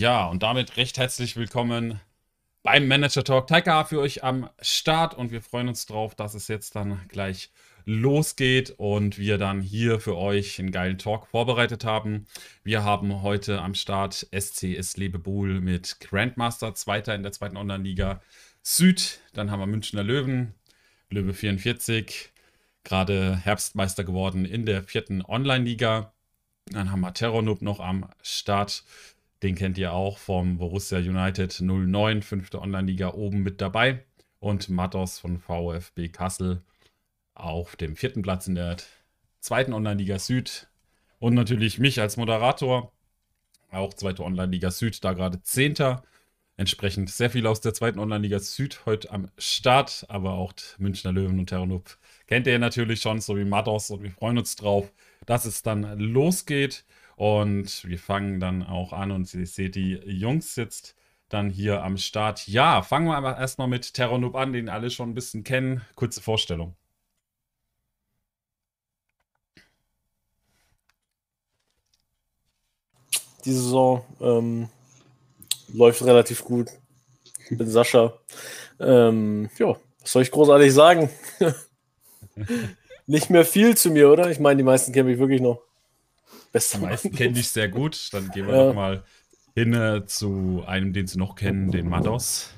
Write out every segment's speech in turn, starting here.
Ja, und damit recht herzlich willkommen beim Manager Talk. Taika für euch am Start und wir freuen uns drauf, dass es jetzt dann gleich losgeht und wir dann hier für euch einen geilen Talk vorbereitet haben. Wir haben heute am Start SCS Lebebuhl mit Grandmaster, Zweiter in der zweiten Online-Liga Süd. Dann haben wir Münchner Löwen, Löwe 44, gerade Herbstmeister geworden in der vierten Online-Liga. Dann haben wir Terranub noch am Start. Den kennt ihr auch vom Borussia United 09, fünfte Online-Liga oben mit dabei. Und Matos von VfB Kassel auf dem vierten Platz in der zweiten Online-Liga Süd. Und natürlich mich als Moderator, auch zweite Online-Liga Süd, da gerade Zehnter. Entsprechend sehr viel aus der zweiten Online-Liga Süd heute am Start, aber auch Münchner Löwen und Terranub kennt ihr natürlich schon, so wie Matos. Und wir freuen uns drauf, dass es dann losgeht. Und wir fangen dann auch an und ihr seht, die Jungs jetzt dann hier am Start. Ja, fangen wir aber erstmal mit Terranub an, den alle schon ein bisschen kennen. Kurze Vorstellung. Die Saison ähm, läuft relativ gut. Ich bin Sascha. Ähm, ja, was soll ich großartig sagen? Nicht mehr viel zu mir, oder? Ich meine, die meisten kennen mich wirklich noch. Beste die meisten kennen dich sehr gut. Dann gehen wir ja. doch mal hin äh, zu einem, den sie noch kennen, den Mados.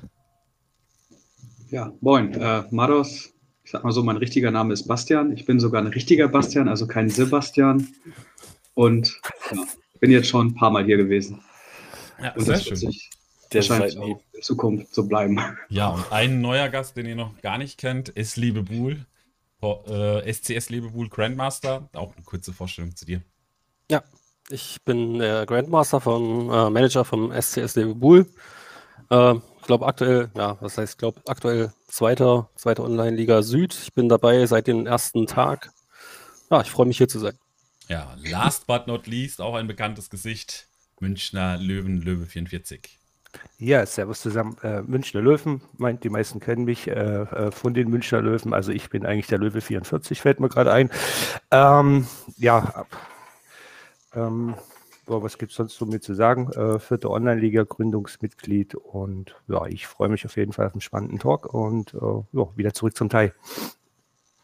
Ja, moin. Äh, Mados, ich sag mal so, mein richtiger Name ist Bastian. Ich bin sogar ein richtiger Bastian, also kein Sebastian. Und ja, bin jetzt schon ein paar Mal hier gewesen. Ja, und sehr das schön. Sich wahrscheinlich auch in Zukunft so bleiben. Ja, und ein neuer Gast, den ihr noch gar nicht kennt, ist Liebe Buhl äh, SCS Lebewohl Grandmaster. Auch eine kurze Vorstellung zu dir. Ja, ich bin der Grandmaster von äh, Manager vom SCS Lebewohl. Äh, ich glaube aktuell, ja, was heißt, ich glaube aktuell zweiter, zweiter Online-Liga Süd. Ich bin dabei seit dem ersten Tag. Ja, ich freue mich hier zu sein. Ja, last but not least auch ein bekanntes Gesicht. Münchner Löwen, Löwe 44. Ja, servus zusammen. Äh, Münchner Löwen, meint, die meisten kennen mich äh, äh, von den Münchner Löwen. Also ich bin eigentlich der Löwe 44, fällt mir gerade ein. Ähm, ja, ähm, boah, was gibt es sonst so mir zu sagen? Äh, vierte Online-Liga, Gründungsmitglied und ja, ich freue mich auf jeden Fall auf einen spannenden Talk und äh, ja, wieder zurück zum Teil.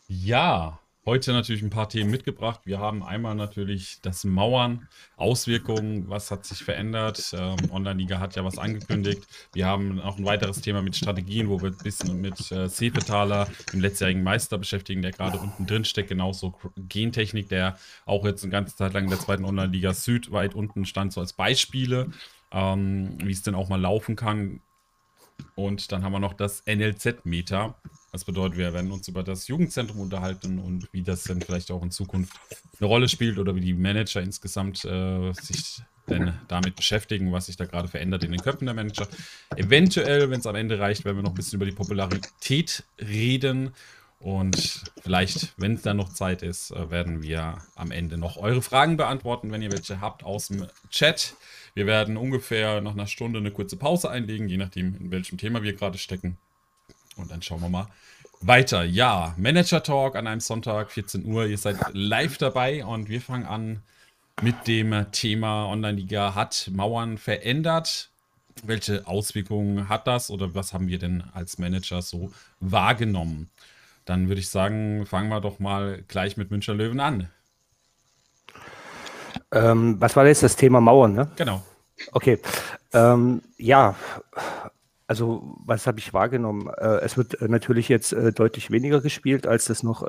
Ja, Heute natürlich ein paar Themen mitgebracht. Wir haben einmal natürlich das Mauern, Auswirkungen, was hat sich verändert. Ähm, Online-Liga hat ja was angekündigt. Wir haben auch ein weiteres Thema mit Strategien, wo wir ein bisschen mit äh, Seefetaler, dem letztjährigen Meister beschäftigen, der gerade unten drin steckt. Genauso Gentechnik, der auch jetzt eine ganze Zeit lang in der zweiten Online-Liga Süd weit unten stand, so als Beispiele, ähm, wie es denn auch mal laufen kann. Und dann haben wir noch das NLZ-Meter. Das bedeutet, wir werden uns über das Jugendzentrum unterhalten und wie das denn vielleicht auch in Zukunft eine Rolle spielt oder wie die Manager insgesamt äh, sich denn damit beschäftigen, was sich da gerade verändert in den Köpfen der Manager. Eventuell, wenn es am Ende reicht, werden wir noch ein bisschen über die Popularität reden. Und vielleicht, wenn es dann noch Zeit ist, äh, werden wir am Ende noch eure Fragen beantworten, wenn ihr welche habt aus dem Chat. Wir werden ungefähr nach einer Stunde eine kurze Pause einlegen, je nachdem, in welchem Thema wir gerade stecken. Und dann schauen wir mal weiter. Ja, Manager Talk an einem Sonntag, 14 Uhr. Ihr seid live dabei und wir fangen an mit dem Thema Online-Liga hat Mauern verändert. Welche Auswirkungen hat das oder was haben wir denn als Manager so wahrgenommen? Dann würde ich sagen, fangen wir doch mal gleich mit Münchner Löwen an. Ähm, was war jetzt das Thema Mauern, ne? Genau. Okay. Ähm, ja, also, was habe ich wahrgenommen? Äh, es wird äh, natürlich jetzt äh, deutlich weniger gespielt, als das noch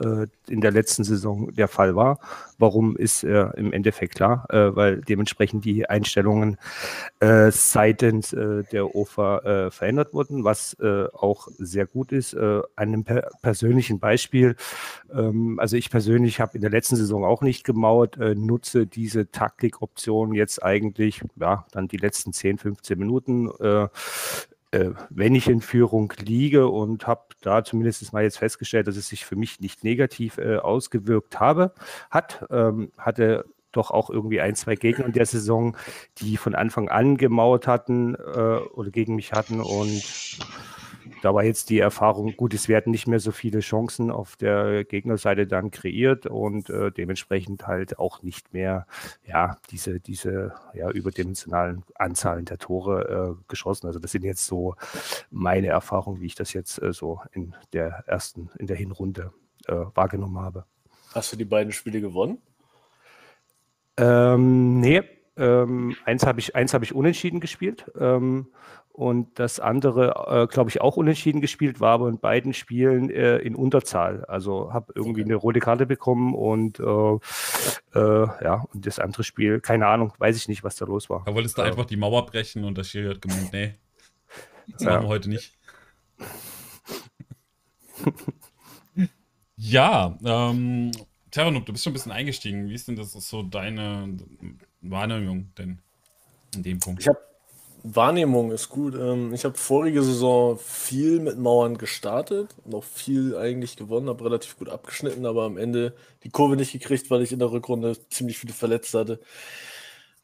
in der letzten Saison der Fall war. Warum ist im Endeffekt klar, weil dementsprechend die Einstellungen seitens der OFA verändert wurden, was auch sehr gut ist. an einem per persönlichen Beispiel, ähm, also ich persönlich habe in der letzten Saison auch nicht gemauert, nutze diese Taktikoption jetzt eigentlich, ja, dann die letzten 10, 15 Minuten äh, wenn ich in Führung liege und habe da zumindest mal jetzt festgestellt, dass es sich für mich nicht negativ äh, ausgewirkt habe, hat, ähm, hatte doch auch irgendwie ein, zwei Gegner in der Saison, die von Anfang an gemauert hatten äh, oder gegen mich hatten und da war jetzt die Erfahrung, gut, es werden nicht mehr so viele Chancen auf der Gegnerseite dann kreiert und äh, dementsprechend halt auch nicht mehr ja, diese, diese ja, überdimensionalen Anzahlen der Tore äh, geschossen. Also das sind jetzt so meine Erfahrungen, wie ich das jetzt äh, so in der ersten, in der Hinrunde äh, wahrgenommen habe. Hast du die beiden Spiele gewonnen? Ähm, nee, ähm, eins habe ich, hab ich unentschieden gespielt. Ähm, und das andere, äh, glaube ich, auch unentschieden gespielt, war aber in beiden Spielen äh, in Unterzahl. Also habe irgendwie okay. eine rote Karte bekommen und äh, äh, ja, und das andere Spiel, keine Ahnung, weiß ich nicht, was da los war. Da wolltest du einfach die Mauer brechen und der Schiri hat gemeint, nee, das machen wir heute nicht. ja, ähm, Terranub, du bist schon ein bisschen eingestiegen. Wie ist denn das so deine Wahrnehmung denn in dem Punkt? Ich habe Wahrnehmung ist gut. Ähm, ich habe vorige Saison viel mit Mauern gestartet und auch viel eigentlich gewonnen, habe relativ gut abgeschnitten, aber am Ende die Kurve nicht gekriegt, weil ich in der Rückrunde ziemlich viele Verletzte hatte.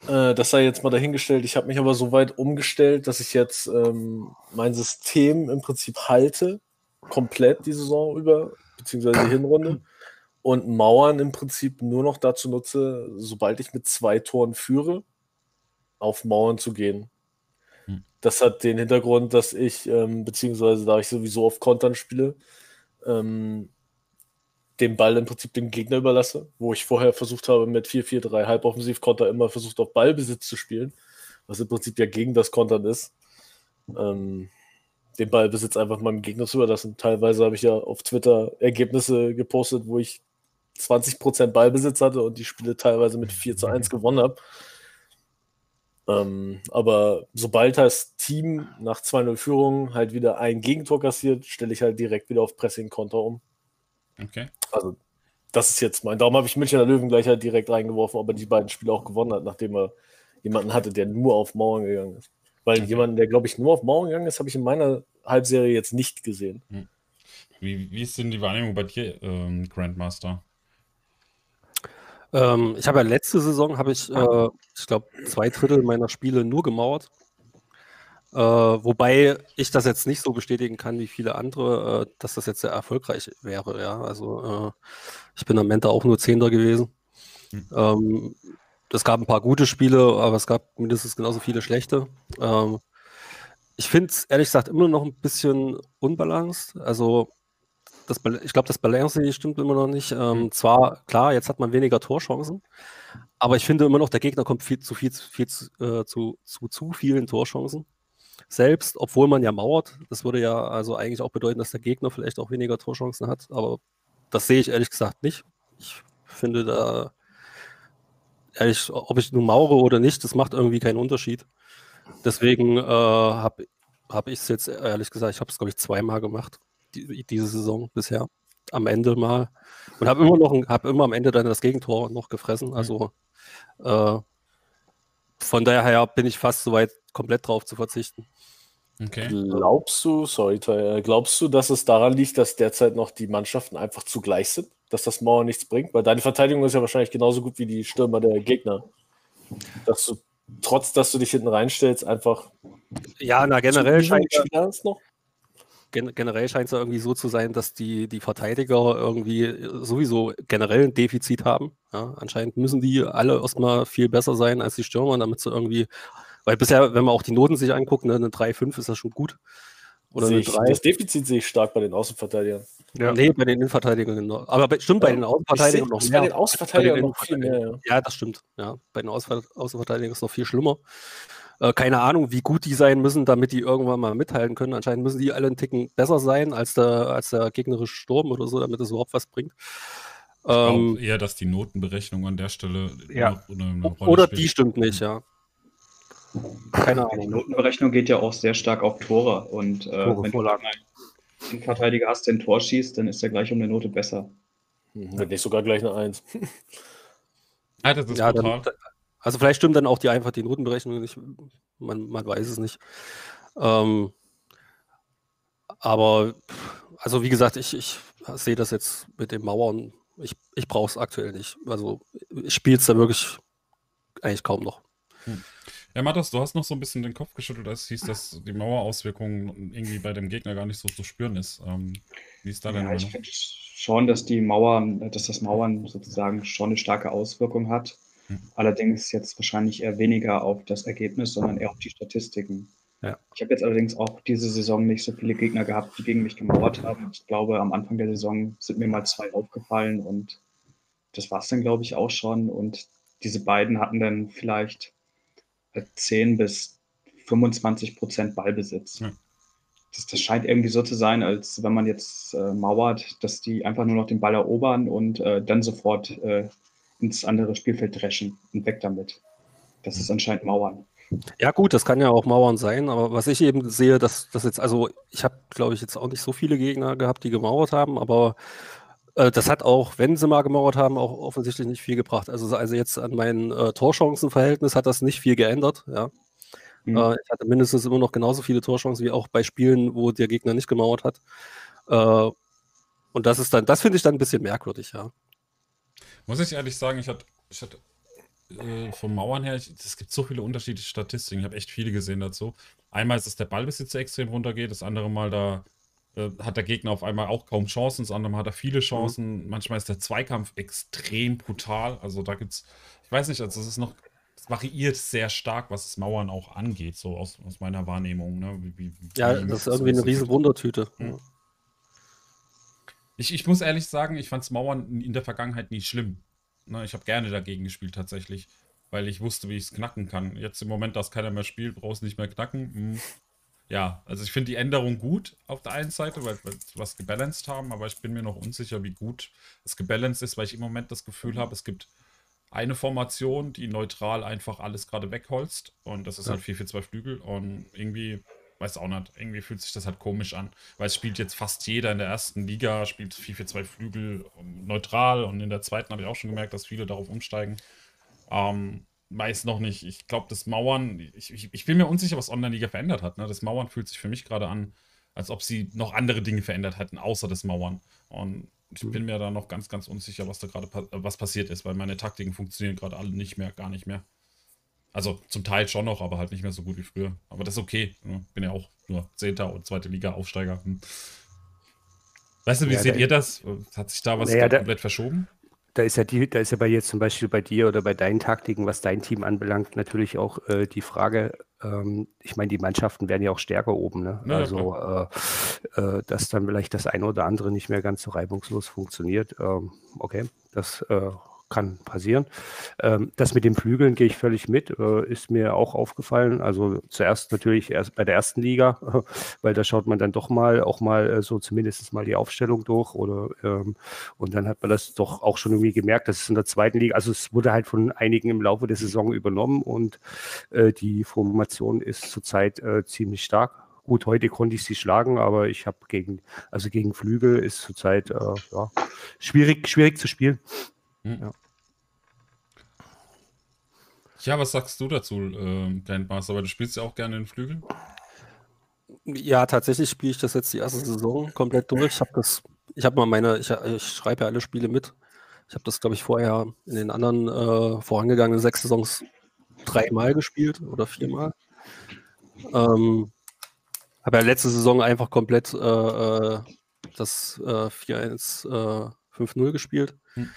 Äh, das sei jetzt mal dahingestellt. Ich habe mich aber so weit umgestellt, dass ich jetzt ähm, mein System im Prinzip halte, komplett die Saison über, beziehungsweise die Hinrunde. Und Mauern im Prinzip nur noch dazu nutze, sobald ich mit zwei Toren führe, auf Mauern zu gehen. Das hat den Hintergrund, dass ich, ähm, beziehungsweise da ich sowieso auf Kontern spiele, ähm, den Ball im Prinzip dem Gegner überlasse, wo ich vorher versucht habe, mit 4-4-3 Halboffensiv-Konter immer versucht, auf Ballbesitz zu spielen, was im Prinzip ja gegen das Kontern ist. Ähm, den Ballbesitz einfach meinem Gegner zu überlassen. Teilweise habe ich ja auf Twitter Ergebnisse gepostet, wo ich 20% Ballbesitz hatte und die Spiele teilweise mit 4 zu 1 gewonnen habe. Ähm, aber sobald das Team nach 2-0 Führung halt wieder ein Gegentor kassiert, stelle ich halt direkt wieder auf Pressing-Konter um. Okay. Also, das ist jetzt mein. Darum habe ich Münchner Löwen gleich halt direkt reingeworfen, ob er die beiden Spiele auch gewonnen hat, nachdem er jemanden hatte, der nur auf Mauern gegangen ist. Weil okay. jemanden, der, glaube ich, nur auf Mauern gegangen ist, habe ich in meiner Halbserie jetzt nicht gesehen. Hm. Wie, wie ist denn die Wahrnehmung bei dir, ähm, Grandmaster? Ähm, ich habe ja letzte Saison, habe ich, äh, ich glaube, zwei Drittel meiner Spiele nur gemauert. Äh, wobei ich das jetzt nicht so bestätigen kann wie viele andere, äh, dass das jetzt sehr erfolgreich wäre. Ja, also äh, ich bin am Ende auch nur Zehnter gewesen. Mhm. Ähm, es gab ein paar gute Spiele, aber es gab mindestens genauso viele schlechte. Ähm, ich finde es ehrlich gesagt immer noch ein bisschen unbalanced. Also das, ich glaube, das Balance stimmt immer noch nicht. Ähm, mhm. Zwar, klar, jetzt hat man weniger Torchancen, aber ich finde immer noch, der Gegner kommt viel zu viel, viel äh, zu, zu, zu vielen Torchancen. Selbst, obwohl man ja mauert, das würde ja also eigentlich auch bedeuten, dass der Gegner vielleicht auch weniger Torchancen hat, aber das sehe ich ehrlich gesagt nicht. Ich finde da, ehrlich, ob ich nun maure oder nicht, das macht irgendwie keinen Unterschied. Deswegen äh, habe hab ich es jetzt ehrlich gesagt, ich habe es glaube ich zweimal gemacht die, diese Saison bisher. Am Ende mal. Und habe immer noch habe immer am Ende dann das Gegentor noch gefressen. Also äh, von daher bin ich fast so weit, komplett drauf zu verzichten. Okay. Glaubst du, sorry, glaubst du, dass es daran liegt, dass derzeit noch die Mannschaften einfach zu gleich sind? Dass das Mauer nichts bringt? Weil deine Verteidigung ist ja wahrscheinlich genauso gut wie die Stürmer der Gegner. Dass du, trotz dass du dich hinten reinstellst, einfach. Ja, na generell scheint noch gen generell scheint es ja irgendwie so zu sein, dass die, die Verteidiger irgendwie sowieso generell ein Defizit haben. Ja, anscheinend müssen die alle erstmal viel besser sein als die Stürmer, damit sie irgendwie, weil bisher, wenn man auch die Noten sich anguckt, ne, eine 3-5 ist das schon gut. Oder eine 3. Das Defizit sehe ich stark bei den Außenverteidigern. Ja. Nee, bei den Innenverteidigern genau. Aber bei, stimmt bei den Außenverteidigern noch mehr. Bei den Außenverteidigern noch viel mehr. Ja. ja, das stimmt. Ja, bei den Außenverteidigern ist es noch viel schlimmer. Äh, keine Ahnung, wie gut die sein müssen, damit die irgendwann mal mithalten können. Anscheinend müssen die alle einen Ticken besser sein als der, als der gegnerische Sturm oder so, damit es überhaupt was bringt. Ich ähm, eher, dass die Notenberechnung an der Stelle ja. eine, eine Rolle Oder spielt. die stimmt nicht, ja. Keine Ahnung. Die Notenberechnung geht ja auch sehr stark auf Tore. Und äh, Tore, wenn Vorlagen. du einen Verteidiger hast, der ein Tor schießt, dann ist er gleich um eine Note besser. Wenn hm, nicht sogar gleich eine Eins. ah, das ist ja, dann, also vielleicht stimmt dann auch die einfach die Notenberechnung nicht. Man, man weiß es nicht. Ähm, aber also wie gesagt, ich, ich sehe das jetzt mit den Mauern. Ich, ich brauche es aktuell nicht. Also ich spiele es da wirklich eigentlich kaum noch. Hm. Ja, Mathis, du hast noch so ein bisschen den Kopf geschüttelt, als es hieß, dass die Mauerauswirkungen irgendwie bei dem Gegner gar nicht so zu spüren ist. Ähm, wie ist da deine Ja, ich finde schon, dass die Mauern, dass das Mauern sozusagen schon eine starke Auswirkung hat. Allerdings jetzt wahrscheinlich eher weniger auf das Ergebnis, sondern eher auf die Statistiken. Ja. Ich habe jetzt allerdings auch diese Saison nicht so viele Gegner gehabt, die gegen mich gemauert haben. Ich glaube, am Anfang der Saison sind mir mal zwei aufgefallen und das war es dann, glaube ich, auch schon. Und diese beiden hatten dann vielleicht äh, 10 bis 25 Prozent Ballbesitz. Ja. Das, das scheint irgendwie so zu sein, als wenn man jetzt äh, mauert, dass die einfach nur noch den Ball erobern und äh, dann sofort äh, ins andere Spielfeld dreschen und weg damit. Das ist anscheinend Mauern. Ja, gut, das kann ja auch Mauern sein, aber was ich eben sehe, dass das jetzt, also ich habe, glaube ich, jetzt auch nicht so viele Gegner gehabt, die gemauert haben, aber äh, das hat auch, wenn sie mal gemauert haben, auch offensichtlich nicht viel gebracht. Also, also jetzt an meinem äh, Torchancenverhältnis hat das nicht viel geändert, ja. Mhm. Äh, ich hatte mindestens immer noch genauso viele Torchancen wie auch bei Spielen, wo der Gegner nicht gemauert hat. Äh, und das ist dann, das finde ich dann ein bisschen merkwürdig, ja. Muss ich ehrlich sagen, ich hatte, ich hatte äh, vom Mauern her, es gibt so viele unterschiedliche Statistiken. Ich habe echt viele gesehen dazu. Einmal ist es der Ballbesitz, der extrem runtergeht. Das andere Mal, da äh, hat der Gegner auf einmal auch kaum Chancen. Das andere Mal hat er viele Chancen. Manchmal ist der Zweikampf extrem brutal. Also da gibt es, ich weiß nicht, also es ist noch, es variiert sehr stark, was das Mauern auch angeht, so aus, aus meiner Wahrnehmung. Ne? Wie, wie, Ja, wie- das ist so irgendwie eine riesen Wundertüte. Mhm. Ich, ich muss ehrlich sagen, ich fand Mauern in der Vergangenheit nie schlimm. Ne, ich habe gerne dagegen gespielt tatsächlich, weil ich wusste, wie ich es knacken kann. Jetzt im Moment, dass keiner mehr spielt, brauchst du nicht mehr knacken. Hm. Ja, also ich finde die Änderung gut auf der einen Seite, weil wir was gebalanced haben, aber ich bin mir noch unsicher, wie gut es gebalanced ist, weil ich im Moment das Gefühl habe, es gibt eine Formation, die neutral einfach alles gerade wegholzt und das ist Ja. halt 4-4-2 Flügel und irgendwie, weiß auch nicht, irgendwie fühlt sich das halt komisch an, weil es spielt jetzt fast jeder in der ersten Liga, spielt 4-4-2 Flügel neutral und in der zweiten habe ich auch schon gemerkt, dass viele darauf umsteigen. Ähm, weiß noch nicht, ich glaube, das Mauern, ich, ich, ich bin mir unsicher, was Online-Liga verändert hat. Ne? Das Mauern fühlt sich für mich gerade an, als ob sie noch andere Dinge verändert hätten, außer das Mauern. Und ich bin mir da noch ganz, ganz unsicher, was da gerade was passiert ist, weil meine Taktiken funktionieren gerade alle nicht mehr, gar nicht mehr. Also zum Teil schon noch, aber halt nicht mehr so gut wie früher. Aber das ist okay. ne? Bin ja auch nur Zehnter und zweite Liga Aufsteiger. Hm. Weißt du, wie Ja, seht da- ihr das? Hat sich da was Naja, da- komplett verschoben? Da ist ja die, da ist ja bei jetzt zum Beispiel bei dir oder bei deinen Taktiken, was dein Team anbelangt, natürlich auch äh, die Frage, ähm, ich meine, die Mannschaften werden ja auch stärker oben, ne? Ja, ja, also äh, äh, dass dann vielleicht das eine oder andere nicht mehr ganz so reibungslos funktioniert. Ähm, okay, das äh, kann passieren. Ähm, das mit den Flügeln gehe ich völlig mit, äh, ist mir auch aufgefallen. Also zuerst natürlich erst bei der ersten Liga, weil da schaut man dann doch mal auch mal äh, so zumindest mal die Aufstellung durch oder ähm, und dann hat man das doch auch schon irgendwie gemerkt, dass es in der zweiten Liga, also es wurde halt von einigen im Laufe der Saison übernommen und äh, die Formation ist zurzeit äh, ziemlich stark. Gut, heute konnte ich sie schlagen, aber ich habe gegen, also gegen Flügel ist zurzeit äh, ja, schwierig, schwierig zu spielen. Ja, was sagst du dazu, ähm, Grandmaster? Weil du spielst ja auch gerne den Flügel. Ja, tatsächlich spiele ich das jetzt die erste Saison komplett durch. Ich habe das, ich habe mal meine, ich, ich schreibe ja alle Spiele mit. Ich habe das, glaube ich, vorher in den anderen äh, vorangegangenen sechs Saisons dreimal gespielt oder viermal. Ähm, habe ja letzte Saison einfach komplett äh, äh, das äh, 4-1, äh, 5-0 gespielt. Hm.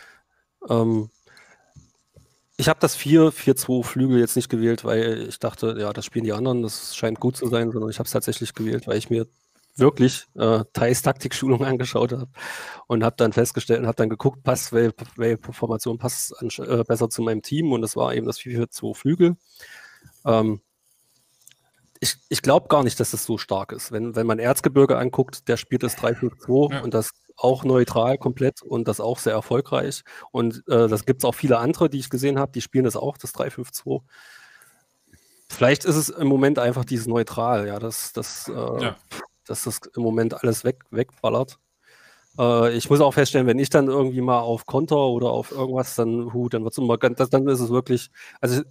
Ähm, ich habe das 4-4-2 Flügel jetzt nicht gewählt, weil ich dachte, ja, das spielen die anderen, das scheint gut zu sein, sondern ich habe es tatsächlich gewählt, weil ich mir wirklich äh, Thais Taktikschulung angeschaut habe und habe dann festgestellt und habe dann geguckt, passt, welche, welche Formation passt ansch- äh, besser zu meinem Team und das war eben das 4-4-2 Flügel. Ähm, ich ich glaube gar nicht, dass das so stark ist. Wenn, wenn man Erzgebirge anguckt, der spielt das 3-5-2 Ja. und das auch neutral komplett und das auch sehr erfolgreich. Und äh, das gibt es auch viele andere, die ich gesehen habe, die spielen das auch, das 3-5-2. Vielleicht ist es im Moment einfach dieses Neutral, ja, dass, dass, äh, Ja. dass das im Moment alles weg, wegballert. Äh, ich muss auch feststellen, wenn ich dann irgendwie mal auf Konter oder auf irgendwas, dann, hu, dann wird es immer ganz, dann ist es wirklich, also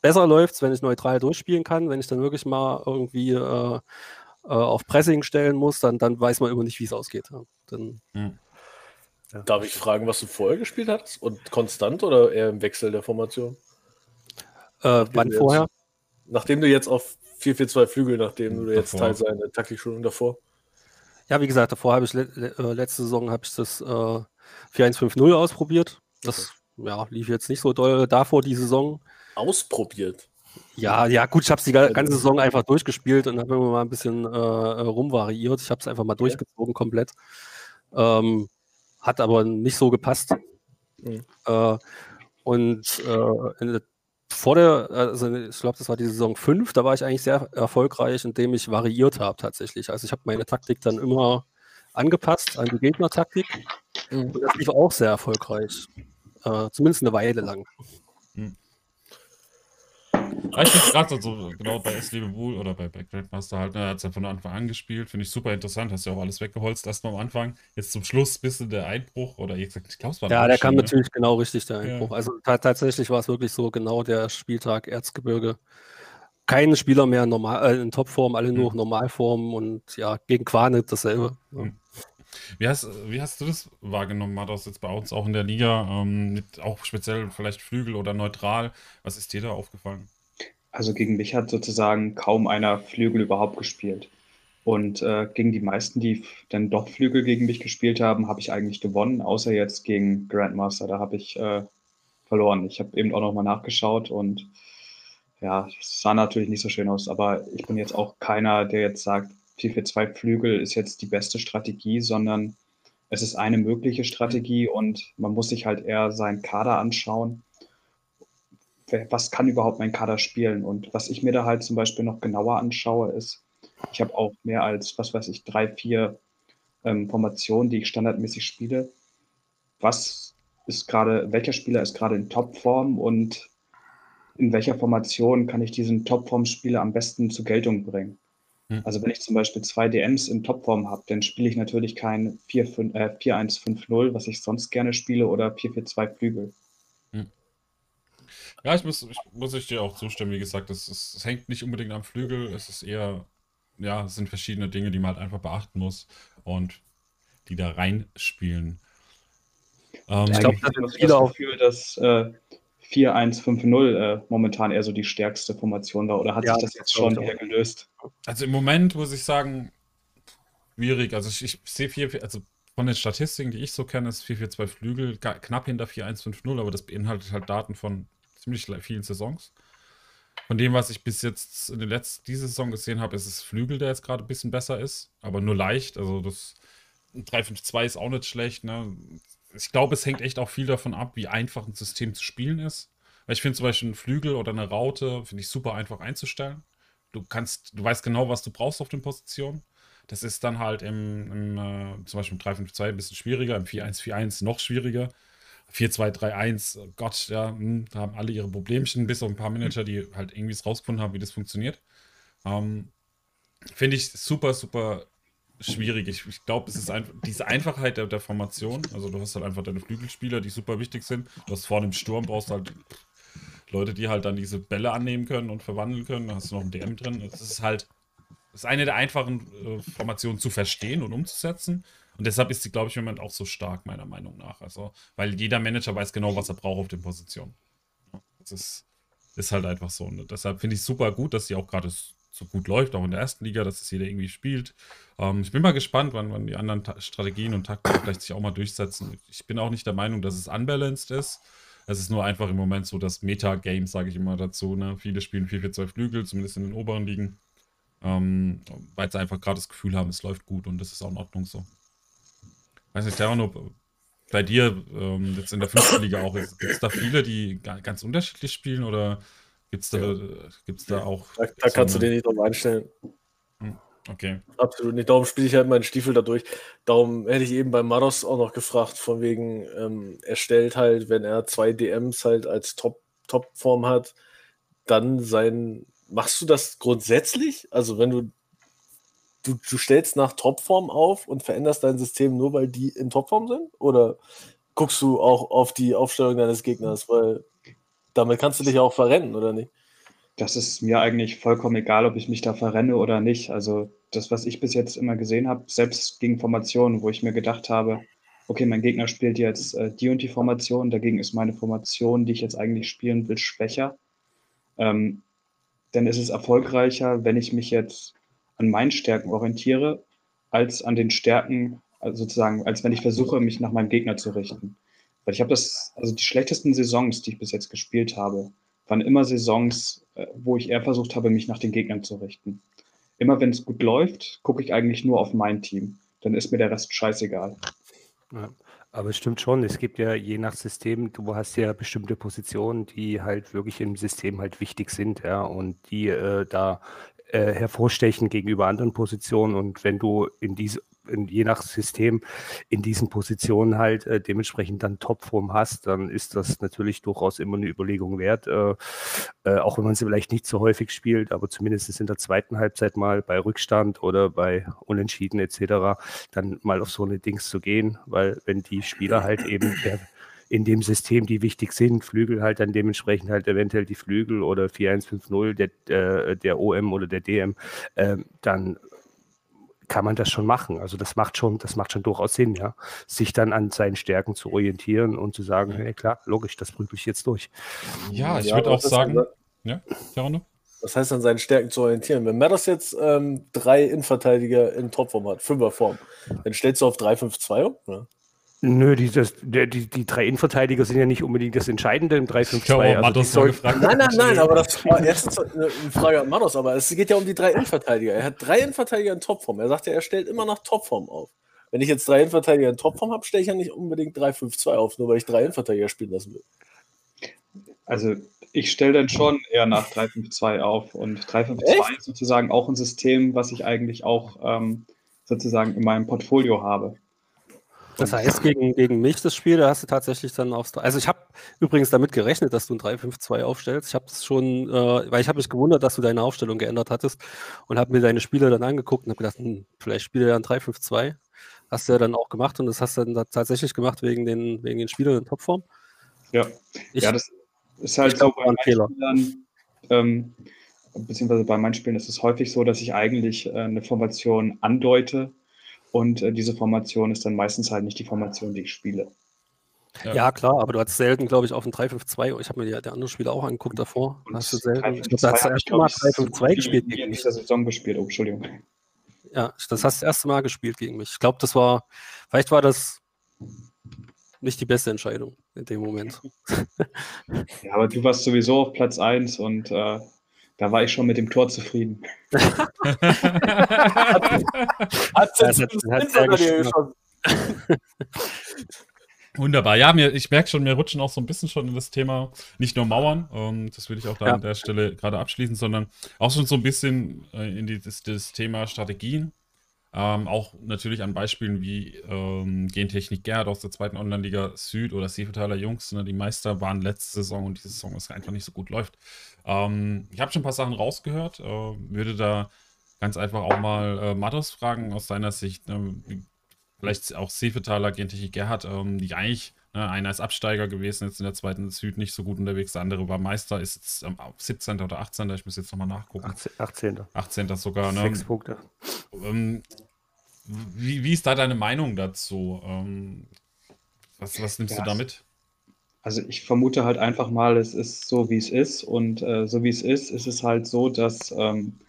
besser läuft es, wenn ich neutral durchspielen kann. Wenn ich dann wirklich mal irgendwie äh, äh, auf Pressing stellen muss, dann, dann weiß man immer nicht, wie es ausgeht. Ja. Dann, Darf ich fragen, was du vorher gespielt hast? Und konstant oder eher im Wechsel der Formation? Äh, wann jetzt- vorher? Nachdem du jetzt auf 4-4-2 Flügel, nachdem du jetzt Davor. Teil seiner Taktikschulung davor. Ja, wie gesagt, davor habe ich le le äh, letzte Saison habe ich das äh, 4-1-5-0 ausprobiert. Das ja, lief jetzt nicht so doll. Davor die Saison. Ausprobiert. Ja, ja, gut, ich habe es die ga- ganze Saison einfach durchgespielt und habe immer mal ein bisschen äh, äh, rumvariiert. Ich habe es einfach mal durchgezogen komplett. Ähm, hat aber nicht so gepasst. Mhm. Äh, und äh, vor der, also ich glaube, das war die Saison 5, da war ich eigentlich sehr erfolgreich, indem ich variiert habe tatsächlich. Also ich habe meine Taktik dann immer angepasst an die Gegnertaktik. Mhm. Und das lief auch sehr erfolgreich. Äh, zumindest eine Weile lang. Ja, ich finde gerade so, genau bei S. Bull oder bei, bei Grandmaster halt, ne, hat es ja von Anfang an gespielt. Finde ich super interessant. Hast ja auch alles weggeholzt erstmal am Anfang. Jetzt zum Schluss bisschen der Einbruch oder ich glaube, es war Ja, der kam ne? natürlich genau richtig, der Ja. Einbruch. Also ta tatsächlich war es wirklich so genau der Spieltag Erzgebirge. Keine Spieler mehr normal, äh, in Topform, alle nur Mhm. Normalform und ja, gegen Quanet dasselbe. Ja. Mhm. Wie hast, wie hast du das wahrgenommen, Matos, jetzt bei uns auch in der Liga? Ähm, mit auch speziell vielleicht Flügel oder neutral. Was ist dir da aufgefallen? Also gegen mich hat sozusagen kaum einer Flügel überhaupt gespielt. Und äh, gegen die meisten, die dann doch Flügel gegen mich gespielt haben, habe ich eigentlich gewonnen, außer jetzt gegen Grandmaster. Da habe ich äh, verloren. Ich habe eben auch nochmal nachgeschaut und ja, es sah natürlich nicht so schön aus. Aber ich bin jetzt auch keiner, der jetzt sagt, 4-4-2 Flügel ist jetzt die beste Strategie, sondern es ist eine mögliche Strategie und man muss sich halt eher seinen Kader anschauen was kann überhaupt mein Kader spielen? Und was ich mir da halt zum Beispiel noch genauer anschaue, ist, ich habe auch mehr als, was weiß ich, drei, vier ähm, Formationen, die ich standardmäßig spiele. Was ist gerade, welcher Spieler ist gerade in Topform und in welcher Formation kann ich diesen Topform-Spieler am besten zur Geltung bringen? Hm. Also wenn ich zum Beispiel zwei DMs in Topform habe, dann spiele ich natürlich kein 4-5 äh, 4-1-5-0, was ich sonst gerne spiele, oder 4-4-2 Flügel. Ja, ich muss, ich, muss ich dir auch zustimmen. Wie gesagt, es, es, es hängt nicht unbedingt am Flügel. Es ist eher, ja, es sind verschiedene Dinge, die man halt einfach beachten muss und die da reinspielen. Ähm, Ich glaub, Eigentlich das viele das auch- Gefühl, dass äh, 4-1-5-0 äh, momentan eher so die stärkste Formation war. Oder hat Ja, sich das jetzt schon wieder gelöst? Also im Moment muss ich sagen, schwierig. Also ich, ich sehe 4, also von den Statistiken, die ich so kenne, ist 4-4-2 Flügel knapp hinter 4-1-5-0, aber das beinhaltet halt Daten von ziemlich le- vielen Saisons. Von dem, was ich bis jetzt in der letzten diese Saison gesehen habe, ist es Flügel, der jetzt gerade ein bisschen besser ist, aber nur leicht. Also das 3-5-2 ist auch nicht schlecht. Ne? Ich glaube, es hängt echt auch viel davon ab, wie einfach ein System zu spielen ist. Weil ich finde zum Beispiel ein Flügel oder eine Raute, finde ich super einfach einzustellen. Du kannst, du weißt genau, was du brauchst auf den Positionen. Das ist dann halt im, im äh, zum Beispiel im 3-5-2 ein bisschen schwieriger, im 4-1-4-1 noch schwieriger. 4-2-3-1, oh Gott, ja, hm, da haben alle ihre Problemchen, bis auf ein paar Manager, die halt irgendwie es rausgefunden haben, wie das funktioniert. Ähm, Finde ich super, super schwierig. Ich, ich glaube, es ist einfach diese Einfachheit der, der Formation. Also du hast halt einfach deine Flügelspieler, die super wichtig sind. Du hast vorne im Sturm, brauchst halt Leute, die halt dann diese Bälle annehmen können und verwandeln können. Da hast du noch einen DM drin. Das ist halt das ist eine der einfachen äh, Formationen zu verstehen und umzusetzen. Und deshalb ist sie, glaube ich, im Moment auch so stark, meiner Meinung nach. Also, weil jeder Manager weiß genau, was er braucht auf den Positionen. Das ist, ist halt einfach so. Und deshalb finde ich es super gut, dass sie auch gerade so gut läuft, auch in der ersten Liga, dass es jeder irgendwie spielt. Ähm, ich bin mal gespannt, wann, wann die anderen Ta Strategien und Taktiken vielleicht sich auch mal durchsetzen. Ich bin auch nicht der Meinung, dass es unbalanced ist. Es ist nur einfach im Moment so das Meta-Game, sage ich immer dazu. Ne? Viele spielen 4-4-2 Flügel, zumindest in den oberen Ligen. Ähm, weil sie einfach gerade das Gefühl haben, es läuft gut und das ist auch in Ordnung so. Weiß nicht, Terrano, bei dir ähm, jetzt in der fünften Liga auch, gibt es da viele, die ga- ganz unterschiedlich spielen oder gibt es da, Ja. gibt's da auch. Da, da kannst so du eine- den nicht drauf einstellen. Okay. Absolut nicht. Darum spiele ich halt meinen Stiefel dadurch. Darum hätte ich eben bei Maros auch noch gefragt, von wegen, ähm, er stellt halt, wenn er zwei DMs halt als Top, Topform hat, dann sein. Machst du das grundsätzlich? Also, wenn du, du, du stellst nach Topform auf und veränderst dein System nur, weil die in Topform sind? Oder guckst du auch auf die Aufstellung deines Gegners? Weil damit kannst du dich auch verrennen, oder nicht? Das ist mir eigentlich vollkommen egal, ob ich mich da verrenne oder nicht. Also das, was ich bis jetzt immer gesehen habe, selbst gegen Formationen, wo ich mir gedacht habe, okay, mein Gegner spielt jetzt äh, die und die Formation, dagegen ist meine Formation, die ich jetzt eigentlich spielen will, schwächer. ähm, dann ist es erfolgreicher, wenn ich mich jetzt an meinen Stärken orientiere, als an den Stärken, also sozusagen, als wenn ich versuche, mich nach meinem Gegner zu richten. Weil ich habe das, also die schlechtesten Saisons, die ich bis jetzt gespielt habe, waren immer Saisons, äh, wo ich eher versucht habe, mich nach den Gegnern zu richten. Immer wenn es gut läuft, gucke ich eigentlich nur auf mein Team. Dann ist mir der Rest scheißegal. Ja. Aber es stimmt schon, es gibt ja je nach System, du hast ja bestimmte Positionen, die halt wirklich im System halt wichtig sind, ja, und die äh, da äh, hervorstechen gegenüber anderen Positionen. Und wenn du in diese in, je nach System in diesen Positionen halt äh, dementsprechend dann Topform hast, dann ist das natürlich durchaus immer eine Überlegung wert, äh, äh, auch wenn man sie vielleicht nicht so häufig spielt, aber zumindest in der zweiten Halbzeit mal bei Rückstand oder bei Unentschieden etc. dann mal auf so eine Dings zu gehen, weil wenn die Spieler halt eben der, in dem System, die wichtig sind, Flügel halt dann dementsprechend halt eventuell die Flügel oder 4150 der, äh, der OM oder der DM, äh, dann kann man das schon machen. Also das macht schon, das macht schon durchaus Sinn, ja, sich dann an seinen Stärken zu orientieren und zu sagen, hey, klar, logisch, das prüfe ich jetzt durch. Ja, ich ja, würde auch sagen, ja, Jarno? Das heißt, an seinen Stärken zu orientieren. Wenn Matters jetzt ähm, drei Innenverteidiger in Topform hat, Fünferform, dann stellst du auf 3-5-2 um? Oder? Nö, die, das, die, die drei Innenverteidiger sind ja nicht unbedingt das Entscheidende im 3-5-2. Also soll... Nein, nein, nein, aber das war erstens eine Frage an Mados, aber es geht ja um die drei Innenverteidiger. Er hat drei Innenverteidiger in Topform. Er sagt ja, er stellt immer nach Topform auf. Wenn ich jetzt drei Innenverteidiger in Topform habe, stelle ich ja nicht unbedingt 3-5-2 auf, nur weil ich drei Innenverteidiger spielen lassen will. Also ich stelle dann schon eher nach 3-5-2 auf und 3-5-2 ist sozusagen auch ein System, was ich eigentlich auch ähm, sozusagen in meinem Portfolio habe. Das heißt, gegen, gegen mich das Spiel, da hast du tatsächlich dann aufs. Also ich habe übrigens damit gerechnet, dass du ein 3-5-2 aufstellst. Ich habe es schon, äh, weil ich habe mich gewundert, dass du deine Aufstellung geändert hattest und habe mir deine Spiele dann angeguckt und habe gedacht, hm, vielleicht spielt er ja ein 3-5-2. Hast du ja dann auch gemacht und das hast du dann tatsächlich gemacht wegen den, wegen den Spielern in Topform. Ja. Ich, ja, das ist halt so bei Fehler. Spielern, ähm, beziehungsweise bei meinen Spielen ist es häufig so, dass ich eigentlich äh, eine Formation andeute und äh, diese Formation ist dann meistens halt nicht die Formation, die ich spiele. Ja, ja klar, aber du hast selten, glaube ich, auf ein 3-5-2, ich habe mir die, der andere Spieler auch angeguckt davor. Und hast du selten, ich glaube, da hast du erst mal 3-5-2 gespielt gegen mich. Saison gespielt, oh, Entschuldigung. Ja, das hast du das erste Mal gespielt gegen mich. Ich glaube, das war, vielleicht war das nicht die beste Entscheidung in dem Moment. ja, aber du warst sowieso auf Platz 1 und äh, da war ich schon mit dem Tor zufrieden. hat es schon. Wunderbar. Ja, mir, ich merke schon, wir rutschen auch so ein bisschen schon in das Thema, nicht nur Mauern, ähm, das will ich auch da ja. an der Stelle gerade abschließen, sondern auch schon so ein bisschen äh, in die, das, das Thema Strategien. Ähm, auch natürlich an Beispielen wie ähm, Gentechnik Gerd aus der zweiten Online-Liga Süd oder Seefetaler Jungs. Ne, die Meister waren letzte Saison und diese Saison ist einfach nicht so gut läuft. Ähm, ich habe schon ein paar Sachen rausgehört. Äh, würde da ganz einfach auch mal äh, Matos fragen aus seiner Sicht. Ne, vielleicht auch Seefetaler Gentechnik Gerhard, ähm, die eigentlich Ne, einer ist Absteiger gewesen, jetzt in der zweiten Süd nicht so gut unterwegs. Der andere war Meister, ist jetzt ähm, 17. oder 18. Ich muss jetzt nochmal nachgucken. 18. 18. sogar. Ne? Sechs Punkte. Ähm, wie, wie ist da deine Meinung dazu? Ähm, was, was nimmst ja, du damit? Also ich vermute halt einfach mal, es ist so, wie es ist. Und äh, so wie es ist, ist es halt so, dass ähm,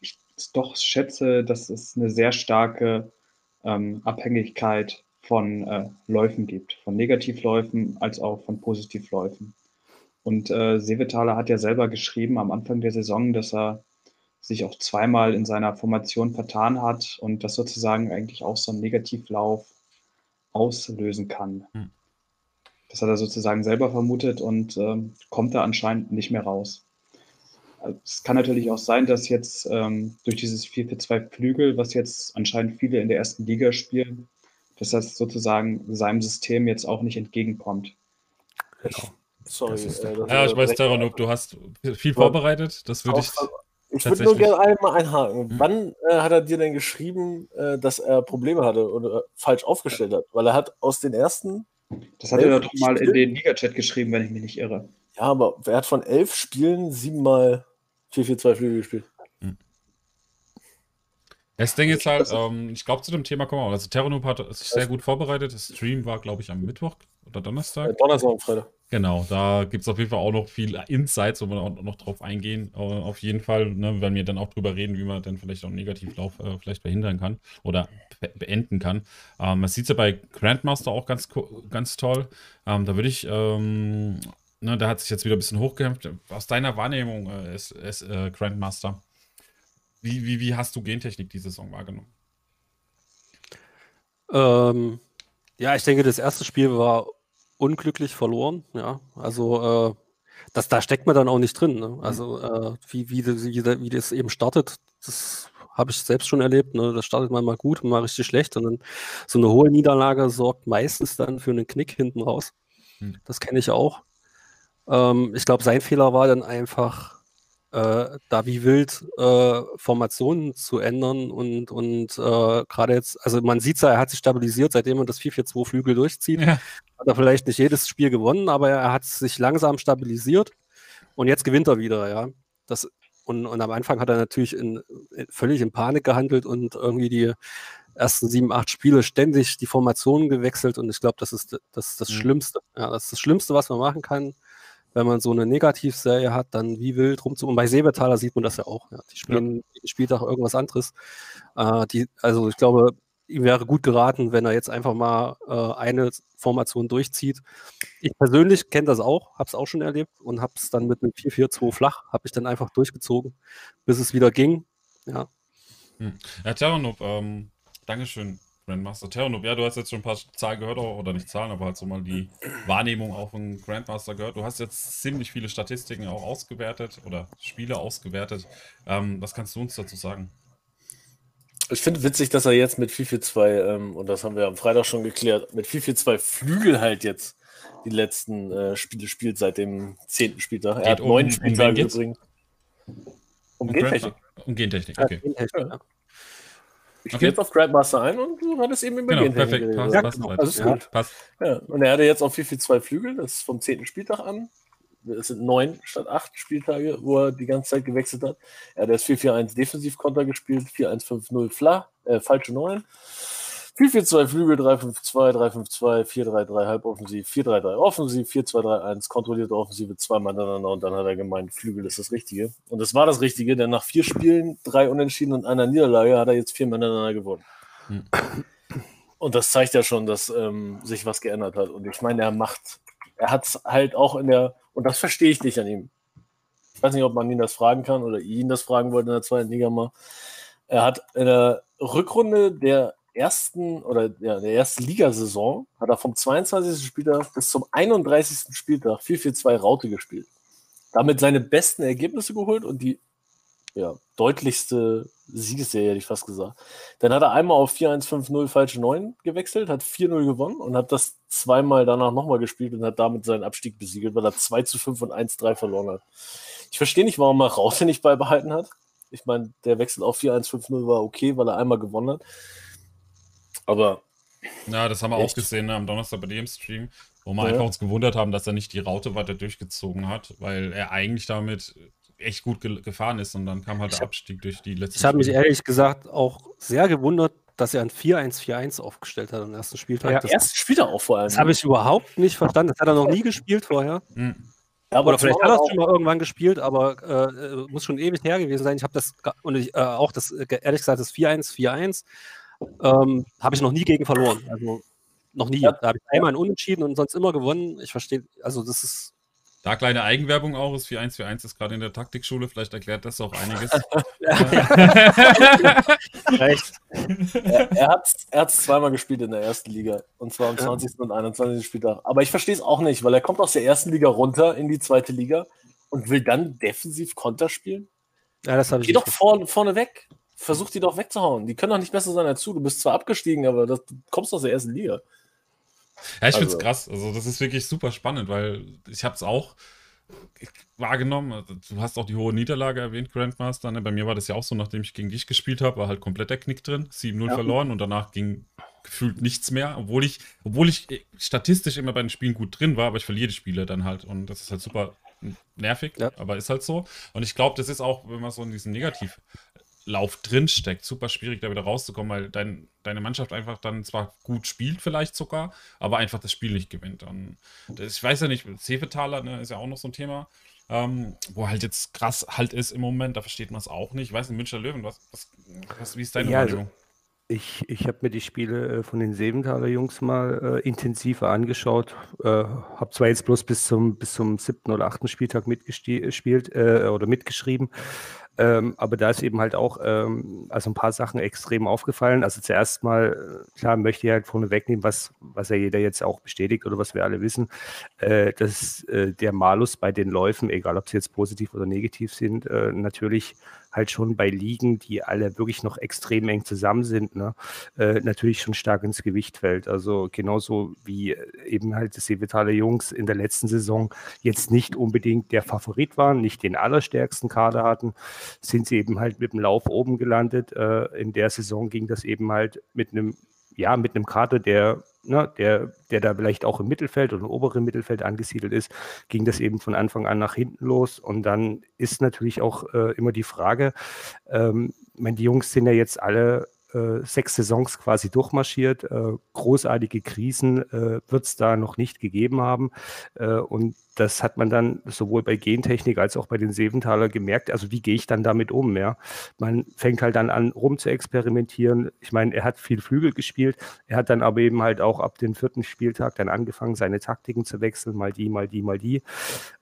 ich doch schätze, dass es eine sehr starke ähm, Abhängigkeit von äh, Läufen gibt, von Negativläufen als auch von Positivläufen. Und äh, Sevetaler hat ja selber geschrieben am Anfang der Saison, dass er sich auch zweimal in seiner Formation vertan hat und das sozusagen eigentlich auch so einen Negativlauf auslösen kann. Hm. Das hat er sozusagen selber vermutet und ähm, kommt da anscheinend nicht mehr raus. Es kann natürlich auch sein, dass jetzt ähm, durch dieses 4-4-2 Flügel, was jetzt anscheinend viele in der ersten Liga spielen, dass das sozusagen seinem System jetzt auch nicht entgegenkommt. Genau. Sorry. Äh, ja, ich weiß, Terranuk, du hast viel vorbereitet. Das würde ich. Ich würde nur gerne einmal einhaken. Mhm. Wann äh, hat er dir denn geschrieben, äh, dass er Probleme hatte oder falsch aufgestellt hat? Weil er hat aus den ersten. Das hat er doch mal Spielen, in den Liga-Chat geschrieben, wenn ich mich nicht irre. Ja, aber er hat von elf Spielen siebenmal 4-4-2 Flügel gespielt. Das Ding ist halt, ähm, ich glaube, zu dem Thema kommen wir auch. Also, Terranoob hat sich sehr gut vorbereitet. Das Stream war, glaube ich, am Mittwoch oder Donnerstag. Ja, Donnerstag und Freitag. Genau, da gibt es auf jeden Fall auch noch viel Insights, wo wir auch noch drauf eingehen. Äh, auf jeden Fall, ne, wenn wir dann auch drüber reden, wie man dann vielleicht auch einen Negativlauf äh, vielleicht verhindern kann oder beenden kann. Ähm, man sieht es ja bei Grandmaster auch ganz, ganz toll. Ähm, da würde ich, ähm, ne, da hat sich jetzt wieder ein bisschen hochgekämpft. Aus deiner Wahrnehmung äh, ist, ist äh, Grandmaster. Wie, wie, wie hast du Gentechnik diese Saison wahrgenommen? Ähm, ja, ich denke, das erste Spiel war unglücklich verloren. Ja, also äh, das, da steckt man dann auch nicht drin. Ne? Also äh, wie, wie, wie, wie das eben startet, das habe ich selbst schon erlebt. Ne? Das startet man mal gut und mal richtig schlecht. Und dann so eine hohe Niederlage sorgt meistens dann für einen Knick hinten raus. Hm. Das kenne ich auch. Ähm, ich glaube, sein Fehler war dann einfach, äh, da wie wild äh, Formationen zu ändern und, und äh, gerade jetzt, also man sieht ja, er hat sich stabilisiert, seitdem er das 4-4-2 Flügel durchzieht. Ja. Hat er vielleicht nicht jedes Spiel gewonnen, aber er hat sich langsam stabilisiert und jetzt gewinnt er wieder, ja. Das, und, und am Anfang hat er natürlich in, völlig in Panik gehandelt und irgendwie die ersten sieben, acht Spiele ständig die Formationen gewechselt und ich glaube, das ist das, das mhm. Schlimmste. Ja, das ist das Schlimmste, was man machen kann wenn man so eine Negativserie hat, dann wie wild rumzu. Und bei Seebetaler sieht man das ja auch. Ja. Die spielen ja. jeden Spieltag irgendwas anderes. Äh, die, also ich glaube, ihm wäre gut geraten, wenn er jetzt einfach mal äh, eine Formation durchzieht. Ich persönlich kenne das auch, habe es auch schon erlebt und habe es dann mit einem 4-4-2 flach, habe ich dann einfach durchgezogen, bis es wieder ging. Ja. Hm. Ja, Terranop, ähm, Dankeschön Grandmaster Terranop, ja, du hast jetzt schon ein paar Zahlen gehört, oder nicht Zahlen, aber halt so mal die Wahrnehmung auch von Grandmaster gehört. Du hast jetzt ziemlich viele Statistiken auch ausgewertet oder Spiele ausgewertet. Ähm, was kannst du uns dazu sagen? Ich finde witzig, dass er jetzt mit 442, ähm, und das haben wir am Freitag schon geklärt, mit 442 Flügel halt jetzt die letzten äh, Spiele spielt seit dem 10. Spieltag. Er Geht hat um, neun Spieltage um übrigens. Um, um Gentechnik. Um Gentechnik, okay. Ja, Gentechnik. Ich okay. gehe jetzt auf Grandmaster ein und du hattest eben über genau, perfekt, passt, ja, passt, genau. Also ist ja, gut. Passt. Ja, und er hatte jetzt auf 4-4-2 Flügel, das ist vom 10. Spieltag an. Es sind neun statt acht Spieltage, wo er die ganze Zeit gewechselt hat. Er hat jetzt 4-4-1 Defensivkonter gespielt, 4-1-5-0 Fla, äh, falsche 9. 4-4-2 Flügel, 3-5-2, 3-5-2, 4-3-3 Halboffensiv, 4-3-3 Offensiv, 4-2-3-1 kontrollierte Offensive, zweimal hintereinander und dann hat er gemeint, Flügel ist das Richtige. Und das war das Richtige, denn nach vier Spielen, drei Unentschieden und einer Niederlage hat er jetzt vier hintereinander gewonnen. Hm. Und das zeigt ja schon, dass ähm, sich was geändert hat. Und ich meine, er macht, er hat es halt auch in der, und das verstehe ich nicht an ihm. Ich weiß nicht, ob man ihn das fragen kann oder ihn das fragen wollte in der zweiten Liga mal. Er hat in der Rückrunde der ersten oder ja, der ersten Ligasaison hat er vom 22. Spieltag bis zum 31. Spieltag 4-4-2 Raute gespielt. Damit seine besten Ergebnisse geholt und die ja, deutlichste Siegesserie, hätte ich fast gesagt. Dann hat er einmal auf 4-1-5-0 falsche 9 gewechselt, hat 4-0 gewonnen und hat das zweimal danach nochmal gespielt und hat damit seinen Abstieg besiegelt, weil er 2 zu 5 und 1-3 verloren hat. Ich verstehe nicht, warum er Raute nicht beibehalten hat. Ich meine, der Wechsel auf 4-1-5-0 war okay, weil er einmal gewonnen hat. Aber. Ja, das haben wir echt? auch gesehen ne, am Donnerstag bei dem Stream, wo wir ja. einfach uns gewundert haben, dass er nicht die Raute weiter durchgezogen hat, weil er eigentlich damit echt gut ge gefahren ist und dann kam halt der Abstieg durch die letzten Ich habe mich ehrlich gesagt auch sehr gewundert, dass er ein 4-1-4-1 aufgestellt hat am ersten Spieltag. Ja, das, ersten Spieltag auch vor allem. Das habe ich überhaupt nicht verstanden. Das hat er noch nie gespielt vorher. Mhm. Ja, Oder vielleicht hat er es schon mal irgendwann gespielt, aber äh, muss schon ewig her gewesen sein. Ich habe das, und ich, äh, auch das, äh, ehrlich gesagt, das 4-1-4-1 ähm, habe ich noch nie gegen verloren. Also noch nie. Ja. Da habe ich einmal ein Unentschieden und sonst immer gewonnen. Ich verstehe, also das ist. Da kleine Eigenwerbung auch ist 4-1-4-1 ist gerade in der Taktikschule, vielleicht erklärt das auch einiges. Recht. er, er hat es zweimal gespielt in der ersten Liga. Und zwar am 20. und 21. Spieltag. Aber ich verstehe es auch nicht, weil er kommt aus der ersten Liga runter in die zweite Liga und will dann defensiv Konter spielen. Ja, das habe ich. Geh doch vorne, vorne weg versuch die doch wegzuhauen. Die können doch nicht besser sein als du. Du bist zwar abgestiegen, aber das, du kommst aus der ersten Liga. Ja, ich also. finde es krass. Also, das ist wirklich super spannend, weil ich habe es auch wahrgenommen. Du hast auch die hohe Niederlage erwähnt, Grandmaster. Ne? Bei mir war das ja auch so, nachdem ich gegen dich gespielt habe, war halt komplett der Knick drin. 7-0 ja. verloren und danach ging gefühlt nichts mehr, obwohl ich, obwohl ich statistisch immer bei den Spielen gut drin war, aber ich verliere die Spiele dann halt und das ist halt super nervig, ja. aber ist halt so. Und ich glaube, das ist auch, wenn man so in diesen Negativ Lauf drinsteckt. Super schwierig, da wieder rauszukommen, weil dein, deine Mannschaft einfach dann zwar gut spielt, vielleicht sogar, aber einfach das Spiel nicht gewinnt. Und das, ich weiß ja nicht, Sefetaler ne, ist ja auch noch so ein Thema, ähm, wo halt jetzt krass halt ist im Moment, da versteht man es auch nicht. Ich weiß nicht, Münchner Löwen, was, was, was, wie ist deine Ja, also, Wahrnehmung? Ich, ich habe mir die Spiele äh, von den Seventhaler Jungs mal äh, intensiver angeschaut. Äh, habe zwar jetzt bloß bis zum, bis zum siebten oder achten Spieltag mitgespielt äh, oder mitgeschrieben, ähm, aber da ist eben halt auch ähm, also ein paar Sachen extrem aufgefallen. Also zuerst mal, äh, klar, möchte ich halt vorne wegnehmen, was, was ja jeder jetzt auch bestätigt oder was wir alle wissen, äh, dass äh, der Malus bei den Läufen, egal ob sie jetzt positiv oder negativ sind, äh, natürlich halt schon bei Ligen, die alle wirklich noch extrem eng zusammen sind, ne, äh, natürlich schon stark ins Gewicht fällt. Also genauso wie äh, eben halt die Sevitale Jungs in der letzten Saison jetzt nicht unbedingt der Favorit waren, nicht den allerstärksten Kader hatten, sind sie eben halt mit dem Lauf oben gelandet. Äh, in der Saison ging das eben halt mit einem ja, mit einem Kader, der, ne, der, der da vielleicht auch im Mittelfeld oder im oberen Mittelfeld angesiedelt ist, ging das eben von Anfang an nach hinten los. Und dann ist natürlich auch äh, immer die Frage, ähm, ich meine, die Jungs sind ja jetzt alle äh, sechs Saisons quasi durchmarschiert. Äh, großartige Krisen äh, wird es da noch nicht gegeben haben. Äh, und das hat man dann sowohl bei Gentechnik als auch bei den Seventhaler gemerkt. Also wie gehe ich dann damit um? Ja? Man fängt halt dann an, rum zu experimentieren. Ich meine, er hat viel Flügel gespielt. Er hat dann aber eben halt auch ab dem vierten Spieltag dann angefangen, seine Taktiken zu wechseln. Mal die, mal die, mal die.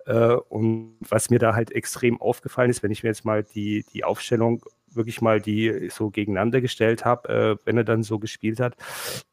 Äh, und was mir da halt extrem aufgefallen ist, wenn ich mir jetzt mal die, die Aufstellung wirklich mal die so gegeneinander gestellt habe, äh, wenn er dann so gespielt hat,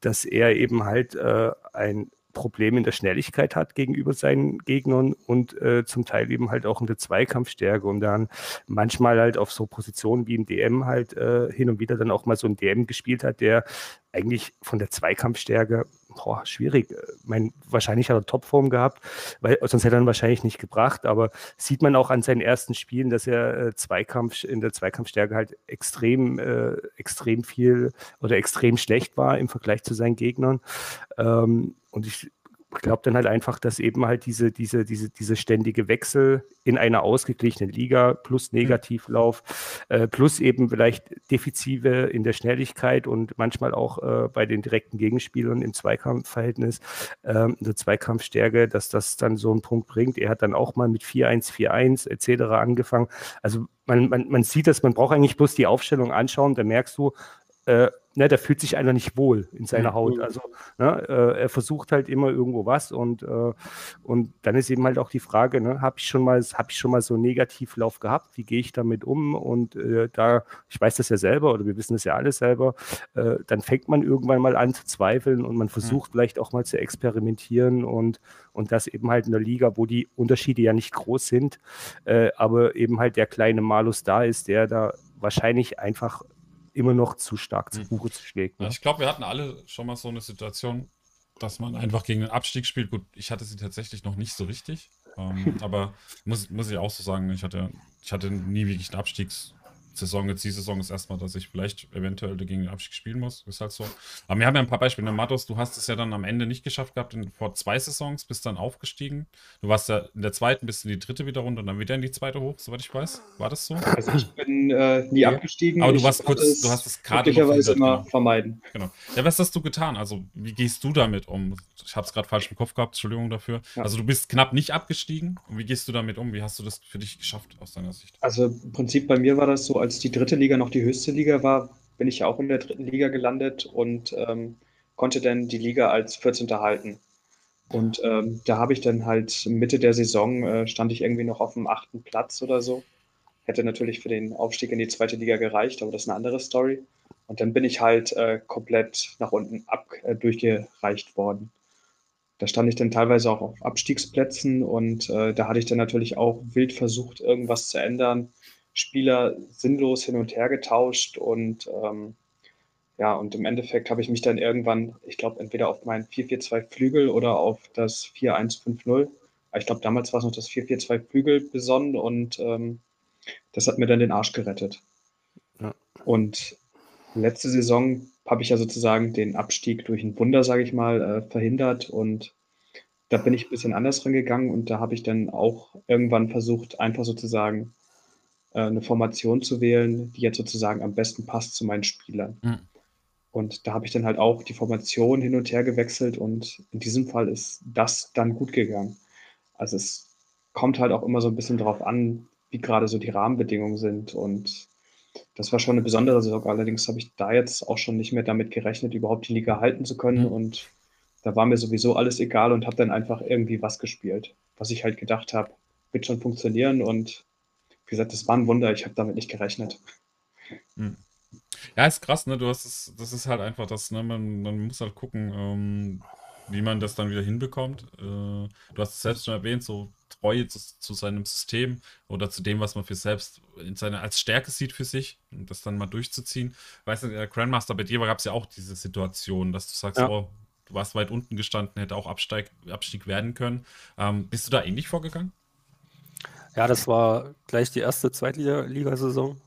dass er eben halt äh, ein Problem in der Schnelligkeit hat gegenüber seinen Gegnern und äh, zum Teil eben halt auch in der Zweikampfstärke und dann manchmal halt auf so Positionen wie ein DM halt äh, hin und wieder dann auch mal so ein DM gespielt hat, der eigentlich von der Zweikampfstärke boah, schwierig. Ich mein, wahrscheinlich hat er Topform gehabt, weil sonst hätte er ihn wahrscheinlich nicht gebracht. Aber sieht man auch an seinen ersten Spielen, dass er äh, Zweikampf in der Zweikampfstärke halt extrem, äh, extrem viel oder extrem schlecht war im Vergleich zu seinen Gegnern. Ähm, und ich glaube dann halt einfach, dass eben halt diese, diese, diese, diese ständige Wechsel in einer ausgeglichenen Liga plus Negativlauf, äh, plus eben vielleicht Defizite in der Schnelligkeit und manchmal auch äh, bei den direkten Gegenspielern im Zweikampfverhältnis, äh, in der Zweikampfstärke, dass das dann so einen Punkt bringt. Er hat dann auch mal mit 4-1, 4-1 etc. angefangen. Also man, man, man sieht das, man braucht eigentlich bloß die Aufstellung anschauen, da merkst du, äh, ne, der fühlt sich einfach nicht wohl in seiner Haut. Also ne, äh, er versucht halt immer irgendwo was und, äh, und dann ist eben halt auch die Frage, ne, habe ich schon mal, habe ich schon mal so einen Negativlauf gehabt? Wie gehe ich damit um? Und äh, da, ich weiß das ja selber oder wir wissen das ja alle selber, äh, dann fängt man irgendwann mal an zu zweifeln und man versucht mhm. vielleicht auch mal zu experimentieren und, und das eben halt in der Liga, wo die Unterschiede ja nicht groß sind, äh, aber eben halt der kleine Malus da ist, der da wahrscheinlich einfach immer noch zu stark zu hm. Buche schlägt. Ne? Ich glaube, wir hatten alle schon mal so eine Situation, dass man einfach gegen den Abstieg spielt. Gut, ich hatte sie tatsächlich noch nicht so richtig. Ähm, aber muss, muss ich auch so sagen, ich hatte, ich hatte nie wirklich einen Abstiegs- Saison, jetzt die Saison ist erstmal, dass ich vielleicht eventuell gegen den Abstieg spielen muss. Ist halt so. Aber wir haben ja ein paar Beispiele. Matos, du hast es ja dann am Ende nicht geschafft gehabt, in, vor zwei Saisons, bist dann aufgestiegen. Du warst ja in der zweiten, bist in die dritte wieder runter und dann wieder in die zweite hoch, soweit ich weiß. War das so? Also ich bin äh, nie ja. abgestiegen. Aber du warst kurz, du hast das Karte möglicherweise immer genau. vermeiden. Genau. Ja, was hast du getan? Also, wie gehst du damit um? Ich habe es gerade falsch im Kopf gehabt, Entschuldigung dafür. Ja. Also, du bist knapp nicht abgestiegen. Und wie gehst du damit um? Wie hast du das für dich geschafft aus deiner Sicht? Also, im Prinzip bei mir war das so, als die dritte Liga noch noch die höchste Liga war, bin ich ja auch in der dritten Liga gelandet und ähm, konnte dann die Liga als 14. halten. Und ähm, da habe ich dann halt Mitte der Saison äh, stand ich irgendwie noch auf dem achten Platz oder so. Hätte natürlich für den Aufstieg in die zweite Liga gereicht, aber das ist eine andere Story. Und dann bin ich halt äh, komplett nach unten ab, äh, durchgereicht worden. Da stand ich dann teilweise auch auf Abstiegsplätzen und äh, da hatte ich dann natürlich auch wild versucht, irgendwas zu ändern. Spieler sinnlos hin und her getauscht und ähm, ja, und im Endeffekt habe ich mich dann irgendwann, ich glaube, entweder auf mein 4-4-2 Flügel oder auf das 4-1-5-0, ich glaube, damals war es noch das 4-4-2 Flügel besonnen und ähm, das hat mir dann den Arsch gerettet. Ja. Und letzte Saison habe ich ja sozusagen den Abstieg durch ein Wunder, sage ich mal, äh, verhindert und da bin ich ein bisschen anders rangegangen und da habe ich dann auch irgendwann versucht, einfach sozusagen äh, eine Formation zu wählen, die jetzt sozusagen am besten passt zu meinen Spielern. Mhm. Und da habe ich dann halt auch die Formation hin und her gewechselt und in diesem Fall ist das dann gut gegangen. Also es kommt halt auch immer so ein bisschen darauf an, wie gerade so die Rahmenbedingungen sind und das war schon eine besondere Saison. Allerdings habe ich da jetzt auch schon nicht mehr damit gerechnet, überhaupt die Liga halten zu können. Mhm. Und da war mir sowieso alles egal und habe dann einfach irgendwie was gespielt, was ich halt gedacht habe, wird schon funktionieren. Und wie gesagt, das war ein Wunder. Ich habe damit nicht gerechnet. Mhm. Ja, ist krass, ne? Du hast es, das ist halt einfach das, ne? Man, man muss halt gucken, ähm, wie man das dann wieder hinbekommt. Äh, du hast es selbst schon erwähnt, so Treue zu, zu, seinem System oder zu dem, was man für selbst in seine, als Stärke sieht für sich, und das dann mal durchzuziehen. Weißt du, der Grandmaster, bei dir gab es ja auch diese Situation, dass du sagst, ja. oh, du warst weit unten gestanden, hätte auch Absteig, Abstieg werden können. Ähm, bist du da ähnlich vorgegangen? Ja, das war gleich die erste Zweitligasaison.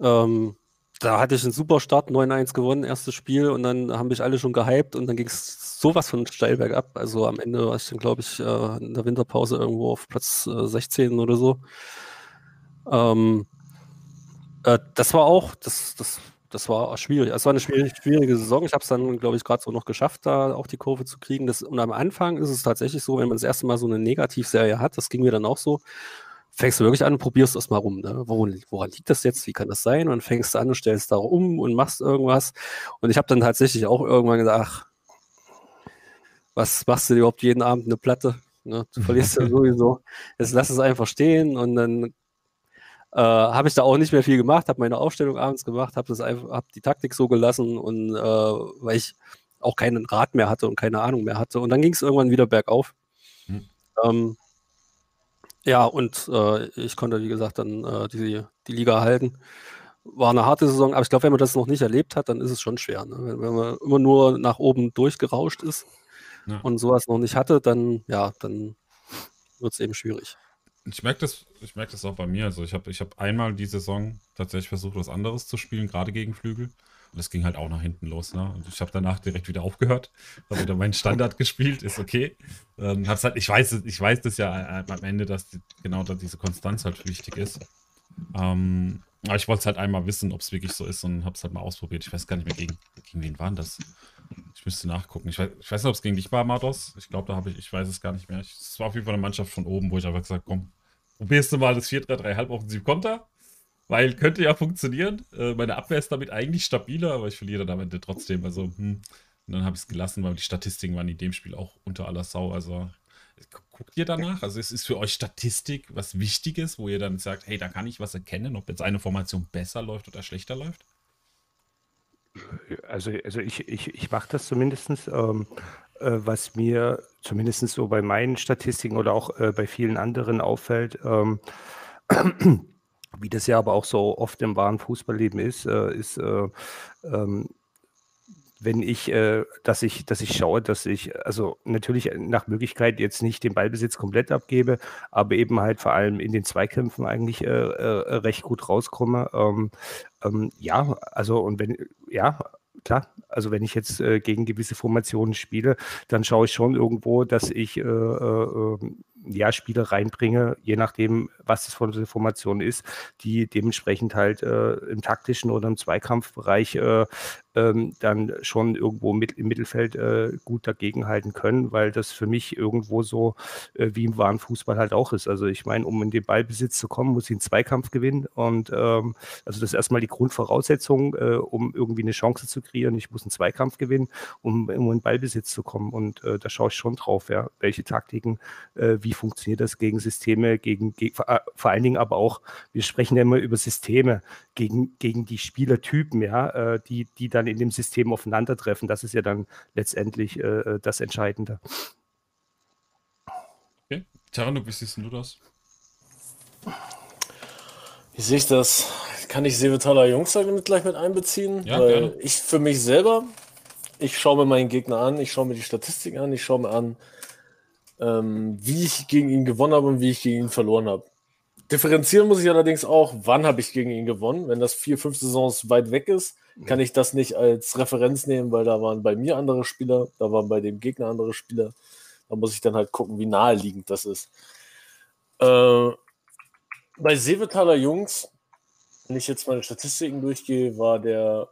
Ähm, da hatte ich einen super Start, 9-1 gewonnen, erstes Spiel und dann haben mich alle schon gehypt und dann ging es sowas von steil bergab. Also am Ende war ich dann, glaube ich, äh, in der Winterpause irgendwo auf Platz 16 äh, oder so. Ähm, äh, das war auch, das, das, das war schwierig. Es war eine schwierige, schwierige Saison. Ich habe es dann, glaube ich, gerade so noch geschafft, da auch die Kurve zu kriegen. Das, und am Anfang ist es tatsächlich so, wenn man das erste Mal so eine Negativserie hat, das ging mir dann auch so, fängst du wirklich an und probierst das mal rum. Ne? Woran, woran, liegt das jetzt? Wie kann das sein? Und fängst du an und stellst da um und machst irgendwas. Und ich habe dann tatsächlich auch irgendwann gedacht, ach, was machst du überhaupt jeden Abend eine Platte? Ne? Du verlierst ja sowieso. Jetzt lass es einfach stehen und dann äh, habe ich da auch nicht mehr viel gemacht, habe meine Aufstellung abends gemacht, habe hab die Taktik so gelassen und äh, weil ich auch keinen Rat mehr hatte und keine Ahnung mehr hatte. Und dann ging es irgendwann wieder bergauf. Hm. Ähm, ja, und äh, ich konnte, wie gesagt, dann äh, die, die Liga halten. War eine harte Saison, aber ich glaube, wenn man das noch nicht erlebt hat, dann ist es schon schwer. Ne? Wenn, wenn, man immer nur nach oben durchgerauscht ist ja. und sowas noch nicht hatte, dann, ja, dann wird es eben schwierig. Ich merke das, ich das auch bei mir. Also ich habe ich hab einmal die Saison tatsächlich versucht, was anderes zu spielen, gerade gegen Flügel. Und das ging halt auch nach hinten los. Ne? Und ich habe danach direkt wieder aufgehört, habe wieder meinen Standard gespielt, ist okay. Ähm, hab's halt, ich, weiß, ich weiß das ja äh, am Ende, dass die, genau dass diese Konstanz halt wichtig ist. Ähm, aber ich wollte es halt einmal wissen, ob es wirklich so ist und habe es halt mal ausprobiert. Ich weiß gar nicht mehr, gegen, gegen wen waren das? Ich müsste nachgucken. Ich weiß, ich weiß nicht, ob es gegen dich war, Mados. Ich glaube, da habe ich, ich weiß es gar nicht mehr. Es war auf jeden Fall eine Mannschaft von oben, wo ich einfach gesagt komm, probierst du mal das 4-3-3 halboffensiv Konter. Weil könnte ja funktionieren. Äh, meine Abwehr ist damit eigentlich stabiler, aber ich verliere dann am Ende trotzdem. Also, hm. Und dann habe ich es gelassen, weil die Statistiken waren in dem Spiel auch unter aller Sau. Also, guckt ihr danach? Also, es ist für euch Statistik was Wichtiges, wo ihr dann sagt, hey, da kann ich was erkennen, ob jetzt eine Formation besser läuft oder schlechter läuft? Also, also ich, ich, ich mache das zumindest, ähm, äh, was mir zumindest so bei meinen Statistiken oder auch äh, bei vielen anderen auffällt. Ähm, wie das ja aber auch so oft im wahren Fußballleben ist, äh, ist, äh, ähm, wenn ich, äh, dass ich, dass ich schaue, dass ich, also natürlich nach Möglichkeit jetzt nicht den Ballbesitz komplett abgebe, aber eben halt vor allem in den Zweikämpfen eigentlich äh, äh, recht gut rauskomme. Ähm, ähm, ja, also und wenn, ja, klar, also wenn ich jetzt äh, gegen gewisse Formationen spiele, dann schaue ich schon irgendwo, dass ich äh, äh, ja, Spiele reinbringe, je nachdem, was das für eine Formation ist, die dementsprechend halt äh, im taktischen oder im Zweikampfbereich äh, ähm, dann schon irgendwo mit, im Mittelfeld äh, gut dagegenhalten können, weil das für mich irgendwo so äh, wie im wahren Fußball halt auch ist. Also ich meine, um in den Ballbesitz zu kommen, muss ich einen Zweikampf gewinnen und ähm, also das ist erstmal die Grundvoraussetzung, äh, um irgendwie eine Chance zu kreieren. Ich muss einen Zweikampf gewinnen, um, um in den Ballbesitz zu kommen und äh, da schaue ich schon drauf, ja, welche Taktiken, äh, wie funktioniert das gegen Systeme, gegen, gegen vor, vor allen Dingen aber auch, wir sprechen ja immer über Systeme, gegen, gegen die Spielertypen, ja, äh, die, die dann in dem System aufeinandertreffen. Das ist ja dann letztendlich äh, äh das Entscheidende. Okay. Tarano, wie siehst du das? Wie sehe ich das? Kann ich Sevetaler Jungs mit gleich mit einbeziehen? Ja, Weil gerne. ich für mich selber, ich schaue mir meinen Gegner an, ich schaue mir die Statistiken an, ich schaue mir an, ähm, wie ich gegen ihn gewonnen habe und wie ich gegen ihn verloren habe. Differenzieren muss ich allerdings auch, wann habe ich gegen ihn gewonnen. Wenn das vier, fünf Saisons weit weg ist, kann ich das nicht als Referenz nehmen, weil da waren bei mir andere Spieler, da waren bei dem Gegner andere Spieler. Da muss ich dann halt gucken, wie naheliegend das ist. Äh, Bei Seevetaler Jungs, wenn ich jetzt meine Statistiken durchgehe, war der,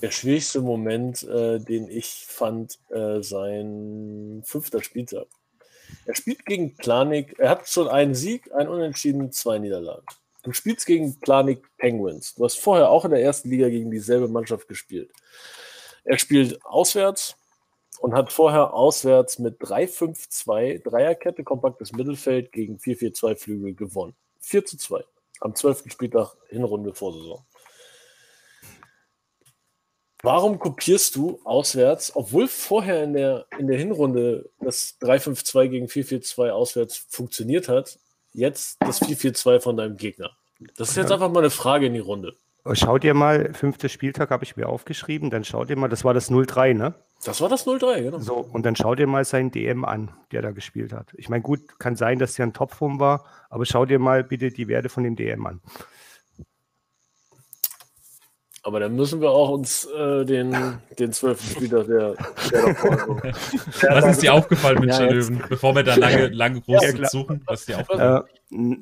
der schwierigste Moment, äh, den ich fand, äh, sein fünfter Spieltag. Er spielt gegen Planik, er hat schon einen Sieg, einen Unentschieden, zwei Niederlagen. Du spielst gegen Planik Penguins. Du hast vorher auch in der ersten Liga gegen dieselbe Mannschaft gespielt. Er spielt auswärts und hat vorher auswärts mit 3-5-2 Dreierkette, kompaktes Mittelfeld gegen 4-4-2 Flügel gewonnen. 4 zu 2 am 12. Spieltag Hinrunde Vorsaison. Warum kopierst du auswärts, obwohl vorher in der, in der Hinrunde das 3-5-2 gegen 4-4-2 auswärts funktioniert hat, jetzt das 4-4-2 von deinem Gegner? Das ist jetzt einfach mal eine Frage in die Runde. Schau dir mal, fünfter Spieltag habe ich mir aufgeschrieben, dann schau dir mal, das war das 0-3, ne? Das war das 0-3, genau. So, und dann schau dir mal seinen DM an, der da gespielt hat. Ich meine, gut, kann sein, dass der ein Topform war, aber schau dir mal bitte die Werte von dem DM an. Aber dann müssen wir auch uns äh, den, den 12. Spieler der, der. Was ist dir aufgefallen mit Ja, Löwen? Bevor wir da lange, lange groß Ja, suchen, was ist dir aufgefallen? Äh,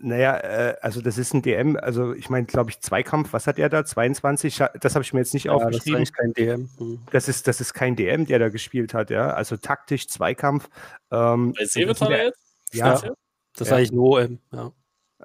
naja, äh, also das ist ein DM, also ich meine, glaube ich, Zweikampf, was hat er da? 22? Scha- Das habe ich mir jetzt nicht Ja, das ist aufgeschrieben. kein DM. Hm. Das ist, das ist kein DM, der da gespielt hat, ja. Also taktisch, Zweikampf. Ähm, Bei Seevetaler jetzt? Ja, Das ist Ja. eigentlich nur OM. Ja.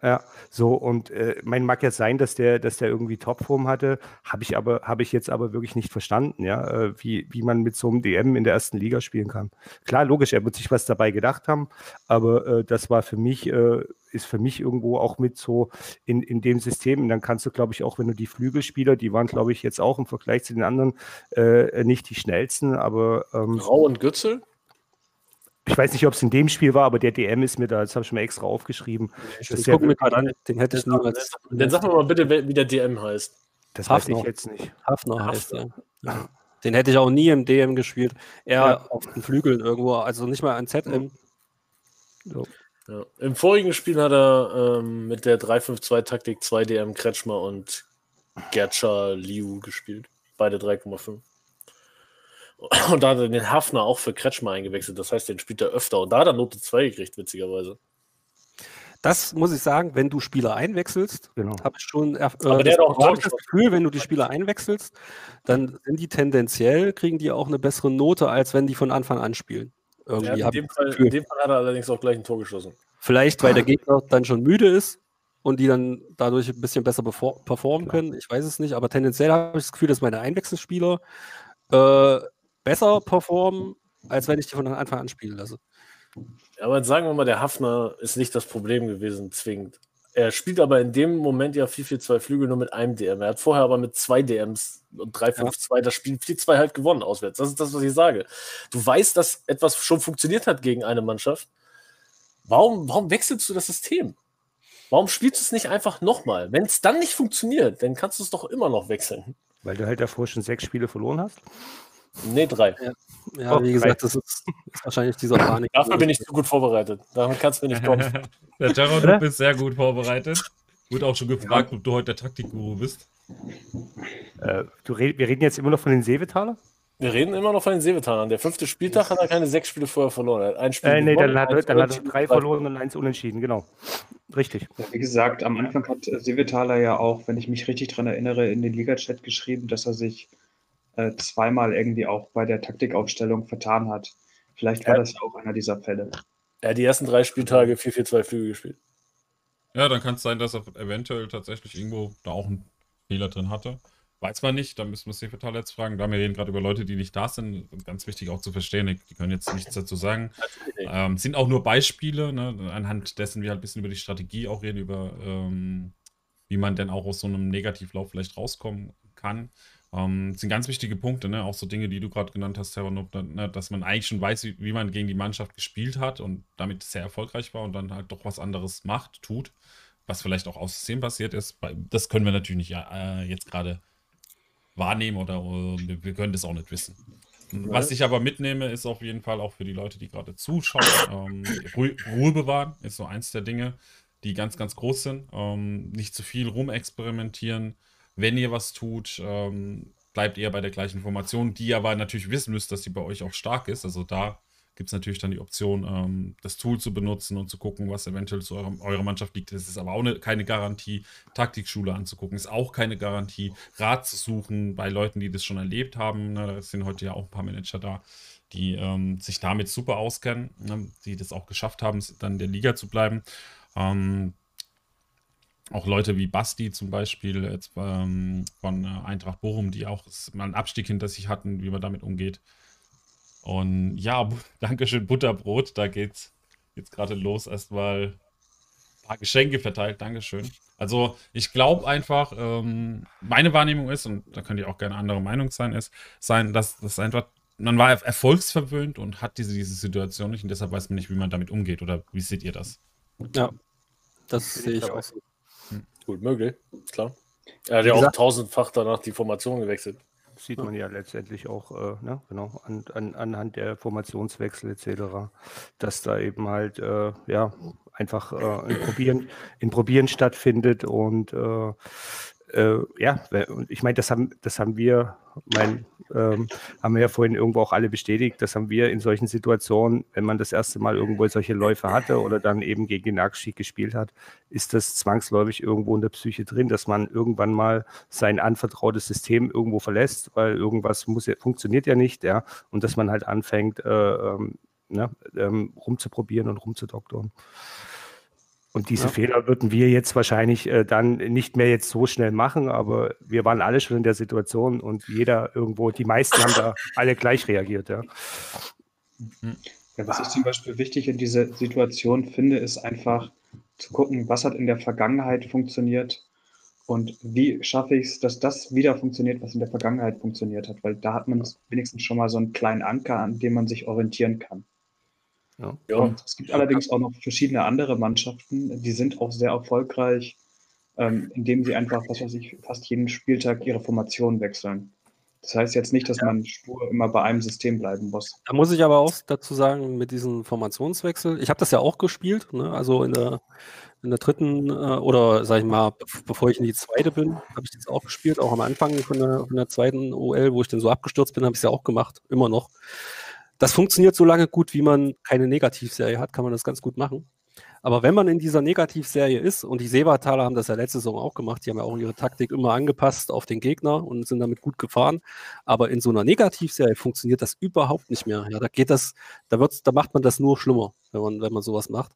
Ja, so und äh, mein mag ja sein, dass der, dass der irgendwie Topform hatte, habe ich aber, habe ich jetzt aber wirklich nicht verstanden, ja, äh, wie, wie man mit so einem DM in der ersten Liga spielen kann. Klar, logisch, er wird sich was dabei gedacht haben, aber äh, das war für mich, äh, ist für mich irgendwo auch mit so in, in dem System. Und dann kannst du, glaube ich, auch wenn du die Flügelspieler, die waren, glaube ich, jetzt auch im Vergleich zu den anderen äh, nicht die schnellsten, aber ähm, Rau und Gützel? Ich weiß nicht, ob es in dem Spiel war, aber der DM ist mir da, das habe ich mir extra aufgeschrieben. Ich gucke mir gerade an, den hätte ich niemals. Dann sag mir mal bitte, wie der DM heißt. das weiß ich Hafner. jetzt nicht. Hafner heißt er. Ja. Den hätte ich auch nie im DM gespielt. Eher Ja. auf den Flügeln irgendwo, also nicht mal an ZM. So. Ja. Im vorigen Spiel hat er ähm, mit der 3-5-2-Taktik 2 DM Kretschmer und Gertscha Liu gespielt. Beide 3,5. Und da hat er den Hafner auch für Kretschmer eingewechselt. Das heißt, den spielt er öfter. Und da hat er Note 2 gekriegt, witzigerweise. Das muss ich sagen, wenn du Spieler einwechselst, Genau. habe ich schon äh, Aber der das, das Gefühl, wenn du die Spieler einwechselst, dann sind die tendenziell, kriegen die auch eine bessere Note, als wenn die von Anfang an spielen. Ja, Irgendwie in, hab dem ich das Fall, Gefühl. in dem Fall hat er allerdings auch gleich ein Tor geschossen. Vielleicht, weil der Gegner dann schon müde ist und die dann dadurch ein bisschen besser performen können. Ich weiß es nicht, aber tendenziell habe ich das Gefühl, dass meine Einwechselspieler äh, besser performen, als wenn ich die von Anfang an spielen lasse. Ja, aber jetzt sagen wir mal, der Hafner ist nicht das Problem gewesen, zwingend. Er spielt aber in dem Moment ja 4-4-2 Flügel nur mit einem DM. Er hat vorher aber mit zwei DMs und 3-5-2 das Spiel 4-2 halt gewonnen auswärts. Das ist das, was ich sage. Du weißt, dass etwas schon funktioniert hat gegen eine Mannschaft. Warum, warum wechselst du das System? Warum spielst du es nicht einfach nochmal? Wenn es dann nicht funktioniert, dann kannst du es doch immer noch wechseln. Weil du halt davor schon sechs Spiele verloren hast. Nee, drei. Ja, Oh, wie gesagt, das ist, ist wahrscheinlich dieser Panik. Dafür bin ich zu gut vorbereitet. Damit kannst du mir nicht kommen. Der Terror, du bist sehr gut vorbereitet. Wurde auch schon gefragt, ob du heute der Taktikguru bist. Äh, du red, wir reden jetzt immer noch von den Seevetaler? Wir reden immer noch von den Seevetanern. Der fünfte Spieltag hat er keine sechs Spiele vorher verloren. Er hat ein Spiel Äh, nee, gewonnen, dann hat, er- dann hat er drei verloren und eins unentschieden, genau. Richtig. Ja, wie gesagt, am Anfang hat Sievetaler ja auch, wenn ich mich richtig dran erinnere, in den Liga-Chat geschrieben, dass er sich äh, zweimal irgendwie auch bei der Taktikaufstellung vertan hat. Vielleicht war Ja. das ja auch einer dieser Fälle. Er hat die ersten drei Spieltage 4-4-2 Flügel gespielt. Ja, dann kann es sein, dass er eventuell tatsächlich irgendwo da auch einen Fehler drin hatte. Weiß man nicht, da müssen wir Seevetal jetzt fragen. Da wir reden gerade über Leute, die nicht da sind. Ganz wichtig auch zu verstehen, die können jetzt nichts dazu sagen. Ähm, sind auch nur Beispiele, ne, anhand dessen wir halt ein bisschen über die Strategie auch reden, über ähm, wie man denn auch aus so einem Negativlauf vielleicht rauskommen kann. Ähm, das sind ganz wichtige Punkte, ne? auch so Dinge, die du gerade genannt hast, Terranop, ne? dass man eigentlich schon weiß, wie, wie man gegen die Mannschaft gespielt hat und damit sehr erfolgreich war und dann halt doch was anderes macht, tut, was vielleicht auch aus System passiert ist. Das können wir natürlich nicht äh, jetzt gerade wahrnehmen oder äh, wir- können das auch nicht wissen. Was ich aber mitnehme, ist auf jeden Fall auch für die Leute, die gerade zuschauen, ähm, Ruhe, Ruhe bewahren ist so eins der Dinge, die ganz, ganz groß sind. Ähm, nicht zu viel rumexperimentieren. Wenn ihr was tut, ähm, bleibt eher bei der gleichen Formation, die ihr aber natürlich wissen müsst, dass die bei euch auch stark ist. Also da gibt es natürlich dann die Option, ähm, das Tool zu benutzen und zu gucken, was eventuell zu eurem, eurer Mannschaft liegt. Das ist aber auch eine, keine Garantie. Taktikschule anzugucken ist auch keine Garantie. Rat zu suchen bei Leuten, die das schon erlebt haben. Ne, da sind heute ja auch ein paar Manager da, die ähm, sich damit super auskennen, ne, die das auch geschafft haben, dann in der Liga zu bleiben. Ähm, auch Leute wie Basti zum Beispiel jetzt, ähm, von äh, Eintracht Bochum, die auch mal einen Abstieg hinter sich hatten, wie man damit umgeht. Und ja, Dankeschön, Butterbrot. Da geht's jetzt gerade los. Erstmal ein paar Geschenke verteilt. Dankeschön. Also, ich glaube einfach, ähm, meine Wahrnehmung ist, und da könnt ihr auch gerne andere Meinung sein, ist, sein, dass das einfach, man war erfolgsverwöhnt und hat diese, diese Situation nicht und deshalb weiß man nicht, wie man damit umgeht. Oder wie seht ihr das? Ja, das sehe ich auch so. Gut möglich, klar. Er hat ja auch tausendfach danach die Formation gewechselt. Sieht man ja letztendlich auch, äh, ne, genau, an, an, anhand der Formationswechsel etc., dass da eben halt, äh, ja, einfach äh, ein, Probieren, ein Probieren stattfindet und äh, äh, ja, ich meine, das haben, das haben wir, mein, ähm, haben wir ja vorhin irgendwo auch alle bestätigt, das haben wir in solchen Situationen, wenn man das erste Mal irgendwo solche Läufe hatte oder dann eben gegen den Abstieg gespielt hat, ist das zwangsläufig irgendwo in der Psyche drin, dass man irgendwann mal sein anvertrautes System irgendwo verlässt, weil irgendwas muss funktioniert ja nicht, ja, und dass man halt anfängt, äh, ähm, ne, ähm, rumzuprobieren und rumzudoktoren. Und diese ja. Fehler würden wir jetzt wahrscheinlich äh, dann nicht mehr jetzt so schnell machen, aber wir waren alle schon in der Situation und jeder irgendwo, die meisten haben da alle gleich reagiert, ja. Ja, was ich zum Beispiel wichtig in dieser Situation finde, ist einfach zu gucken, was hat in der Vergangenheit funktioniert und wie schaffe ich es, dass das wieder funktioniert, was in der Vergangenheit funktioniert hat, weil da hat man wenigstens schon mal so einen kleinen Anker, an dem man sich orientieren kann. Ja. Und es gibt allerdings auch noch verschiedene andere Mannschaften, die sind auch sehr erfolgreich, ähm, indem sie einfach, was weiß ich, fast jeden Spieltag ihre Formation wechseln. Das heißt jetzt nicht, dass man stur immer bei einem System bleiben muss. Da muss ich aber auch dazu sagen, mit diesem Formationswechsel, ich habe das ja auch gespielt, ne? also in der, in der dritten äh, oder sag ich mal, bevor ich in die zweite bin, habe ich das auch gespielt, auch am Anfang von der, von der zweiten OL, wo ich dann so abgestürzt bin, habe ich es ja auch gemacht, immer noch. Das funktioniert so lange gut, wie man keine Negativserie hat, kann man das ganz gut machen. Aber wenn man in dieser Negativserie ist, und die Seebataler haben das ja letzte Saison auch gemacht, die haben ja auch ihre Taktik immer angepasst auf den Gegner und sind damit gut gefahren. Aber in so einer Negativserie funktioniert das überhaupt nicht mehr. Ja, da geht das, da wird's, da macht man das nur schlimmer, wenn man, wenn man sowas macht.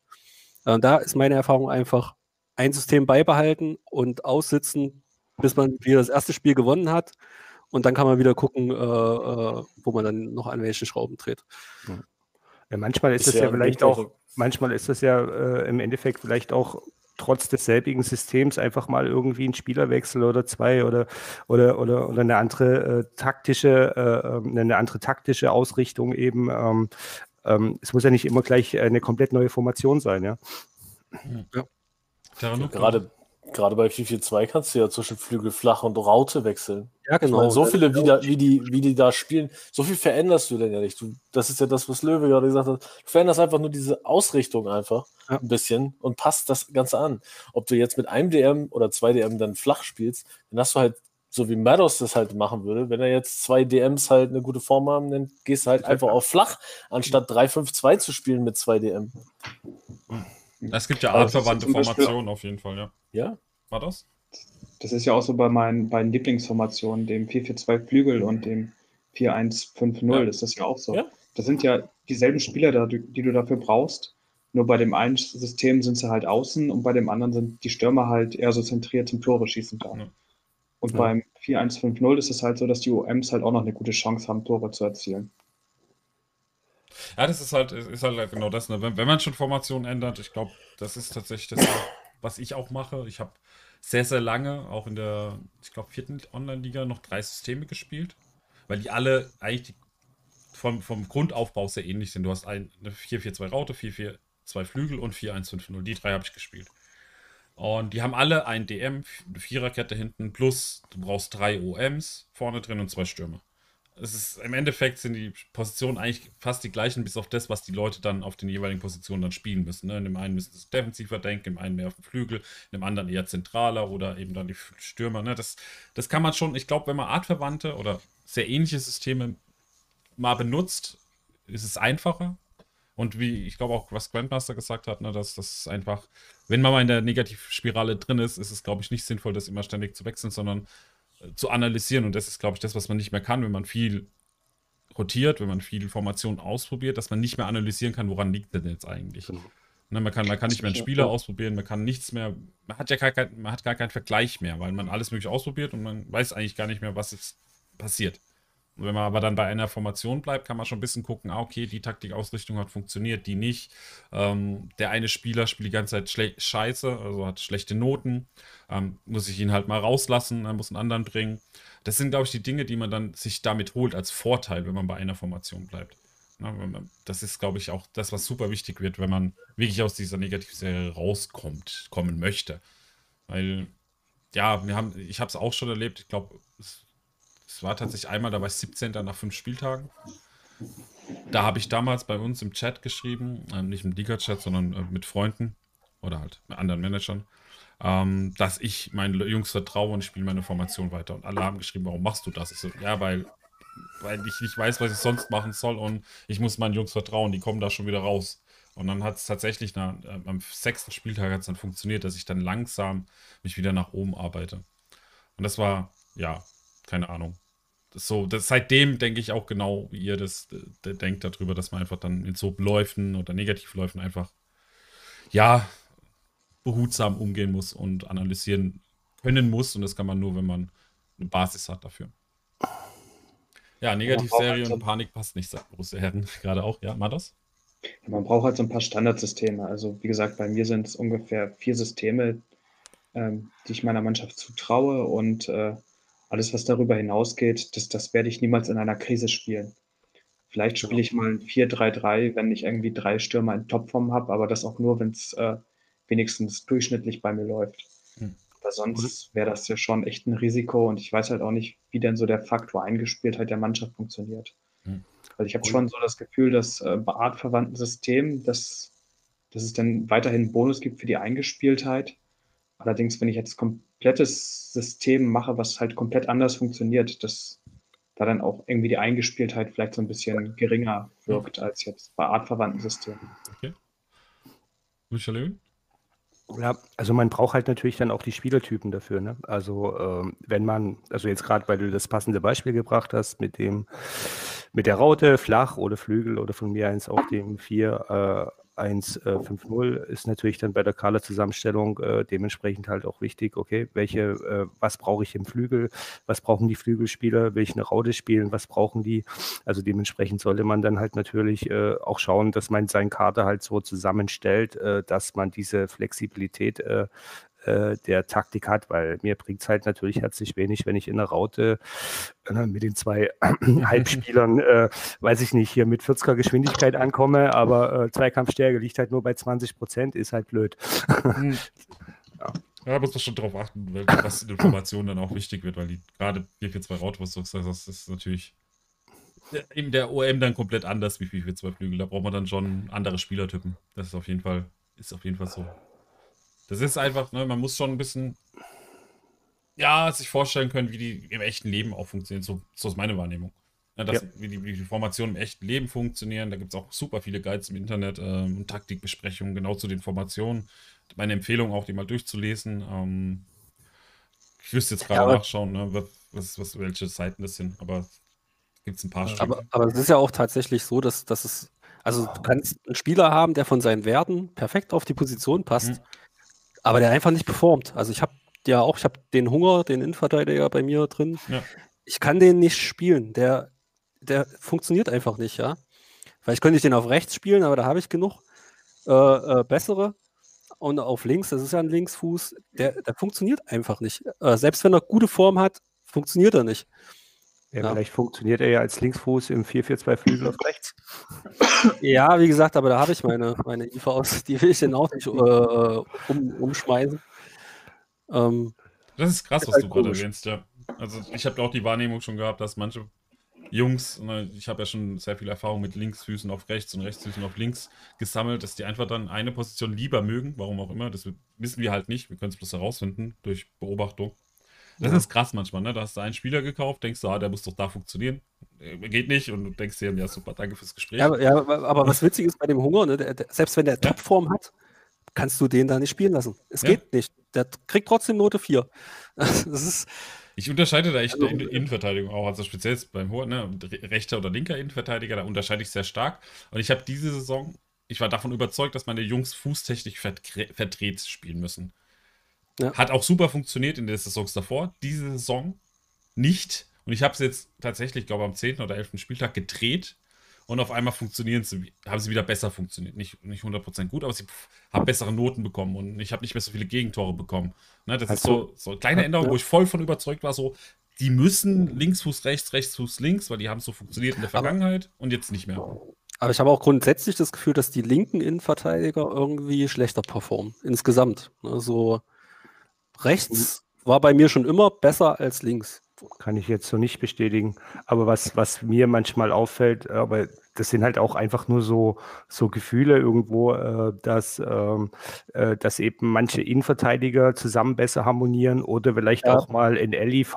Äh, da ist meine Erfahrung einfach, ein System beibehalten und aussitzen, bis man wieder das erste Spiel gewonnen hat und dann kann man wieder gucken, äh, äh, wo man dann noch an welchen Schrauben dreht. Ja, manchmal ist, ist das ja, ja vielleicht auch, manchmal ist das ja äh, im Endeffekt vielleicht auch trotz desselbigen Systems einfach mal irgendwie ein Spielerwechsel oder zwei oder oder oder, oder eine andere äh, taktische äh, ähm, eine andere taktische Ausrichtung eben. Ähm, ähm, es muss ja nicht immer gleich eine komplett neue Formation sein, ja. ja. Gerade Gerade bei 4-4-2 kannst du ja zwischen Flügel flach und Raute wechseln. Ja, genau. Meine, so viele, wie, da, wie, die, wie die da spielen, so viel veränderst du denn ja nicht. Du, das ist ja das, was Löwe gerade gesagt hat. Du veränderst einfach nur diese Ausrichtung einfach ja. ein bisschen und passt das Ganze an. Ob du jetzt mit einem DM oder zwei DM dann flach spielst, dann hast du halt, so wie Mados das halt machen würde, wenn er jetzt zwei DMs halt eine gute Form haben, dann gehst du halt einfach auf flach, anstatt 3-5-2 zu spielen mit zwei DM. Es gibt ja artverwandte Formationen auf jeden Fall, ja. Ja. War das? Das ist ja auch so bei meinen beiden Lieblingsformationen, dem 4-4-2 Flügel und dem 4-1-5-0, ja. ist das ja auch so. Ja. Das sind ja dieselben Spieler, da, die du dafür brauchst. Nur bei dem einen System sind sie halt außen und bei dem anderen sind die Stürmer halt eher so zentriert zum Tore schießen da. Ja. Und ja. beim 4-1-5-0 ist es halt so, dass die OMs halt auch noch eine gute Chance haben, Tore zu erzielen. Ja, das ist halt, ist halt genau das. Ne? Wenn, wenn man schon Formationen ändert, ich glaube, das ist tatsächlich das, was ich auch mache. Ich habe sehr, sehr lange, auch in der, ich glaube, vierten Online-Liga, noch drei Systeme gespielt, weil die alle eigentlich die, vom, vom Grundaufbau sehr ähnlich sind. Du hast ein, eine 4-4-2 Raute, 4-4-2 Flügel und 4-1-5-0. Die drei habe ich gespielt. Und die haben alle ein DM, eine Viererkette hinten, plus du brauchst drei OMs vorne drin und zwei Stürmer es ist im Endeffekt sind die Positionen eigentlich fast die gleichen, bis auf das, was die Leute dann auf den jeweiligen Positionen dann spielen müssen. Ne? In dem einen müssen sie defensiver denken, im einen mehr auf dem Flügel, in dem anderen eher zentraler oder eben dann die Stürmer. Ne? Das, das kann man schon, ich glaube, wenn man artverwandte oder sehr ähnliche Systeme mal benutzt, ist es einfacher. Und wie ich glaube auch, was Grandmaster gesagt hat, ne, dass das einfach, wenn man mal in der Negativspirale drin ist, ist es, glaube ich, nicht sinnvoll, das immer ständig zu wechseln, sondern zu analysieren. Und das ist, glaube ich, das, was man nicht mehr kann, wenn man viel rotiert, wenn man viel Informationen ausprobiert, dass man nicht mehr analysieren kann, woran liegt denn jetzt eigentlich. Genau. Ne, man, kann, man kann nicht mehr einen Spieler ausprobieren, man kann nichts mehr, man hat ja gar, kein, man hat gar keinen Vergleich mehr, weil man alles mögliche ausprobiert und man weiß eigentlich gar nicht mehr, was jetzt passiert. Und wenn man aber dann bei einer Formation bleibt, kann man schon ein bisschen gucken, ah, okay, die Taktikausrichtung hat funktioniert, die nicht. Ähm, der eine Spieler spielt die ganze Zeit scheiße, also hat schlechte Noten. Ähm, muss ich ihn halt mal rauslassen, dann muss einen anderen bringen. Das sind, glaube ich, die Dinge, die man dann sich damit holt als Vorteil, wenn man bei einer Formation bleibt. Na, man, das ist, glaube ich, auch das, was super wichtig wird, wenn man wirklich aus dieser Negativserie rauskommt, kommen möchte. Weil, ja, wir haben, ich habe es auch schon erlebt, ich glaube, es es war tatsächlich einmal, da war ich 17. nach fünf Spieltagen. Da habe ich damals bei uns im Chat geschrieben, äh, nicht im Liga-Chat, sondern äh, mit Freunden oder halt mit anderen Managern, ähm, dass ich meinen Jungs vertraue und ich spiele meine Formation weiter. Und alle haben geschrieben, warum machst du das? Ich so, ja, weil, weil ich nicht weiß, was ich sonst machen soll und ich muss meinen Jungs vertrauen, die kommen da schon wieder raus. Und dann hat es tatsächlich nach, äh, am sechsten Spieltag hat's dann funktioniert, dass ich dann langsam mich wieder nach oben arbeite. Und das war, ja, keine Ahnung. So, das, seitdem denke ich auch genau, wie ihr das äh, denkt darüber, dass man einfach dann in so Läufen oder Negativläufen einfach, ja, behutsam umgehen muss und analysieren können muss. Und das kann man nur, wenn man eine Basis hat dafür. Ja, Negativserie halt und Panik passt nicht, sagt Borussia Herren gerade auch. Ja, mal das? Man braucht halt so ein paar Standardsysteme. Also, wie gesagt, bei mir sind es ungefähr vier Systeme, ähm, die ich meiner Mannschaft zutraue und äh, alles, was darüber hinausgeht, das, das werde ich niemals in einer Krise spielen. Vielleicht spiele ich mal ein 4-3-3, wenn ich irgendwie drei Stürmer in Topform habe, aber das auch nur, wenn es äh, wenigstens durchschnittlich bei mir läuft. Hm. Weil sonst wäre das ja schon echt ein Risiko und ich weiß halt auch nicht, wie denn so der Faktor Eingespieltheit der Mannschaft funktioniert. Hm. Also ich habe schon so das Gefühl, dass äh, bei artverwandten Systemen, dass, dass es dann weiterhin einen Bonus gibt für die Eingespieltheit. Allerdings, wenn ich jetzt komplettes System mache, was halt komplett anders funktioniert, dass da dann auch irgendwie die Eingespieltheit vielleicht so ein bisschen geringer wirkt als jetzt bei artverwandten Systemen. Okay. Michael? Ja, also man braucht halt natürlich dann auch die Spielertypen dafür. Ne? Also ähm, wenn man, also jetzt gerade, weil du das passende Beispiel gebracht hast mit dem, mit der Raute, flach oder Flügel oder von mir eins auf dem 4 1.5.0 äh, ist natürlich dann bei der Kader-Zusammenstellung äh, dementsprechend halt auch wichtig, okay, welche, äh, was brauche ich im Flügel, was brauchen die Flügelspieler, eine Raute spielen, was brauchen die? Also dementsprechend sollte man dann halt natürlich äh, auch schauen, dass man seinen Kader halt so zusammenstellt, äh, dass man diese Flexibilität äh, äh, der Taktik hat, weil mir bringt es halt natürlich herzlich wenig, wenn ich in der Raute äh, mit den zwei Halbspielern, äh, weiß ich nicht, hier mit 40er Geschwindigkeit ankomme, aber äh, Zweikampfstärke liegt halt nur bei 20 Prozent, ist halt blöd. Hm. ja. Ja, muss man schon darauf achten, was in Informationen dann auch wichtig wird, weil die gerade 442 Raute, was du sagst, das ist natürlich in der OM dann komplett anders wie 442 Flügel. Da braucht man dann schon andere Spielertypen. Das ist auf jeden Fall, ist auf jeden Fall so. Das ist einfach, ne, man muss schon ein bisschen, ja, sich vorstellen können, wie die im echten Leben auch funktionieren. So, so ist meine Wahrnehmung. Ja, dass, ja. wie, die, wie die Formationen im echten Leben funktionieren. Da gibt es auch super viele Guides im Internet ähm, und Taktikbesprechungen genau zu den Formationen. Meine Empfehlung auch, die mal durchzulesen. Ähm, ich wüsste jetzt gerade ja, nachschauen, ne, was, was, welche Seiten das sind, aber gibt es ein paar Stück. Aber, aber es ist ja auch tatsächlich so, dass, dass es, also du kannst einen Spieler haben, der von seinen Werten perfekt auf die Position passt. Mhm aber der einfach nicht performt. Also ich habe ja auch, ich habe den Hunger, den Innenverteidiger bei mir drin. Ja. Ich kann den nicht spielen. Der, der funktioniert einfach nicht, ja. Vielleicht könnte ich den auf rechts spielen, aber da habe ich genug äh, äh, bessere. Und auf links, das ist ja ein Linksfuß, der, der funktioniert einfach nicht. Äh, selbst wenn er gute Form hat, funktioniert er nicht. Ja, ja, vielleicht funktioniert er ja als Linksfuß im 4-4-2 Flügel auf rechts. Ja, wie gesagt, aber da habe ich meine, meine IVs, die will ich dann auch nicht äh, um, umschmeißen. Ähm, das ist krass, was halt du gerade erwähnst, ja. Also ich habe auch die Wahrnehmung schon gehabt, dass manche Jungs, ne, ich habe ja schon sehr viel Erfahrung mit Linksfüßen auf rechts und Rechtsfüßen auf links gesammelt, dass die einfach dann eine Position lieber mögen, warum auch immer. Das wissen wir halt nicht, wir können es bloß herausfinden durch Beobachtung Das ist krass manchmal, ne? Da hast du einen Spieler gekauft, denkst du, ah, der muss doch da funktionieren. Äh, Geht nicht und du denkst dir, ja super, danke fürs Gespräch. Ja, aber- ja, aber was witzig ist bei dem Hunger, ne, der, der, selbst wenn der Topform hat, kannst du den da nicht spielen lassen. Es Ja. geht nicht. Der kriegt trotzdem Note 4. Das ist, Ich unterscheide da echt Also, in der Innenverteidigung auch, also speziell beim Hohen, ne, re- rechter oder linker Innenverteidiger, da unterscheide ich sehr stark. Und ich habe diese Saison, ich war davon überzeugt, dass meine Jungs Fußtechnik verdre- verdreht spielen müssen. Ja. Hat auch super funktioniert in der Saison davor. Diese Saison nicht. Und ich habe es jetzt tatsächlich, glaube am 10. oder 11. Spieltag gedreht. Und auf einmal funktionieren sie, haben sie wieder besser funktioniert. Nicht, nicht 100% gut, aber sie haben bessere Noten bekommen und ich habe nicht mehr so viele Gegentore bekommen. Ne, das ist Also- so, so eine kleine Änderung, wo ich voll von überzeugt war, so, die müssen Linksfuß rechts, Rechtsfuß links, weil die haben so funktioniert in der Aber- Vergangenheit und jetzt nicht mehr. aber ich habe auch grundsätzlich das Gefühl, dass die linken Innenverteidiger irgendwie schlechter performen. Insgesamt. Ne, so rechts war bei mir schon immer besser als links. Kann ich jetzt so nicht bestätigen. Aber was, was mir manchmal auffällt, aber das sind halt auch einfach nur so, so Gefühle irgendwo, äh, dass, ähm, äh, dass eben manche Innenverteidiger zusammen besser harmonieren oder vielleicht Ja. auch mal ein LIV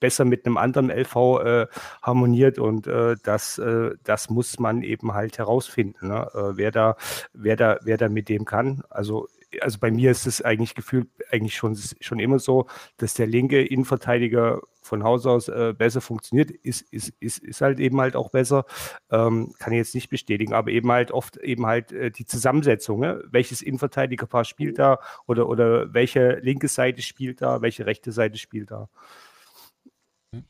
besser mit einem anderen LV äh, harmoniert und das, das muss man eben halt herausfinden, ne? wer, da, wer, da, wer da mit dem kann. Also also bei mir ist es eigentlich gefühlt eigentlich schon, schon immer so, dass der linke Innenverteidiger von Haus aus äh, besser funktioniert, ist, ist, ist, ist halt eben halt auch besser. Ähm, kann ich jetzt nicht bestätigen, aber eben halt oft eben halt äh, die Zusammensetzung, ne? welches Innenverteidigerpaar spielt da oder, oder welche linke Seite spielt da, welche rechte Seite spielt da.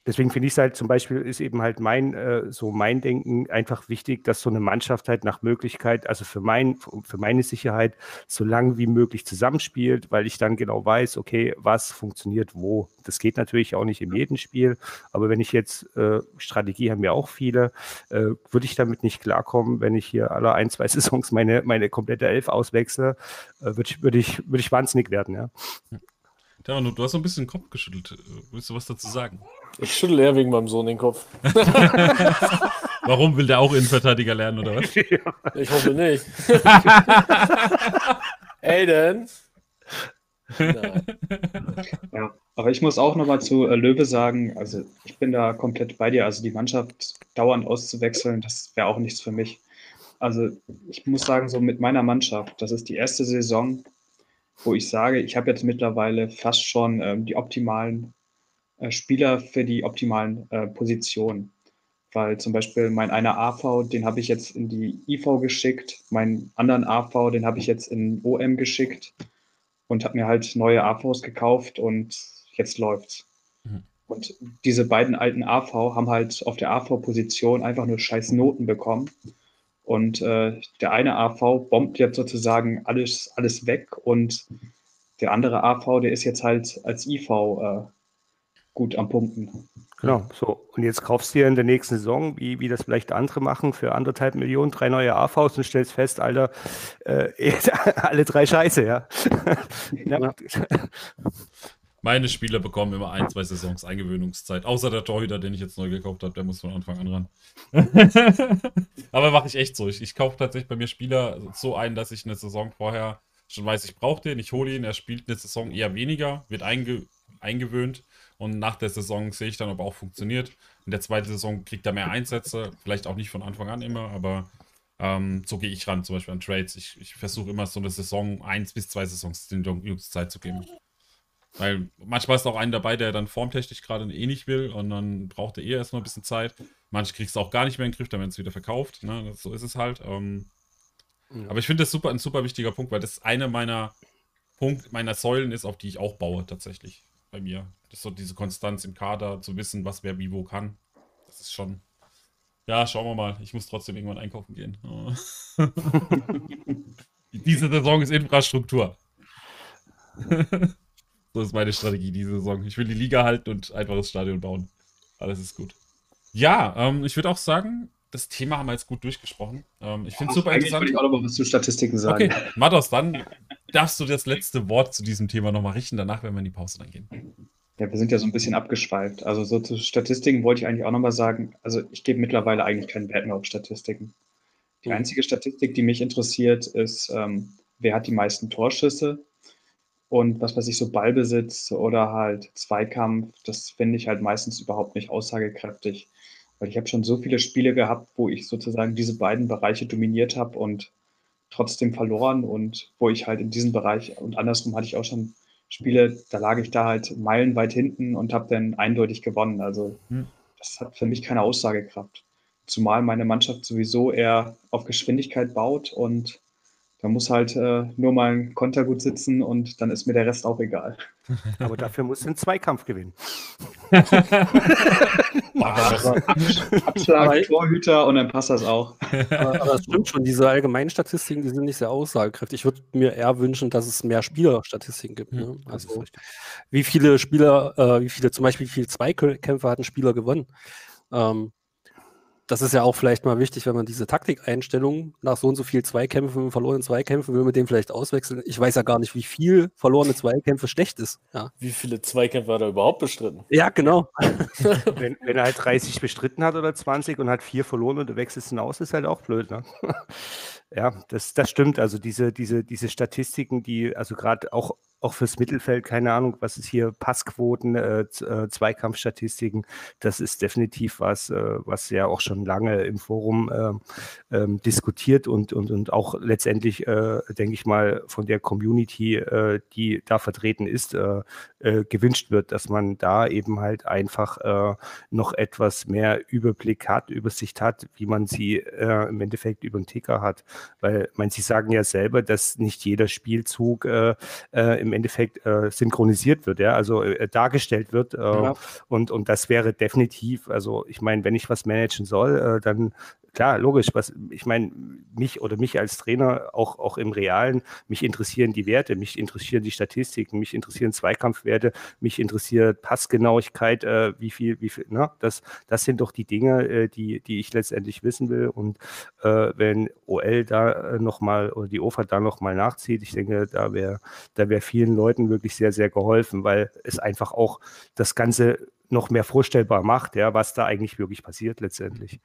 Deswegen finde ich es halt zum Beispiel, ist eben halt mein, äh, so mein Denken einfach wichtig, dass so eine Mannschaft halt nach Möglichkeit, also für, mein, für meine Sicherheit, so lang wie möglich zusammenspielt, weil ich dann genau weiß, okay, was funktioniert wo. Das geht natürlich auch nicht in jedem Spiel, aber wenn ich jetzt, äh, Strategie haben ja auch viele, äh, würde ich damit nicht klarkommen, wenn ich hier alle ein, zwei Saisons meine, meine komplette Elf auswechsle, äh, würde ich, würde ich, würde ich wahnsinnig werden, ja. Tja, du, du hast so ein bisschen den Kopf geschüttelt. Willst du was dazu sagen? Ich schüttel eher wegen meinem Sohn den Kopf. Warum will der auch Innenverteidiger lernen oder was? Ich hoffe nicht. Aiden? Nein. Ja, aber ich muss auch nochmal zu äh, Löwe sagen, also ich bin da komplett bei dir. Also die Mannschaft dauernd auszuwechseln, das wäre auch nichts für mich. Also ich muss sagen, so mit meiner Mannschaft, das ist die erste Saison, wo ich sage, ich habe jetzt mittlerweile fast schon ähm, die optimalen äh, Spieler für die optimalen äh, Positionen. Weil zum Beispiel mein einer AV, den habe ich jetzt in die IV geschickt, meinen anderen AV, den habe ich jetzt in OM geschickt und habe mir halt neue AVs gekauft und jetzt läuft's. Mhm. Und diese beiden alten AV haben halt auf der AV-Position einfach nur scheiß Noten bekommen. Und äh, der eine AV bombt jetzt sozusagen alles, alles weg und der andere AV, der ist jetzt halt als IV äh, gut am Punkten. Genau, so. Und jetzt kaufst du dir in der nächsten Saison, wie, wie das vielleicht andere machen, für anderthalb Millionen drei neue AVs und stellst fest, Alter, äh, alle drei Scheiße, ja. ja. Meine Spieler bekommen immer ein, zwei Saisons Eingewöhnungszeit. Außer der Torhüter, den ich jetzt neu gekauft habe, der muss von Anfang an ran. Aber mache ich echt so. Ich, ich kaufe tatsächlich bei mir Spieler so ein, dass ich eine Saison vorher schon weiß, ich brauche den, ich hole ihn, er spielt eine Saison eher weniger, wird einge eingewöhnt und nach der Saison sehe ich dann, ob er auch funktioniert. In der zweiten Saison kriegt er mehr Einsätze, vielleicht auch nicht von Anfang an immer, aber ähm, so gehe ich ran, zum Beispiel an Trades. Ich, ich versuche immer so eine Saison, eins bis zwei Saisons den Jungs Zeit zu geben. Weil manchmal ist auch einer dabei, der dann formtechnisch gerade eh nicht will und dann braucht er eh erstmal ein bisschen Zeit. Manche kriegst du auch gar nicht mehr in den Griff, dann werden es wieder verkauft. Ne? So ist es halt. Ähm, Ja. Aber ich finde das super, ein super wichtiger Punkt, weil das eine meiner Punkt, meiner Säulen ist, auf die ich auch baue tatsächlich bei mir. Das ist so diese Konstanz im Kader, zu wissen, was wer wie wo kann. Das ist schon. Ja, schauen wir mal. Ich muss trotzdem irgendwann einkaufen gehen. diese Saison ist Infrastruktur. so ist meine Strategie diese Saison. Ich will die Liga halten und einfaches Stadion bauen. Alles ist gut. Ja, ähm, ich würde auch sagen, das Thema haben wir jetzt gut durchgesprochen. Ähm, ich finde es super interessant. wollte ich auch noch mal was zu Statistiken sagen. Okay, Matos, dann darfst du das letzte Wort zu diesem Thema nochmal richten. Danach werden wir in die Pause dann gehen. Ja, wir sind ja so ein bisschen abgeschweift. Also so zu Statistiken wollte ich eigentlich auch nochmal sagen, also ich gebe mittlerweile eigentlich keinen Wert mehr auf Statistiken. Die einzige Statistik, die mich interessiert, ist, ähm, wer hat die meisten Torschüsse. Und was weiß ich, so Ballbesitz oder halt Zweikampf, das finde ich halt meistens überhaupt nicht aussagekräftig. Weil ich habe schon so viele Spiele gehabt, wo ich sozusagen diese beiden Bereiche dominiert habe und trotzdem verloren und wo ich halt in diesem Bereich und andersrum hatte ich auch schon Spiele, da lag ich da halt meilenweit hinten und habe dann eindeutig gewonnen. Also hm. das hat für mich keine Aussagekraft. Zumal meine Mannschaft sowieso eher auf Geschwindigkeit baut und da muss halt äh, nur mal ein Konter gut sitzen und dann ist mir der Rest auch egal. Aber dafür muss ein Zweikampf gewinnen. Abschlag, Torhüter und dann passt das auch. Aber, das stimmt schon, diese allgemeinen Statistiken, die sind nicht sehr aussagekräftig. Ich würde mir eher wünschen, dass es mehr Spielerstatistiken gibt. Ne? Also wie viele Spieler, äh, wie viele, zum Beispiel wie viele Zweikämpfe hat ein Spieler gewonnen? Ähm, das ist ja auch vielleicht mal wichtig, wenn man diese Taktikeinstellung nach so und so viel Zweikämpfen, verlorenen Zweikämpfen, will man den vielleicht auswechseln. Ich weiß ja gar nicht, wie viel verlorene Zweikämpfe schlecht ist. Ja. Wie viele Zweikämpfe hat er überhaupt bestritten? Ja, genau. wenn, wenn, er halt 30 bestritten hat oder 20 und hat vier verloren und du wechselst ihn aus, ist halt auch blöd. Ne? Ja, das, das stimmt. Also diese, diese, diese Statistiken, die, also gerade auch, auch fürs Mittelfeld, keine Ahnung, was ist hier, Passquoten, äh, äh, Zweikampfstatistiken, das ist definitiv was, äh, was ja auch schon lange im Forum äh, ähm, diskutiert und, und, und auch letztendlich, äh, denke ich mal, von der Community, äh, die da vertreten ist, gewünscht wird, dass man da eben halt einfach noch etwas mehr Überblick hat, Übersicht hat, wie man sie im Endeffekt über den Ticker hat. Weil, mein, Sie sagen ja selber, dass nicht jeder Spielzug äh, äh, im Endeffekt äh, synchronisiert wird, ja, also äh, dargestellt wird. Äh, ja. und, und das wäre definitiv, also ich meine, wenn ich was managen soll, äh, dann klar, logisch, was ich meine, mich oder mich als Trainer, auch, auch im Realen, mich interessieren die Werte, mich interessieren die Statistiken, mich interessieren Zweikampfwerte, mich interessiert Passgenauigkeit, äh, wie viel, wie viel, ne? Das, das sind doch die Dinge, äh, die, die ich letztendlich wissen will. Und äh, wenn OL da äh, nochmal oder die OFA da nochmal nachzieht, ich denke, da wäre da wäre vielen Leuten wirklich sehr, sehr geholfen, weil es einfach auch das Ganze noch mehr vorstellbar macht, ja, was da eigentlich wirklich passiert letztendlich.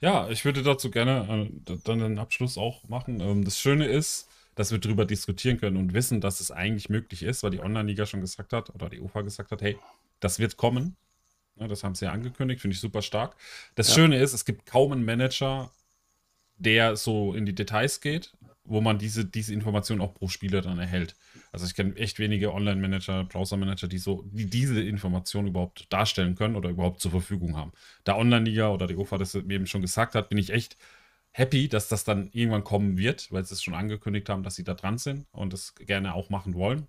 Ja, ich würde dazu gerne äh, dann den Abschluss auch machen. Ähm, das Schöne ist, dass wir darüber diskutieren können und wissen, dass es eigentlich möglich ist, weil die Online-Liga schon gesagt hat oder die UFA gesagt hat, hey, das wird kommen. Ja, das haben sie ja angekündigt, finde ich super stark. Das ja. Schöne ist, es gibt kaum einen Manager, der so in die Details geht, wo man diese, diese Information auch pro Spieler dann erhält. Also ich kenne echt wenige Online-Manager, Browser-Manager, die so, die diese Information überhaupt darstellen können oder überhaupt zur Verfügung haben. Da Online-Liga oder die UFA das eben schon gesagt hat, bin ich echt happy, dass das dann irgendwann kommen wird, weil sie es schon angekündigt haben, dass sie da dran sind und das gerne auch machen wollen.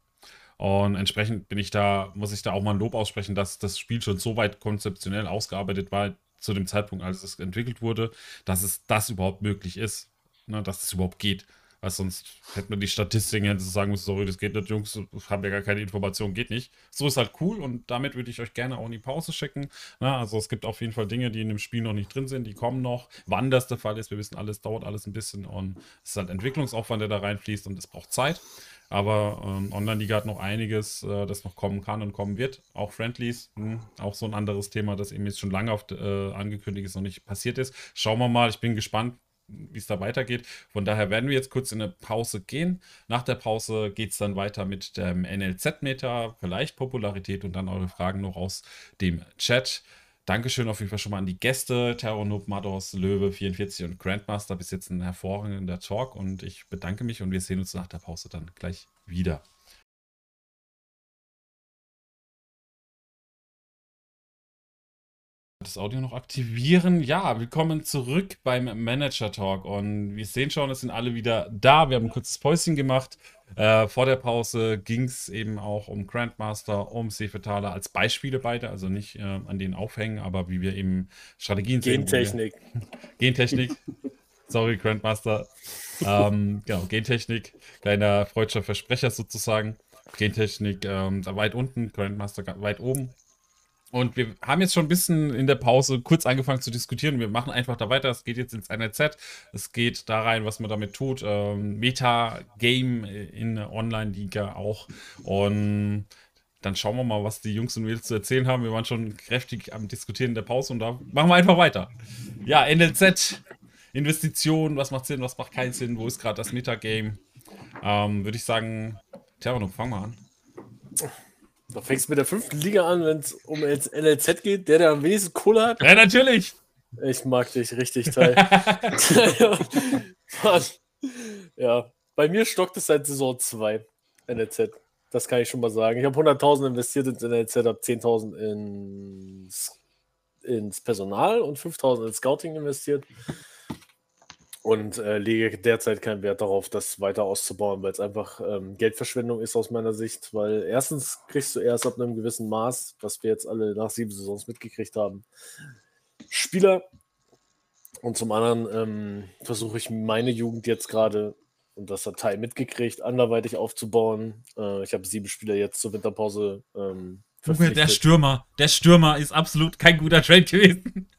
Und entsprechend bin ich da, muss ich da auch mal ein Lob aussprechen, dass das Spiel schon so weit konzeptionell ausgearbeitet war zu dem Zeitpunkt, als es entwickelt wurde, dass es das überhaupt möglich ist, ne, dass es überhaupt geht. Weil sonst hätte man die Statistiken hätte sagen müssen, sorry, das geht nicht, Jungs, haben ja gar keine Informationen, geht nicht. So ist halt cool und damit würde ich euch gerne auch in die Pause schicken. Na, also es gibt auf jeden Fall Dinge, die in dem Spiel noch nicht drin sind, die kommen noch. Wann das der Fall ist, wir wissen alles, dauert alles ein bisschen und es ist halt Entwicklungsaufwand, der da reinfließt und es braucht Zeit. Aber ähm, Online-Liga hat noch einiges, äh, das noch kommen kann und kommen wird. Auch Friendlies, mh, hm, auch so ein anderes Thema, das eben jetzt schon lange auf, äh, angekündigt ist und nicht passiert ist. Schauen wir mal, ich bin gespannt, wie es da weitergeht. Von daher werden wir jetzt kurz in eine Pause gehen. Nach der Pause geht es dann weiter mit dem NLZ-Meter, vielleicht Popularität und dann eure Fragen noch aus dem Chat. Dankeschön auf jeden Fall schon mal an die Gäste, Terror Mados, Löwe 44 und Grandmaster. Bis jetzt ein hervorragender Talk und ich bedanke mich und wir sehen uns nach der Pause dann gleich wieder. Das Audio noch aktivieren. Ja, willkommen zurück beim Manager Talk. Und wir sehen schon, es sind alle wieder da. Wir haben ein kurzes Päuschen gemacht. Äh, vor der Pause ging es eben auch um Grandmaster, um Sefetala als Beispiele beide, also nicht äh, an denen aufhängen, aber wie wir eben Strategien sehen. Gentechnik. Gentechnik. Sorry, Grandmaster. ähm, genau, Gentechnik. Kleiner freudscher Versprecher sozusagen. Gentechnik ähm, weit unten, Grandmaster weit oben. Und wir haben jetzt schon ein bisschen in der Pause kurz angefangen zu diskutieren. Wir machen einfach da weiter. Es geht jetzt ins NLZ. Es geht da rein, was man damit tut. Ähm, Meta-Game in Online-Liga auch. Und dann schauen wir mal, was die Jungs und Mädels zu erzählen haben. Wir waren schon kräftig am Diskutieren in der Pause und da machen wir einfach weiter. Ja, NLZ, Investitionen, was macht Sinn, was macht keinen Sinn, wo ist gerade das Metagame? Ähm, Würde ich sagen, Terranuk, fang mal an. Da fängst du mit der fünften Liga an, wenn es um NLZ geht, der, der am wenigsten Kohle hat. Ja, natürlich. Ich mag dich richtig, Teil. Ja, bei mir stockt es seit Saison 2 NLZ. Das kann ich schon mal sagen. Ich habe 100.000 investiert ins NLZ, habe 10.000 ins, ins Personal und 5.000 ins Scouting investiert. Und äh, lege derzeit keinen Wert darauf, das weiter auszubauen, weil es einfach ähm, Geldverschwendung ist aus meiner Sicht. Weil erstens kriegst du erst ab einem gewissen Maß, was wir jetzt alle nach sieben Saisons mitgekriegt haben, Spieler. Und zum anderen ähm, versuche ich meine Jugend jetzt gerade, und das hat Teil mitgekriegt, anderweitig aufzubauen. Äh, ich habe sieben Spieler jetzt zur Winterpause. Ähm, der Stürmer, der Stürmer ist absolut kein guter Trade gewesen.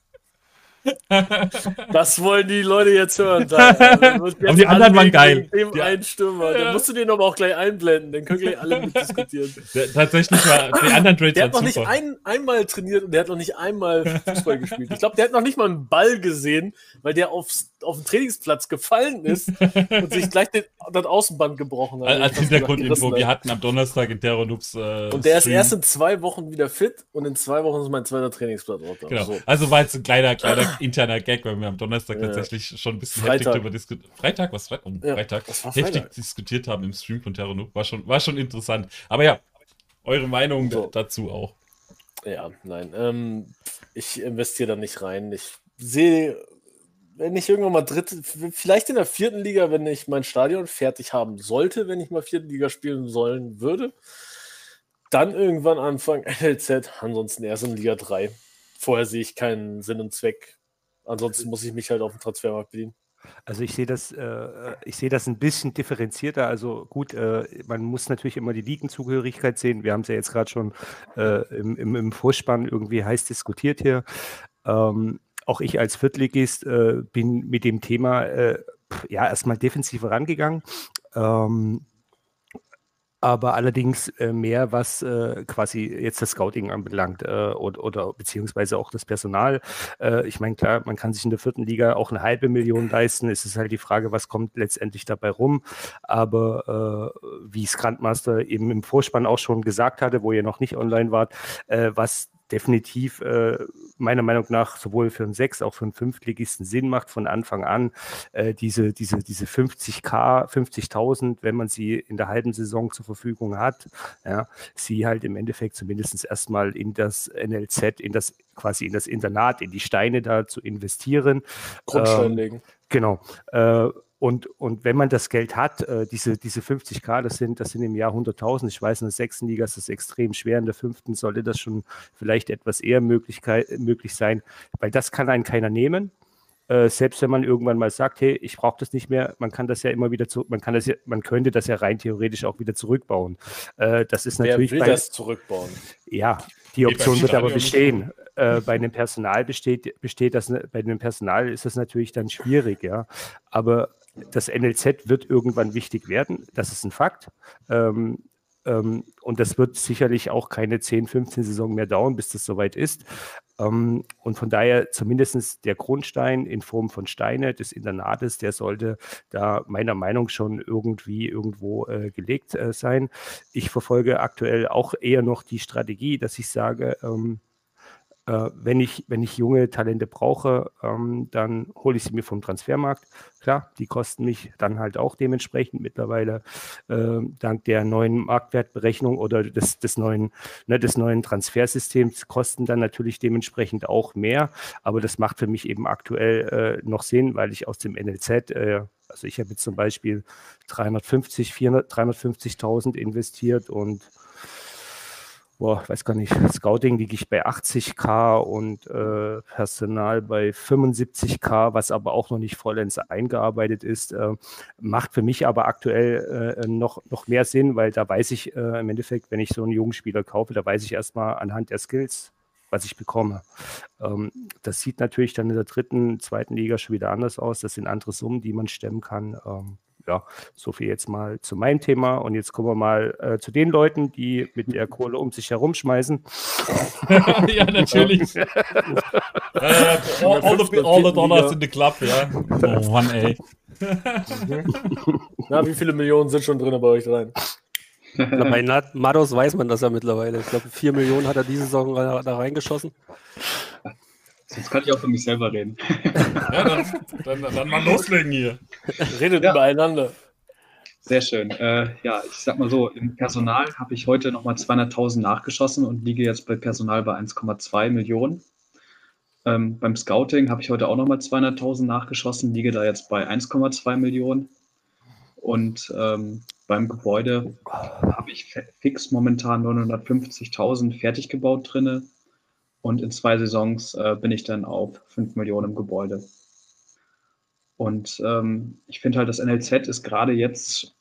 Das wollen die Leute jetzt hören. Aber die anderen waren geil. Dem Die- einen Stürmer. Ja. Da musst du den aber auch gleich einblenden, dann können gleich alle mitdiskutieren. Der, tatsächlich war die anderen Trades Der hat noch waren nicht super. ein, einmal trainiert und der hat noch nicht einmal Fußball gespielt. Ich glaube, der hat noch nicht mal einen Ball gesehen, weil der aufs, auf den Trainingsplatz gefallen ist und sich gleich den, das Außenband gebrochen hat. Als Hintergrundinfo, wir hat. hatten am Donnerstag in Terranux äh, Und der ist Stream. erst in zwei Wochen wieder fit und in zwei Wochen ist mein zweiter Trainingsplatz. Auch Genau. So. Also war jetzt ein kleiner, kleiner interner Gag, weil wir am Donnerstag Ja. tatsächlich schon ein bisschen Freitag. heftig darüber diskutiert Freitag, was Freitag? Oh, Ja, Freitag. war Heftig Freitag. diskutiert haben im Stream von Terranuk. War schon, war schon interessant. Aber ja, eure Meinung So. dazu auch. Ja, nein. Ähm, ich investiere da nicht rein. Ich sehe, wenn ich irgendwann mal dritte, vielleicht in der vierten Liga, wenn ich mein Stadion fertig haben sollte, wenn ich mal vierten Liga spielen sollen würde, dann irgendwann anfangen NLZ, ansonsten erst in Liga 3. Vorher sehe ich keinen Sinn und Zweck. Ansonsten muss ich mich halt auf dem Transfermarkt bedienen. Also ich sehe das, äh, ich sehe das ein bisschen differenzierter. Also gut, äh, man muss natürlich immer die Ligenzugehörigkeit sehen. Wir haben es ja jetzt gerade schon äh, im, im, im Vorspann irgendwie heiß diskutiert hier. Ähm, auch ich als Viertligist äh, bin mit dem Thema äh, ja erstmal defensiv rangegangen. Ähm, aber allerdings äh, mehr, was äh, quasi jetzt das Scouting anbelangt äh, oder, oder beziehungsweise auch das Personal. Ich meine, klar, man kann sich in der vierten Liga auch eine halbe Million leisten. Es ist halt die Frage, was kommt letztendlich dabei rum. Aber wie es Grandmaster eben im Vorspann auch schon gesagt hatte, wo ihr noch nicht online wart, was definitiv äh, meiner Meinung nach sowohl für einen Sechs- auch für einen Fünftligisten Sinn macht, von Anfang an äh, diese, diese, diese 50k, 50.000, wenn man sie in der halben Saison zur Verfügung hat, ja, sie halt im Endeffekt zumindest erstmal in das NLZ, in das quasi in das Internat, in die Steine da zu investieren. Grundstein Ähm, legen. Genau. Äh, und, und wenn man das Geld hat, äh, diese, diese 50k, das sind, das sind im Jahr 100.000. Ich weiß, in der sechsten Liga ist das extrem schwer. In der fünften sollte das schon vielleicht etwas eher Möglichkeit, möglich sein, weil das kann einen keiner nehmen. Äh, selbst wenn man irgendwann mal sagt, hey, ich brauche das nicht mehr, man kann das ja immer wieder zurück, man kann das ja, man könnte das ja rein theoretisch auch wieder zurückbauen. Äh, das ist Wer natürlich will bei, das zurückbauen? ja, die Option wird aber bestehen. Äh, bei einem Personal besteht, besteht das, bei einem Personal ist das natürlich dann schwierig, ja. Aber das NLZ wird irgendwann wichtig werden, das ist ein Fakt. Ähm, ähm, und das wird sicherlich auch keine 10, 15 Saison mehr dauern, bis das soweit ist. Ähm, und von daher zumindest der Grundstein in Form von Steine des Internates, der sollte da meiner Meinung schon irgendwie irgendwo äh, gelegt äh, sein. Ich verfolge aktuell auch eher noch die Strategie, dass ich sage, ähm, äh, wenn, ich, wenn ich junge Talente brauche, ähm, dann hole ich sie mir vom Transfermarkt. Klar, die kosten mich dann halt auch dementsprechend mittlerweile äh, dank der neuen Marktwertberechnung oder des, des, neuen, ne, des neuen Transfersystems kosten dann natürlich dementsprechend auch mehr. Aber das macht für mich eben aktuell äh, noch Sinn, weil ich aus dem NLZ, äh, also ich habe jetzt zum Beispiel 350, 400, 350.000 investiert und boah, weiß gar nicht, Scouting liege ich bei 80k und äh, Personal bei 75k, was aber auch noch nicht vollends eingearbeitet ist, äh, macht für mich aber aktuell äh, noch, noch mehr Sinn, weil da weiß ich äh, im Endeffekt, wenn ich so einen jungen Spieler kaufe, da weiß ich erstmal anhand der Skills, was ich bekomme. Ähm, das sieht natürlich dann in der dritten, zweiten Liga schon wieder anders aus. Das sind andere Summen, die man stemmen kann. Ähm, ja, so viel jetzt mal zu meinem Thema. Und jetzt kommen wir mal äh, zu den Leuten, die mit der Kohle um sich herumschmeißen. ja, natürlich. äh, all, all, the, all the dollars in the club, ja. Oh Mann, ey. Na, wie viele Millionen sind schon drin bei euch rein? Bei Mados weiß man das ja mittlerweile. Ich glaube, 4 Millionen hat er diese Saison da, da reingeschossen. Sonst kann ich auch für mich selber reden. Ja, dann, dann, dann mal loslegen hier. Redet Ja. übereinander. Sehr schön. Äh, ja, ich sag mal so, im Personal habe ich heute nochmal 200.000 nachgeschossen und liege jetzt bei Personal bei 1,2 Millionen. Ähm, beim Scouting habe ich heute auch nochmal 200.000 nachgeschossen, liege da jetzt bei 1,2 Millionen. Und ähm, beim Gebäude habe ich fix momentan 950.000 fertig gebaut drinne. Und in zwei Saisons äh, bin ich dann auf 5 Millionen im Gebäude. Und ähm, ich finde halt, das NLZ ist gerade jetzt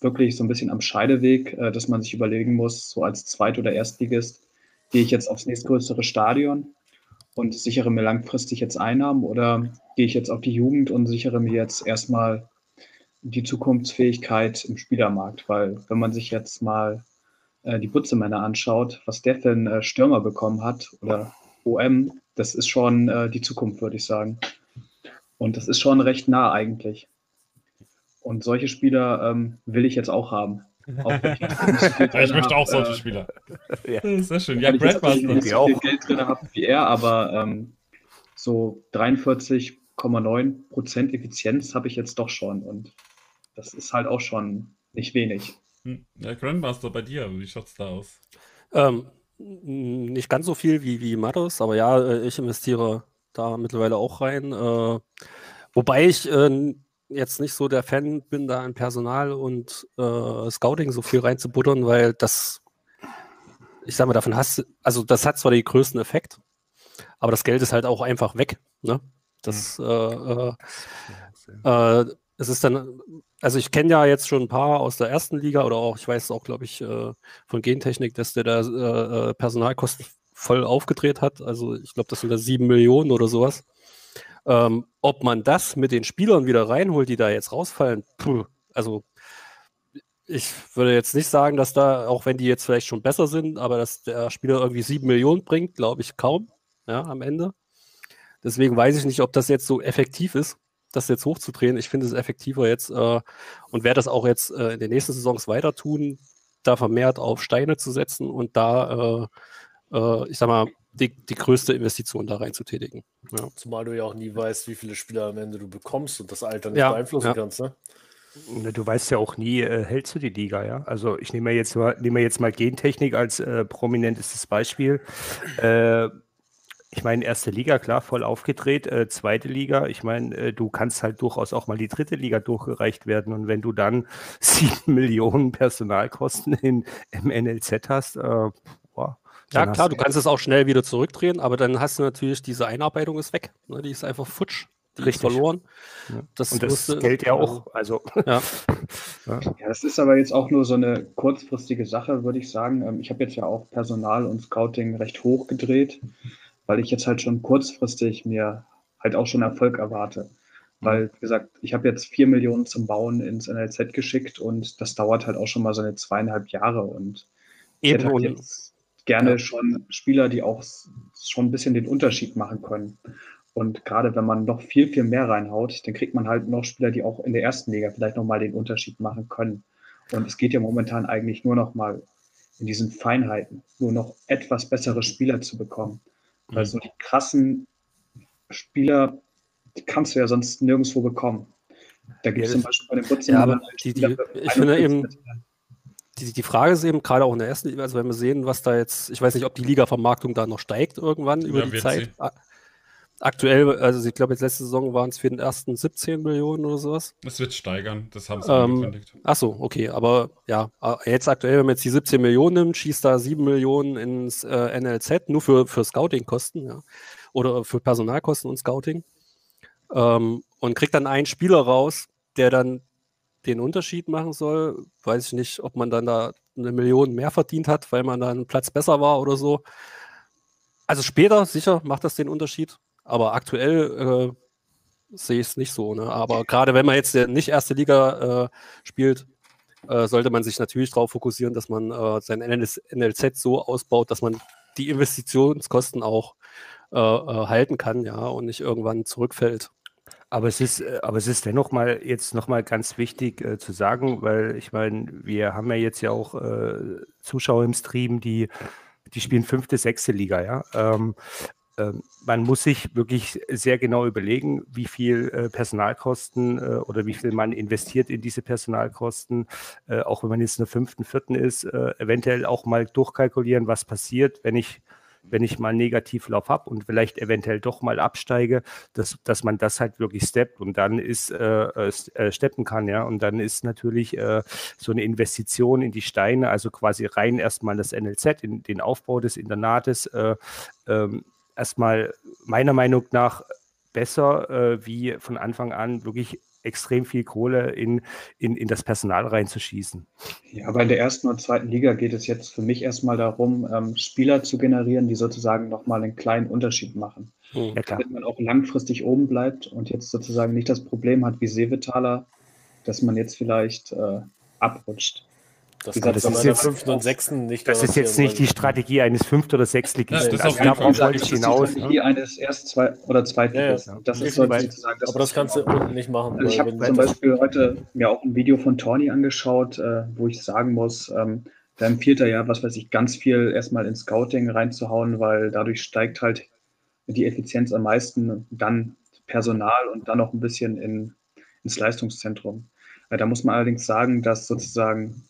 wirklich so ein bisschen am Scheideweg, äh, dass man sich überlegen muss, so als Zweit- oder Erstligist, gehe ich jetzt aufs nächstgrößere Stadion und sichere mir langfristig jetzt Einnahmen oder gehe ich jetzt auf die Jugend und sichere mir jetzt erstmal die Zukunftsfähigkeit im Spielermarkt, weil wenn man sich jetzt mal äh, die Butzemänner anschaut, was der für einen äh, Stürmer bekommen hat oder OM, das ist schon äh, die Zukunft, würde ich sagen. Und das ist schon recht nah eigentlich. Und solche Spieler ähm, will ich jetzt auch haben. Auch ich Ja, ich möchte hab, auch solche äh, Spieler. Ja. Sehr schön. Ja, ich jetzt Grandmaster. nicht so auch. viel Geld drin habe wie er, aber ähm, so 43,9 Prozent Effizienz habe ich jetzt doch schon. Und das ist halt auch schon nicht wenig. Ja, Grandmaster, bei dir, wie schaut's da aus? Ähm, nicht ganz so viel wie, wie Mados, aber ja, äh, ich investiere da mittlerweile auch rein. Äh, wobei ich äh, jetzt nicht so der Fan bin, da in Personal und äh, Scouting so viel reinzubuttern, weil das, ich sag mal, davon hast du, also das hat zwar den größten Effekt, aber das Geld ist halt auch einfach weg. Ne? Das, äh, äh, äh, es ist dann, also ich kenne ja jetzt schon ein paar aus der ersten Liga oder auch, ich weiß auch, glaube ich, äh, von Gentechnik, dass der da äh, äh, Personalkosten voll aufgedreht hat. Also ich glaube, das sind da sieben Millionen oder sowas. Ähm, ob man das mit den Spielern wieder reinholt, die da jetzt rausfallen, puh, also ich würde jetzt nicht sagen, dass da, auch wenn die jetzt vielleicht schon besser sind, aber dass der Spieler irgendwie sieben Millionen bringt, glaube ich kaum, ja, am Ende. Deswegen weiß ich nicht, ob das jetzt so effektiv ist, das jetzt hochzudrehen. Ich finde es effektiver jetzt äh, und werde das auch jetzt äh, in den nächsten Saisons weiter tun, da vermehrt auf Steine zu setzen und da, äh, äh, ich sag mal, die, die größte Investition da rein zu tätigen. Ja. Zumal du ja auch nie weißt, wie viele Spieler am Ende du bekommst und das Alter nicht Ja, beeinflussen ja. kannst. Ne? Na, Du weißt ja auch nie, äh, hältst du die Liga, ja? Also ich nehme jetzt mal, nehme jetzt mal Gentechnik als äh, prominentestes Beispiel. Äh, ich meine, erste Liga, klar, voll aufgedreht. Äh, zweite Liga, ich meine, äh, du kannst halt durchaus auch mal die dritte Liga durchgereicht werden. Und wenn du dann sieben Millionen Personalkosten in, im NLZ hast, äh, boah, Ja, dann klar, du kannst es auch schnell wieder zurückdrehen, aber dann hast du natürlich diese Einarbeitung ist weg. Ne? Die ist einfach futsch. Die Richtig. ist verloren. Ja. Das Und das musste- Geld ja auch. Also, Ja. Ja, das ist aber jetzt auch nur so eine kurzfristige Sache, würde ich sagen. Ähm, Ich habe jetzt ja auch Personal und Scouting recht hoch gedreht, weil ich jetzt halt schon kurzfristig mir halt auch schon Erfolg erwarte. Weil, wie gesagt, ich habe jetzt vier Millionen zum Bauen ins NLZ geschickt und das dauert halt auch schon mal so eine zweieinhalb Jahre. Und ich Eben hätte halt jetzt gerne Ja. schon Spieler, die auch schon ein bisschen den Unterschied machen können. Und gerade wenn man noch viel, viel mehr reinhaut, dann kriegt man halt noch Spieler, die auch in der ersten Liga vielleicht nochmal den Unterschied machen können. Und es geht ja momentan eigentlich nur noch mal in diesen Feinheiten, nur noch etwas bessere Spieler zu bekommen. Weil Mhm. so die krassen Spieler, die kannst du ja sonst nirgendwo bekommen. Da gibt es Ja, zum Beispiel bei den Butzen Ja, aber die- die- ich finde eben- die, die Frage ist eben, gerade auch in der ersten Liga, also wenn wir sehen, was da jetzt, ich weiß nicht, ob die Liga-Vermarktung da noch steigt irgendwann über Ja, die Zeit. sie. Aktuell, also ich glaube, jetzt letzte Saison waren es für den ersten 17 Millionen oder sowas. Das wird steigern, das haben sie Ähm, angekündigt. Ach so, okay, aber ja, jetzt aktuell, wenn man jetzt die 17 Millionen nimmt, schießt da 7 Millionen ins äh, NLZ, nur für, für Scouting-Kosten, ja, oder für Personalkosten und Scouting, ähm, und kriegt dann einen Spieler raus, der dann den Unterschied machen soll. Weiß ich nicht, ob man dann da eine Million mehr verdient hat, weil man da einen Platz besser war oder so. Also später, sicher, macht das den Unterschied, aber aktuell äh, sehe ich es nicht so. Ne? Aber gerade wenn man jetzt äh, nicht erste Liga äh, spielt, äh, sollte man sich natürlich darauf fokussieren, dass man äh, sein NLS, NLZ so ausbaut, dass man die Investitionskosten auch äh, halten kann, ja, und nicht irgendwann zurückfällt. Aber es ist, aber es ist dennoch mal jetzt noch mal ganz wichtig äh, zu sagen, weil ich meine, wir haben ja jetzt ja auch äh, Zuschauer im Stream, die, die spielen fünfte, sechste Liga, ja. Ähm, man muss sich wirklich sehr genau überlegen, wie viel äh, Personalkosten äh, oder wie viel man investiert in diese Personalkosten, äh, auch wenn man jetzt in der fünften, vierten ist, eventuell auch mal durchkalkulieren, was passiert, wenn ich wenn ich mal einen Negativlauf habe und vielleicht eventuell doch mal absteige, dass, dass man das halt wirklich steppt und dann ist steppen kann, ja. Und dann ist natürlich so eine Investition in die Steine, also quasi rein erstmal das NLZ, in den Aufbau des Internates, äh, ähm, erstmal meiner Meinung nach besser, äh, wie von Anfang an wirklich extrem viel Kohle in, in, in das Personal reinzuschießen. Ja, aber in der ersten und zweiten Liga geht es jetzt für mich erstmal darum, ähm, Spieler zu generieren, die sozusagen nochmal einen kleinen Unterschied machen. Ja, damit man auch langfristig oben bleibt und jetzt sozusagen nicht das Problem hat wie Seevetaler, dass man jetzt vielleicht äh, abrutscht. Das, das ist jetzt, fünften und sechsten nicht. Das ist jetzt nicht die Strategie eines Fünft- oder Sechstligisten. Ja, das also darauf wollte ich hinaus. Die Strategie ne? eines Erst-, Zwei- oder Zweitligisten. Ja, ja. Das ist sozusagen das. Aber das kannst du unten nicht machen. Also ich habe zum Beispiel heute mir auch ein Video von Tony angeschaut, äh, wo ich sagen muss, ähm, da empfiehlt er ja, was weiß ich, ganz viel erstmal in Scouting reinzuhauen, weil dadurch steigt halt die Effizienz am meisten, dann Personal und dann noch ein bisschen in, ins Leistungszentrum. Da muss man allerdings sagen, dass sozusagen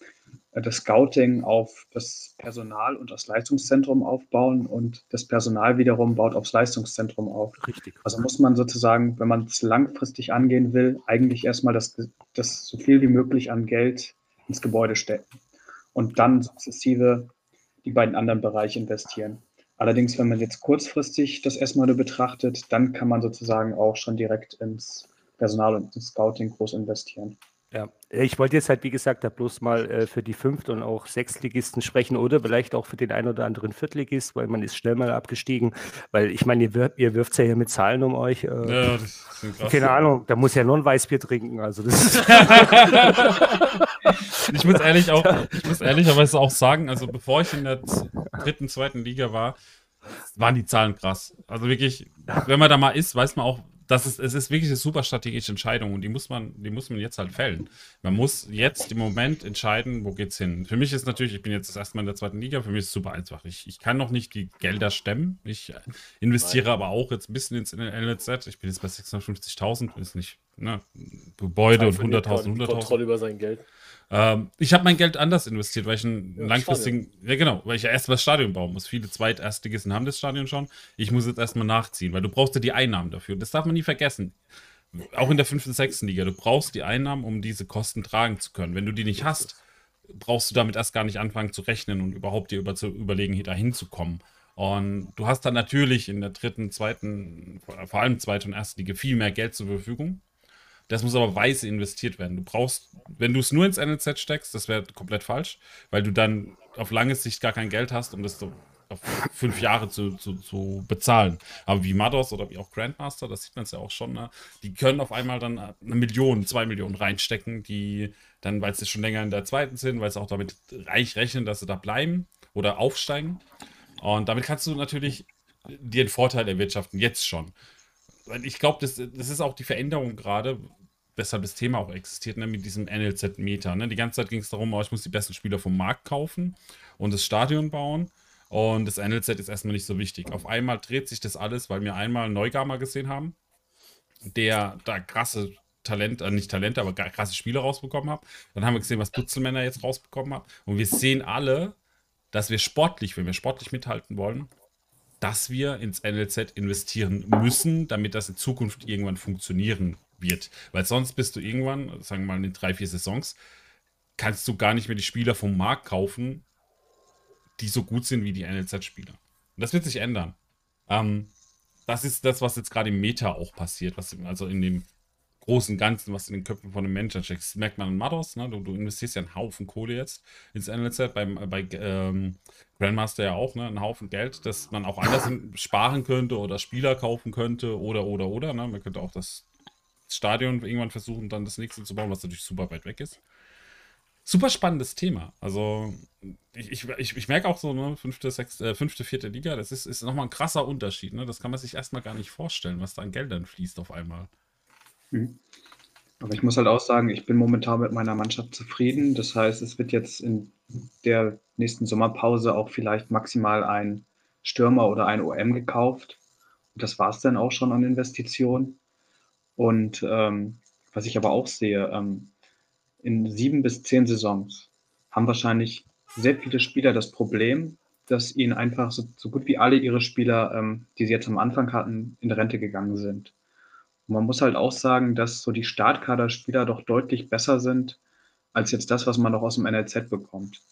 das Scouting auf das Personal und das Leistungszentrum aufbauen und das Personal wiederum baut aufs Leistungszentrum auf. Richtig. Also muss man sozusagen, wenn man es langfristig angehen will, eigentlich erstmal das, das so viel wie möglich an Geld ins Gebäude stecken und dann sukzessive die beiden anderen Bereiche investieren. Allerdings, wenn man jetzt kurzfristig das erstmal nur betrachtet, dann kann man sozusagen auch schon direkt ins Personal und ins Scouting groß investieren. Ja, ich wollte jetzt halt, wie gesagt, da bloß mal äh, für die Fünft- und auch Sechstligisten sprechen oder vielleicht auch für den einen oder anderen Viertligist, weil man ist schnell mal abgestiegen. Weil ich meine, ihr, wir, ihr wirft es ja hier mit Zahlen um euch. Äh, ja. Keine Ahnung, da muss ja nur ein Weißbier trinken. Also das ich muss ehrlich auch, ich muss ehrlicherweise auch sagen, also bevor ich in der dritten, zweiten Liga war, waren die Zahlen krass. Also wirklich, wenn man da mal ist, weiß man auch, das ist, es ist wirklich eine super strategische Entscheidung und die muss man, die muss man jetzt halt fällen. Man muss jetzt im Moment entscheiden, wo geht's hin. Für mich ist natürlich, ich bin jetzt das erste Mal in der zweiten Liga, für mich ist es super einfach. Ich, ich kann noch nicht die Gelder stemmen. Ich investiere Nein. aber auch jetzt ein bisschen ins NLZ. Ich bin jetzt bei 650.000, ist nicht, ne, Gebäude und 100.000, 100.000. Kontrolle über sein Geld. Ähm, ich habe mein Geld anders investiert, weil ich einen ja, langfristigen, Stadion. ja genau, weil ich ja erst das Stadion bauen muss. Viele Zweiterstligisten haben das Stadion schon. Ich muss jetzt erstmal nachziehen, weil du brauchst ja die Einnahmen dafür. Das darf man nie vergessen. Auch in der fünften, sechsten Liga. Du brauchst die Einnahmen, um diese Kosten tragen zu können. Wenn du die nicht hast, brauchst du damit erst gar nicht anfangen zu rechnen und überhaupt dir über zu überlegen, hier dahin zu kommen. Und du hast dann natürlich in der dritten, zweiten, vor allem zweiten und ersten Liga viel mehr Geld zur Verfügung. Das muss aber weise investiert werden. Du brauchst, wenn du es nur ins NLZ steckst, das wäre komplett falsch, weil du dann auf lange Sicht gar kein Geld hast, um das so auf fünf Jahre zu, zu, zu bezahlen. Aber wie Mados oder wie auch Grandmaster, das sieht man es ja auch schon, ne? die können auf einmal dann eine Million, zwei Millionen reinstecken, die dann, weil sie schon länger in der zweiten sind, weil sie auch damit reich rechnen, dass sie da bleiben oder aufsteigen. Und damit kannst du natürlich dir einen Vorteil erwirtschaften, jetzt schon ich glaube, das, das ist auch die Veränderung gerade, weshalb das Thema auch existiert, ne, mit diesem NLZ-Meter. Ne? Die ganze Zeit ging es darum, oh, ich muss die besten Spieler vom Markt kaufen und das Stadion bauen. Und das NLZ ist erstmal nicht so wichtig. Auf einmal dreht sich das alles, weil wir einmal Neugamer gesehen haben, der da krasse Talent, äh, nicht Talente, aber krasse Spieler rausbekommen hat. Dann haben wir gesehen, was Putzelmänner jetzt rausbekommen hat. Und wir sehen alle, dass wir sportlich, wenn wir sportlich mithalten wollen, dass wir ins NLZ investieren müssen, damit das in Zukunft irgendwann funktionieren wird. Weil sonst bist du irgendwann, sagen wir mal in drei, vier Saisons, kannst du gar nicht mehr die Spieler vom Markt kaufen, die so gut sind wie die NLZ-Spieler. Und das wird sich ändern. Ähm, das ist das, was jetzt gerade im Meta auch passiert, was also in dem großen Ganzen, was in den Köpfen von den Menschen steckt. Das merkt man an Mados, ne? du, du, investierst ja einen Haufen Kohle jetzt ins NLZ, beim, bei ähm, Grandmaster ja auch, ne? einen Haufen Geld, das man auch anders sparen könnte oder Spieler kaufen könnte oder, oder, oder. Ne? Man könnte auch das Stadion irgendwann versuchen, dann das nächste zu bauen, was natürlich super weit weg ist. Super spannendes Thema. Also, ich, ich, ich, ich merke auch so, ne, fünfte, sechste, äh, fünfte, vierte Liga, das ist, ist nochmal ein krasser Unterschied. Ne? Das kann man sich erstmal gar nicht vorstellen, was da an Geldern fließt auf einmal. Mhm. Aber ich muss halt auch sagen, ich bin momentan mit meiner Mannschaft zufrieden. Das heißt, es wird jetzt in der nächsten Sommerpause auch vielleicht maximal ein Stürmer oder ein OM gekauft. Und das war es dann auch schon an Investitionen. Und ähm, was ich aber auch sehe, ähm, in sieben bis zehn Saisons haben wahrscheinlich sehr viele Spieler das Problem, dass ihnen einfach so, so gut wie alle ihre Spieler, ähm, die sie jetzt am Anfang hatten, in Rente gegangen sind. Und man muss halt auch sagen, dass so die Startkaderspieler doch deutlich besser sind als jetzt das, was man noch aus dem NLZ bekommt.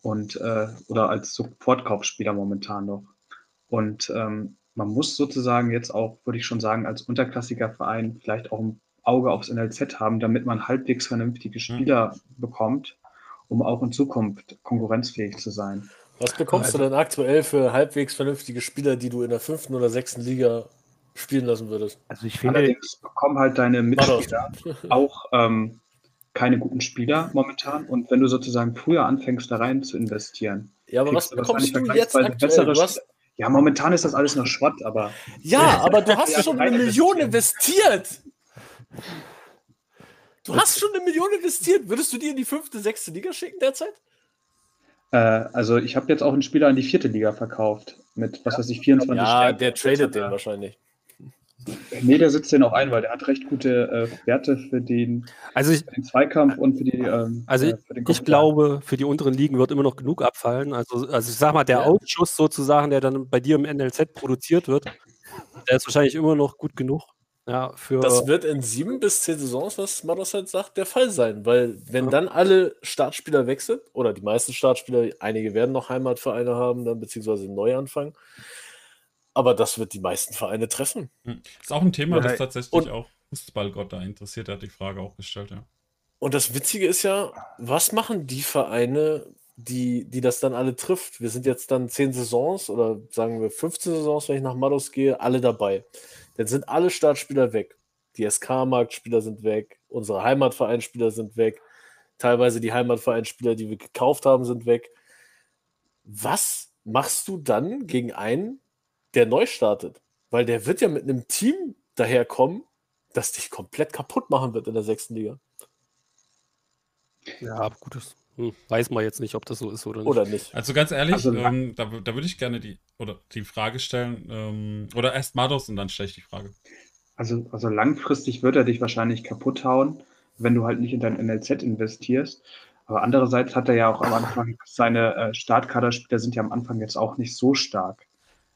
Und, äh, oder als Sofortkaufspieler momentan noch. Und ähm, man muss sozusagen jetzt auch, würde ich schon sagen, als unterklassiger Verein vielleicht auch ein Auge aufs NLZ haben, damit man halbwegs vernünftige Spieler mhm. bekommt, um auch in Zukunft konkurrenzfähig zu sein. Was bekommst also, du denn aktuell für halbwegs vernünftige Spieler, die du in der fünften oder sechsten Liga spielen lassen würdest? Also ich finde, Allerdings bekommen halt deine Mitspieler auch ähm, keine guten Spieler momentan. Und wenn du sozusagen früher anfängst, da rein zu investieren, ja, aber was bekommst du jetzt aktuell? Du hast, ja, momentan ist das alles noch Schrott, aber. Ja, aber du hast schon eine Million investiert. Du hast schon eine Million investiert. Würdest du die in die fünfte, sechste Liga schicken derzeit? Äh, also ich habe jetzt auch einen Spieler in die vierte Liga verkauft. Mit, was weiß ich, 24 Ja, Stärken. der tradet den wahrscheinlich. Nee, der sitzt den auch ein, weil der hat recht gute äh, Werte für den, also ich, für den, Zweikampf und für die. Ähm, also äh, ich, ich glaube, für die unteren Ligen wird immer noch genug abfallen. Also, also ich sag mal, der ja. Ausschuss sozusagen, der dann bei dir im NLZ produziert wird, der ist wahrscheinlich immer noch gut genug. Ja, für das wird in sieben bis zehn Saisons, was Maros halt sagt, der Fall sein, weil wenn ja. dann alle Startspieler wechseln, oder die meisten Startspieler, einige werden noch Heimatvereine haben, dann beziehungsweise einen Neuanfang, aber das wird die meisten Vereine treffen. Hm. Ist auch ein Thema, ja, das tatsächlich und, auch Fußballgott da interessiert. Er hat die Frage auch gestellt, ja. Und das Witzige ist ja, was machen die Vereine, die, die das dann alle trifft? Wir sind jetzt dann zehn Saisons oder sagen wir 15 Saisons, wenn ich nach Mados gehe, alle dabei. Dann sind alle Startspieler weg. Die SK-Marktspieler sind weg, unsere Heimatvereinspieler sind weg, teilweise die Heimatvereinspieler, die wir gekauft haben, sind weg. Was machst du dann gegen einen, der neu startet. Weil der wird ja mit einem Team daherkommen, das dich komplett kaputt machen wird in der sechsten Liga. Ja, gutes. Hm, weiß man jetzt nicht, ob das so ist oder nicht. Oder nicht. Also ganz ehrlich, also, ähm, da, da würde ich gerne die, oder die Frage stellen, ähm, oder erst Mados und dann stelle ich die Frage. Also, also langfristig wird er dich wahrscheinlich kaputt hauen, wenn du halt nicht in dein NLZ investierst. Aber andererseits hat er ja auch am Anfang seine äh, Startkaderspieler sind ja am Anfang jetzt auch nicht so stark.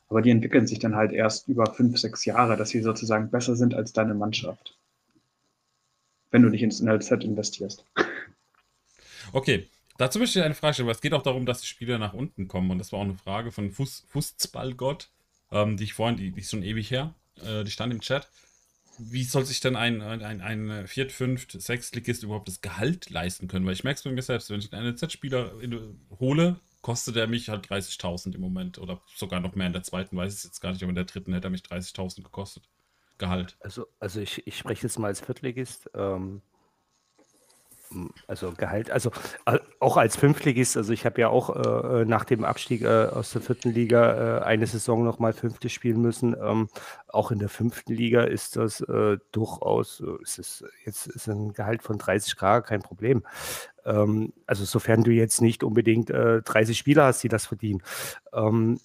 Aber die entwickeln sich dann halt erst über fünf, sechs Jahre, dass sie sozusagen besser sind als deine Mannschaft. Wenn du nicht ins NLZ investierst. Okay, dazu möchte ich eine Frage stellen, weil es geht auch darum, dass die Spieler nach unten kommen. Und das war auch eine Frage von Fuß, Fußballgott, ähm, die ich vorhin, die, die ist schon ewig her, äh, die stand im Chat. Wie soll sich denn ein, ein, ein Viert-, Fünft-, Sechstligist überhaupt das Gehalt leisten können? Weil ich merke es bei mir selbst, wenn ich einen NLZ-Spieler hole, kostet er mich halt 30.000 im Moment oder sogar noch mehr in der zweiten, weiß ich jetzt gar nicht, aber in der dritten hätte er mich 30.000 gekostet. Gehalt. Also, also ich, ich spreche jetzt mal als Viertligist. Ähm, also Gehalt, also äh, auch als Fünftligist, also ich habe ja auch äh, nach dem Abstieg äh, aus der vierten Liga äh, eine Saison nochmal fünfte spielen müssen. Ähm, auch in der fünften Liga ist das äh, durchaus, äh, ist es, jetzt ist ein Gehalt von 30 Grad kein Problem. Ähm, also sofern du jetzt nicht unbedingt 30 Spieler hast, die das verdienen. Ähm,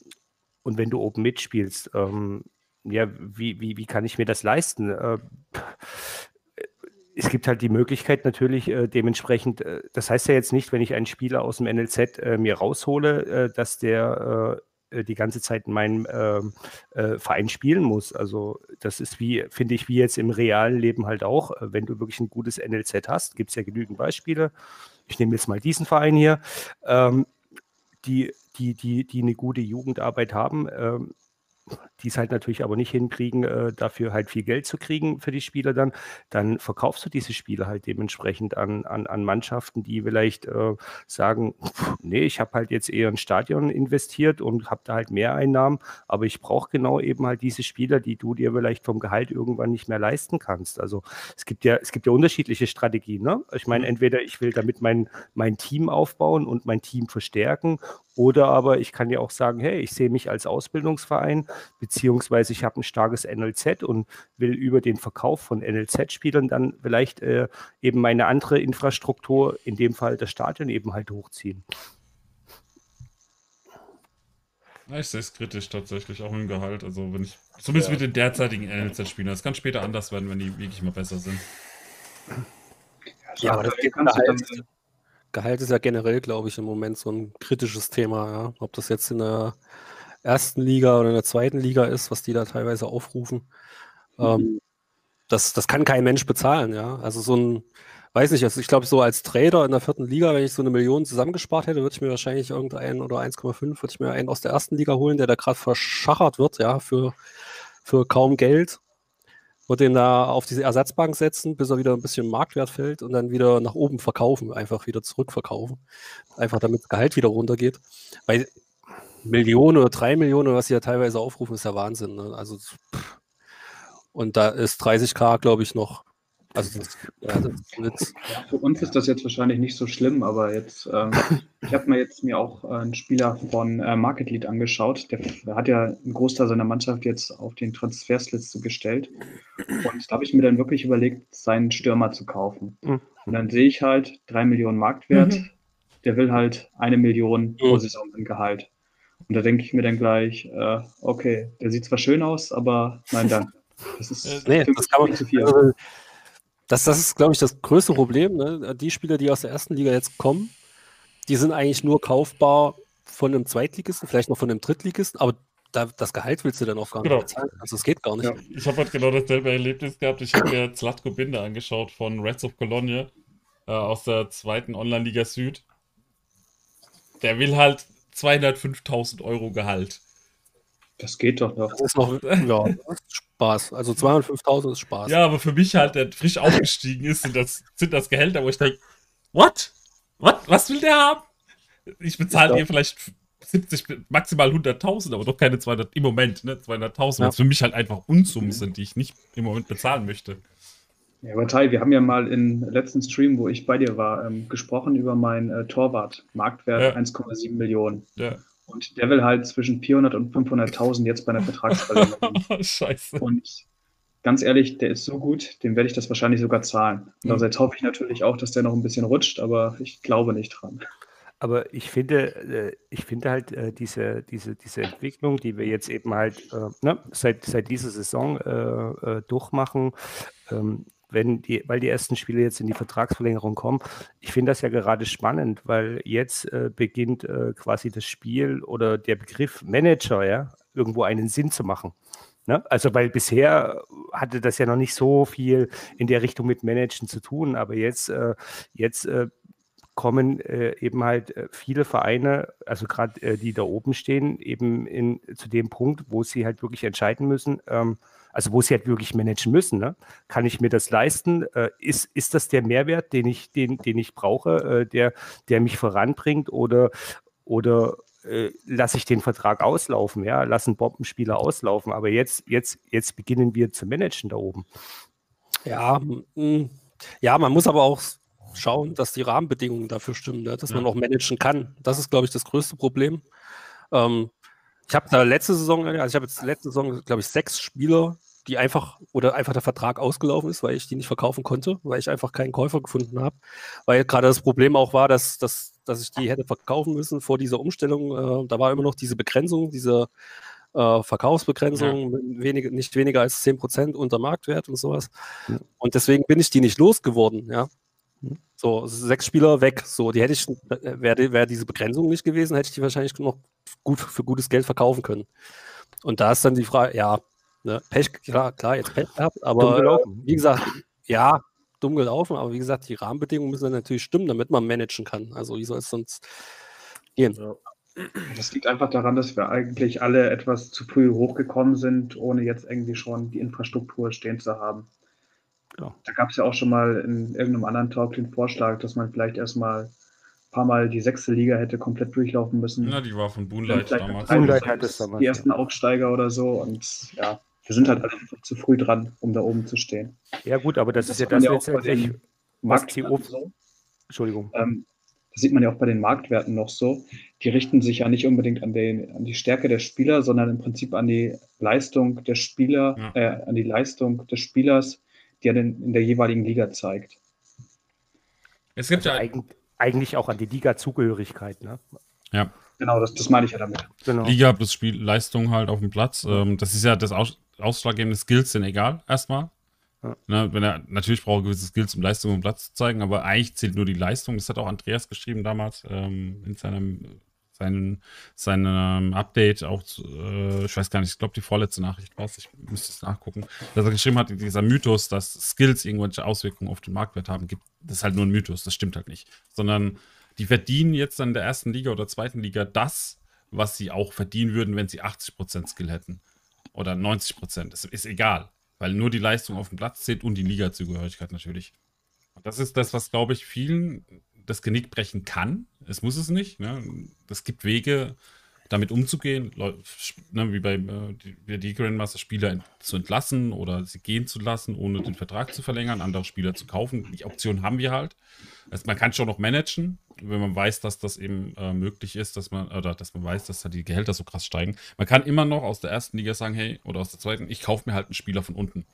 und wenn du oben mitspielst, ähm, ja, wie, wie, wie kann ich mir das leisten? es gibt halt die Möglichkeit natürlich äh, dementsprechend, äh, das heißt ja jetzt nicht, wenn ich einen Spieler aus dem NLZ äh, mir raushole, äh, dass der äh, äh, die ganze Zeit in meinem ähm, Verein spielen muss. Also das ist wie, finde ich, wie jetzt im realen Leben halt auch, wenn du wirklich ein gutes NLZ hast, gibt es ja genügend Beispiele. Ich nehme jetzt mal diesen Verein hier, ähm, die, die, die, die eine gute Jugendarbeit haben. Ähm, die es halt natürlich aber nicht hinkriegen, äh, dafür halt viel Geld zu kriegen für die Spieler dann, dann verkaufst du diese Spiele halt dementsprechend an, an, an Mannschaften, die vielleicht äh, sagen, pff, nee, ich habe halt jetzt eher ein Stadion investiert und habe da halt mehr Einnahmen, aber ich brauche genau eben halt diese Spieler, die du dir vielleicht vom Gehalt irgendwann nicht mehr leisten kannst. Also es gibt ja, es gibt ja unterschiedliche Strategien. Ne? Ich meine, mhm. entweder ich will damit mein, mein Team aufbauen und mein Team verstärken Oder aber ich kann ja auch sagen, hey, ich sehe mich als Ausbildungsverein, beziehungsweise ich habe ein starkes NLZ und will über den Verkauf von NLZ-Spielern dann vielleicht äh, eben meine andere Infrastruktur, in dem Fall das Stadion, eben halt hochziehen. Ich sehe es kritisch tatsächlich, auch mit dem Gehalt. Also wenn ich, zumindest ja. mit den derzeitigen NLZ-Spielern. Das kann später anders werden, wenn die wirklich mal besser sind. Ja, aber das Gehalt, Gehalt ist ja generell, glaube ich, im Moment so ein kritisches Thema. Ja? Ob das jetzt in der ersten Liga oder in der zweiten Liga ist, was die da teilweise aufrufen. Ähm, mhm. Ähm, das, das kann kein Mensch bezahlen, ja. Also so ein, weiß nicht, also ich glaube, so als Trader in der vierten Liga, wenn ich so eine Million zusammengespart hätte, würde ich mir wahrscheinlich irgendeinen oder 1,5, würde ich mir einen aus der ersten Liga holen, der da gerade verschachert wird, ja, für, für kaum Geld. Würde den da auf diese Ersatzbank setzen, bis er wieder ein bisschen Marktwert fällt und dann wieder nach oben verkaufen, einfach wieder zurückverkaufen. Einfach damit das Gehalt wieder runtergeht. Weil Millionen oder drei Millionen, was sie ja teilweise aufrufen, ist ja Wahnsinn. Ne? Also, pff. und da ist 30k, glaube ich, noch also das, ja, das ist für uns ist das jetzt wahrscheinlich nicht so schlimm, aber jetzt, ähm, ich habe mir jetzt mir auch äh, einen Spieler von äh, Market Lead angeschaut. Der, der, hat ja einen Großteil seiner Mannschaft jetzt auf den Transfersliste gestellt. Und da habe ich mir dann wirklich überlegt, seinen Stürmer zu kaufen. Mhm. Und dann sehe ich halt drei Millionen Marktwert. Mhm. Der will halt eine Million pro mhm. Saison im Gehalt. Und da denke ich mir dann gleich, äh, okay, der sieht zwar schön aus, aber nein, danke. Das ist nee, das kann man, zu viel. Das, das ist, glaube ich, das größte Problem. Ne? Die Spieler, die aus der ersten Liga jetzt kommen, die sind eigentlich nur kaufbar von einem Zweitligisten, vielleicht noch von einem Drittligisten, aber da, das Gehalt willst du dann auch gar genau. nicht bezahlen. Also es geht gar nicht. Ja, ich habe halt genau dasselbe Erlebnis gehabt. Ich habe mir Zlatko Binder angeschaut von Reds of Cologne äh, aus der zweiten Online-Liga Süd. Der will halt 205.000 Euro Gehalt. Das geht doch noch. Das ist noch, ja, ist Spaß. Also 205.000 ist Spaß. Ja, aber für mich halt, der frisch aufgestiegen ist, sind das, sind das Gehälter, wo ich denke, what? what? Was will der haben? Ich bezahle dir vielleicht 70, maximal 100.000, aber doch keine 200, im Moment, ne, 200.000, ja. was für mich halt einfach Unsummen sind, die ich nicht im Moment bezahlen möchte. Ja, aber Tai, wir haben ja mal im letzten Stream, wo ich bei dir war, ähm, gesprochen über meinen äh, Torwart, Marktwert ja. 1,7 Millionen. Ja. Und der will halt zwischen 400 und 500.000 jetzt bei einer Vertragsverlängerung. Scheiße. Und ganz ehrlich, der ist so gut, dem werde ich das wahrscheinlich sogar zahlen. Andererseits hoffe ich natürlich auch, dass der noch ein bisschen rutscht, aber ich glaube nicht dran. Aber ich finde, äh, ich finde halt äh, diese, diese, diese Entwicklung, die wir jetzt eben halt äh, ne, seit, seit dieser Saison äh, durchmachen, ähm, wenn die, weil die ersten Spiele jetzt in die Vertragsverlängerung kommen. Ich finde das ja gerade spannend, weil jetzt äh, beginnt äh, quasi das Spiel oder der Begriff Manager, ja, irgendwo einen Sinn zu machen. Ne? Also, weil bisher hatte das ja noch nicht so viel in der Richtung mit Managen zu tun, aber jetzt, äh, jetzt äh, kommen äh, eben halt äh, viele Vereine, also gerade äh, die da oben stehen, eben in, zu dem Punkt, wo sie halt wirklich entscheiden müssen, ähm, also wo sie halt wirklich managen müssen. Ne? Kann ich mir das leisten? Äh, ist, ist das der Mehrwert, den ich, den, den ich brauche, äh, der, der mich voranbringt oder, oder äh, lasse ich den Vertrag auslaufen, ja, lassen Bombenspieler auslaufen. Aber jetzt, jetzt, jetzt beginnen wir zu managen da oben. Ja, ja, man muss aber auch schauen, dass die Rahmenbedingungen dafür stimmen, ne? dass ja. man auch managen kann. Das ist, glaube ich, das größte Problem. Ähm, ich habe da letzte Saison, also ich habe jetzt letzte Saison, glaube ich, sechs Spieler, die einfach oder einfach der Vertrag ausgelaufen ist, weil ich die nicht verkaufen konnte, weil ich einfach keinen Käufer gefunden habe. Weil gerade das Problem auch war, dass, dass, dass ich die hätte verkaufen müssen vor dieser Umstellung. Äh, da war immer noch diese Begrenzung, diese äh, Verkaufsbegrenzung, ja. wenig, nicht weniger als 10% unter Marktwert und sowas. Ja. Und deswegen bin ich die nicht losgeworden, ja. So, sechs Spieler weg. So, die hätte ich, äh, wäre wär diese Begrenzung nicht gewesen, hätte ich die wahrscheinlich noch gut für gutes Geld verkaufen können. Und da ist dann die Frage, ja, ne, Pech, klar, klar, jetzt Pech gehabt, aber wie gesagt, ja, dumm gelaufen, aber wie gesagt, die Rahmenbedingungen müssen dann natürlich stimmen, damit man managen kann. Also wie soll es sonst gehen? Ja. Das liegt einfach daran, dass wir eigentlich alle etwas zu früh hochgekommen sind, ohne jetzt irgendwie schon die Infrastruktur stehen zu haben. Ja. Da gab es ja auch schon mal in irgendeinem anderen Talk den Vorschlag, dass man vielleicht erstmal ein paar Mal die sechste Liga hätte komplett durchlaufen müssen. Ja, die war von Boonlight damals. Boonlight hat es damals. Die ersten Aufsteiger oder so und ja, wir sind halt einfach zu früh dran, um da oben zu stehen. Ja gut, aber das, das ist ja das letztendlich, was die oben... Entschuldigung. Ähm, das sieht man ja auch bei den Marktwerten noch so, die richten sich ja nicht unbedingt an, den, an die Stärke der Spieler, sondern im Prinzip an die Leistung der Spieler, Ja. äh, an die Leistung des Spielers, die er denn in der jeweiligen Liga zeigt. Es gibt Also ja. eigen, eigentlich auch an die Liga-Zugehörigkeit. Ne? Ja. Genau, das, das meine ich ja damit. Genau. Liga plus Spielleistung halt auf dem Platz. Ähm, das ist ja das Aus ausschlaggebende Skills sind egal, erstmal. Ja. Ne, wenn er, natürlich braucht er gewisse Skills, um Leistung auf dem Platz zu zeigen, aber eigentlich zählt nur die Leistung. Das hat auch Andreas geschrieben damals ähm, in seinem, seinen, seinem Update, auch, äh, ich weiß gar nicht, ich glaube die vorletzte Nachricht war es, ich müsste es nachgucken, dass er geschrieben hat, dieser Mythos, dass Skills irgendwelche Auswirkungen auf den Marktwert haben, gibt, das ist halt nur ein Mythos, das stimmt halt nicht. Sondern die verdienen jetzt in der ersten Liga oder zweiten Liga das, was sie auch verdienen würden, wenn sie 80% Skill hätten. Oder 90%. Das ist egal. Weil nur die Leistung auf dem Platz zählt und die Liga-Zugehörigkeit natürlich. Und das ist das, was, glaube ich, vielen das Genick brechen kann. Es muss es nicht. Ne? Es gibt Wege, damit umzugehen, ne, wie bei äh, die, Grandmaster-Spieler zu entlassen oder sie gehen zu lassen, ohne den Vertrag zu verlängern, andere Spieler zu kaufen. Die Option haben wir halt. Also man kann schon noch managen, wenn man weiß, dass das eben äh, möglich ist, dass man, oder dass man weiß, dass da die Gehälter so krass steigen. Man kann immer noch aus der ersten Liga sagen, hey, oder aus der zweiten, ich kaufe mir halt einen Spieler von unten,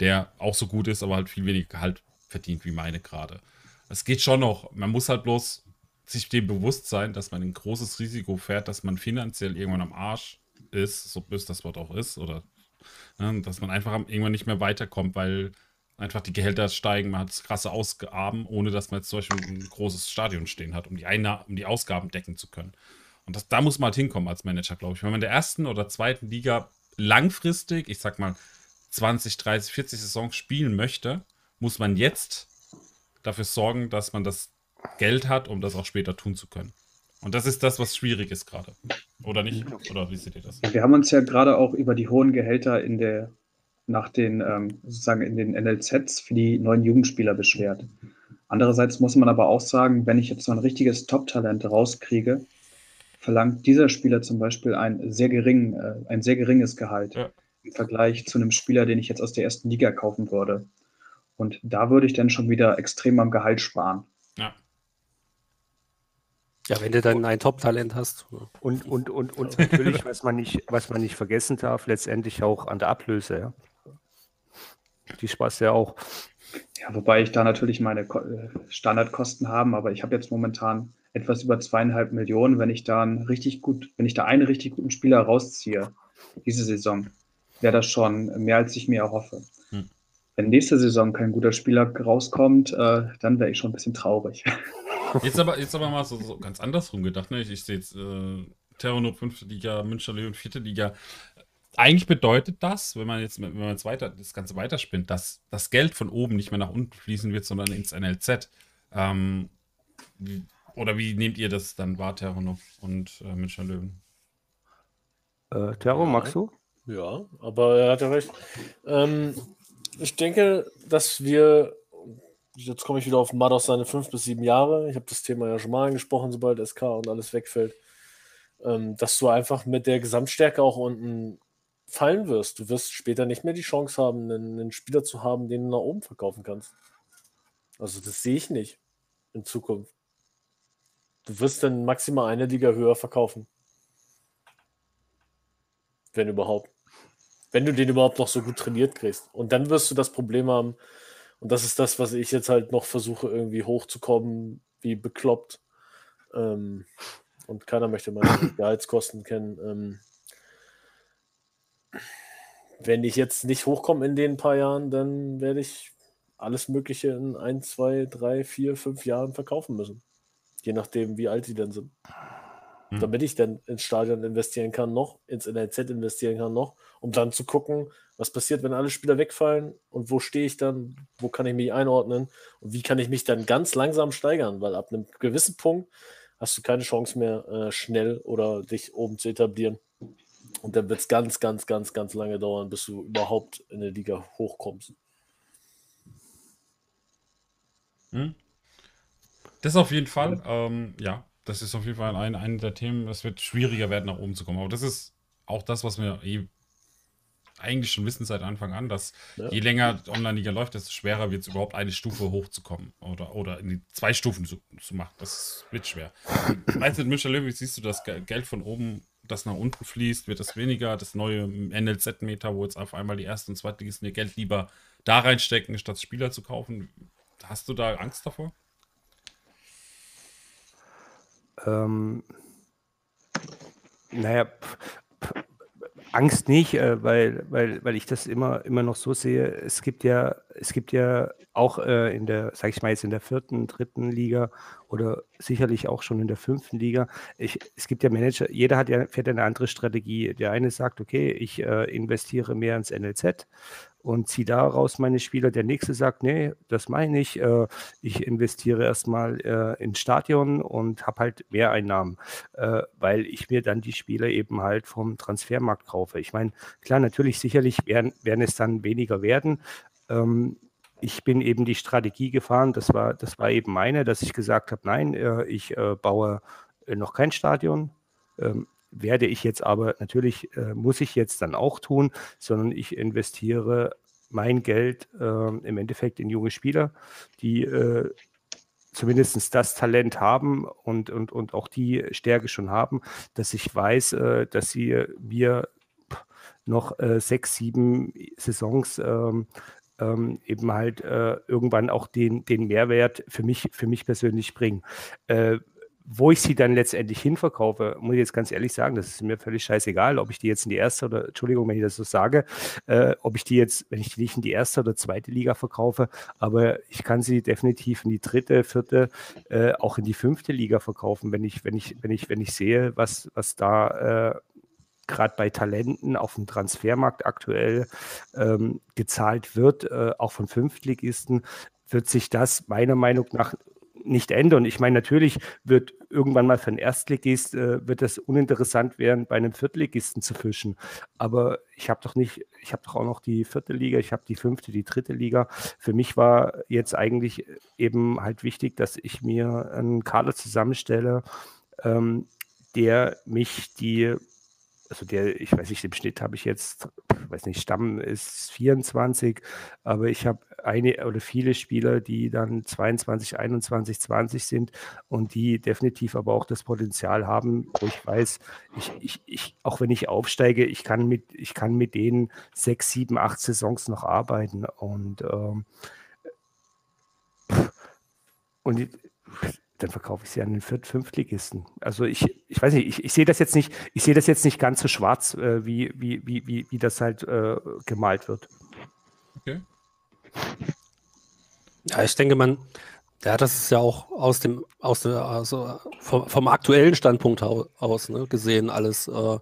der auch so gut ist, aber halt viel weniger Gehalt verdient wie meine gerade. Es geht schon noch. Man muss halt bloß sich dem bewusst sein, dass man ein großes Risiko fährt, dass man finanziell irgendwann am Arsch ist, so böse das Wort auch ist, oder ne, dass man einfach irgendwann nicht mehr weiterkommt, weil einfach die Gehälter steigen, man hat krasse Ausgaben, ohne dass man jetzt zum Beispiel ein großes Stadion stehen hat, um die, Einna um die Ausgaben decken zu können. Und das, da muss man halt hinkommen als Manager, glaube ich. Wenn man in der ersten oder zweiten Liga langfristig, ich sag mal 20, 30, 40 Saisons spielen möchte, muss man jetzt dafür sorgen, dass man das Geld hat, um das auch später tun zu können. Und das ist das, was schwierig ist gerade. Oder nicht? Oder wie seht ihr das? Wir haben uns ja gerade auch über die hohen Gehälter in der, nach den, ähm, sozusagen in den NLZs für die neuen Jugendspieler beschwert. Andererseits muss man aber auch sagen, wenn ich jetzt so ein richtiges Top-Talent rauskriege, verlangt dieser Spieler zum Beispiel ein sehr, gering, äh, ein sehr geringes Gehalt Ja. im Vergleich zu einem Spieler, den ich jetzt aus der ersten Liga kaufen würde. Und da würde ich dann schon wieder extrem am Gehalt sparen. Ja. Ja, wenn du dann ein Top-Talent hast. Und, und, und, und natürlich, was man, nicht, was man nicht vergessen darf, letztendlich auch an der Ablöse. Ja. Die Spaß ja auch. Ja, wobei ich da natürlich meine äh, Standardkosten habe, aber ich habe jetzt momentan etwas über zweieinhalb Millionen, wenn ich da einen richtig gut, wenn ich da einen richtig guten Spieler rausziehe, diese Saison, wäre das schon mehr, als ich mir erhoffe. Wenn nächste Saison kein guter Spieler rauskommt, äh, dann wäre ich schon ein bisschen traurig. Jetzt aber, jetzt aber mal so, so ganz andersrum gedacht. Ne? Ich, ich sehe jetzt äh, Terranot 5. Liga, Münster Löwen 4. Liga. Eigentlich bedeutet das, wenn man jetzt, wenn man jetzt weiter, das Ganze weiterspinnt, dass das Geld von oben nicht mehr nach unten fließen wird, sondern ins NLZ. Ähm, wie, oder wie nehmt ihr das dann wahr, Terranot und äh, Münster Löwen? Äh, Terro, magst du? Ja, aber er hat ja recht. Ähm, ich denke, dass wir, jetzt komme ich wieder auf Mados seine fünf bis sieben Jahre. Ich habe das Thema ja schon mal angesprochen, sobald SK und alles wegfällt, ähm, dass du einfach mit der Gesamtstärke auch unten fallen wirst. Du wirst später nicht mehr die Chance haben, einen, einen Spieler zu haben, den du nach oben verkaufen kannst. Also das sehe ich nicht in Zukunft. Du wirst dann maximal eine Liga höher verkaufen. Wenn überhaupt. Wenn du den überhaupt noch so gut trainiert kriegst. Und dann wirst du das Problem haben, und das ist das, was ich jetzt halt noch versuche, irgendwie hochzukommen, wie bekloppt. Ähm, und keiner möchte meine Gehaltskosten kennen. Ähm, wenn ich jetzt nicht hochkomme in den paar Jahren, dann werde ich alles Mögliche in ein, zwei, drei, vier, fünf Jahren verkaufen müssen. Je nachdem, wie alt die denn sind. Hm. Damit ich dann ins Stadion investieren kann, noch, ins NLZ investieren kann, noch, um dann zu gucken, was passiert, wenn alle Spieler wegfallen und wo stehe ich dann, wo kann ich mich einordnen und wie kann ich mich dann ganz langsam steigern, weil ab einem gewissen Punkt hast du keine Chance mehr, äh, schnell oder dich oben zu etablieren. Und dann wird es ganz, ganz, ganz, ganz lange dauern, bis du überhaupt in der Liga hochkommst. Hm? Das auf jeden Fall, ähm, ja, das ist auf jeden Fall ein, ein der Themen, das wird schwieriger werden, nach oben zu kommen. Aber das ist auch das, was wir eh eigentlich schon wissen seit Anfang an, dass Ja. je länger die Online-Liga läuft, desto schwerer wird es überhaupt eine Stufe hochzukommen oder, oder in die zwei Stufen zu, zu machen. Das wird schwer. Meinst du, Mischa Löw, wie siehst du das Ge- Geld von oben, das nach unten fließt, wird das weniger? Das neue NLZ-Meter, wo jetzt auf einmal die ersten und zweitligisten ihr Geld lieber da reinstecken, statt Spieler zu kaufen. Hast du da Angst davor? Ähm, naja, Angst nicht, äh, weil, weil, weil ich das immer, immer noch so sehe. Es gibt ja, es gibt ja auch äh, in der, sag ich mal jetzt in der vierten, dritten Liga oder sicherlich auch schon in der fünften Liga. Ich, es gibt ja Manager, jeder hat ja, fährt eine andere Strategie. Der eine sagt, okay, ich äh, investiere mehr ins NLZ und ziehe daraus meine Spieler. Der nächste sagt, nee, das meine ich. Äh, ich investiere erstmal äh, ins Stadion und habe halt Mehreinnahmen, äh, weil ich mir dann die Spieler eben halt vom Transfermarkt kaufe. Ich meine, klar, natürlich, sicherlich werden, werden es dann weniger werden. Ähm, ich bin eben die Strategie gefahren, das war, das war eben meine, dass ich gesagt habe, nein, äh, ich äh, baue äh, noch kein Stadion. Ähm, werde ich jetzt aber natürlich, äh, muss ich jetzt dann auch tun, sondern ich investiere mein Geld äh, im Endeffekt in junge Spieler, die äh, zumindest das Talent haben und, und, und auch die Stärke schon haben, dass ich weiß, äh, dass sie mir noch äh, sechs, sieben Saisons ähm, ähm, eben halt äh, irgendwann auch den, den Mehrwert für mich, für mich persönlich bringen. Wo ich sie dann letztendlich hinverkaufe, muss ich jetzt ganz ehrlich sagen, das ist mir völlig scheißegal, ob ich die jetzt in die erste oder, Entschuldigung, wenn ich das so sage, äh, ob ich die jetzt, wenn ich die nicht in die erste oder zweite Liga verkaufe, aber ich kann sie definitiv in die dritte, vierte, äh, auch in die fünfte Liga verkaufen, wenn ich, wenn ich, wenn ich, wenn ich sehe, was, was da äh, gerade bei Talenten auf dem Transfermarkt aktuell ähm, gezahlt wird, äh, auch von Fünftligisten, wird sich das meiner Meinung nach nicht ändern. Ich meine, natürlich wird irgendwann mal für einen Erstligist, äh, wird es uninteressant werden, bei einem Viertligisten zu fischen. Aber ich habe doch nicht, ich habe doch auch noch die vierte Liga, ich habe die fünfte, die dritte Liga. Für mich war jetzt eigentlich eben halt wichtig, dass ich mir einen Kader zusammenstelle, ähm, der mich die also der, ich weiß nicht, im Schnitt habe ich jetzt, weiß nicht, Stamm ist 24, aber ich habe eine oder viele Spieler, die dann 22, 21, 20 sind und die definitiv aber auch das Potenzial haben, wo ich weiß, ich, ich, ich, auch wenn ich aufsteige, ich kann mit, ich kann mit denen sechs, sieben, acht Saisons noch arbeiten und ähm, und dann verkaufe ich sie an den Viert-, Fünftligisten. Also ich, ich weiß nicht, ich, ich sehe das jetzt nicht, ich sehe das jetzt nicht ganz so schwarz, äh, wie, wie, wie, wie, wie das halt äh, gemalt wird. Okay. Ja, ich denke, man, ja, das ist ja auch aus dem, aus der, also vom, vom aktuellen Standpunkt aus ne, gesehen alles. Äh,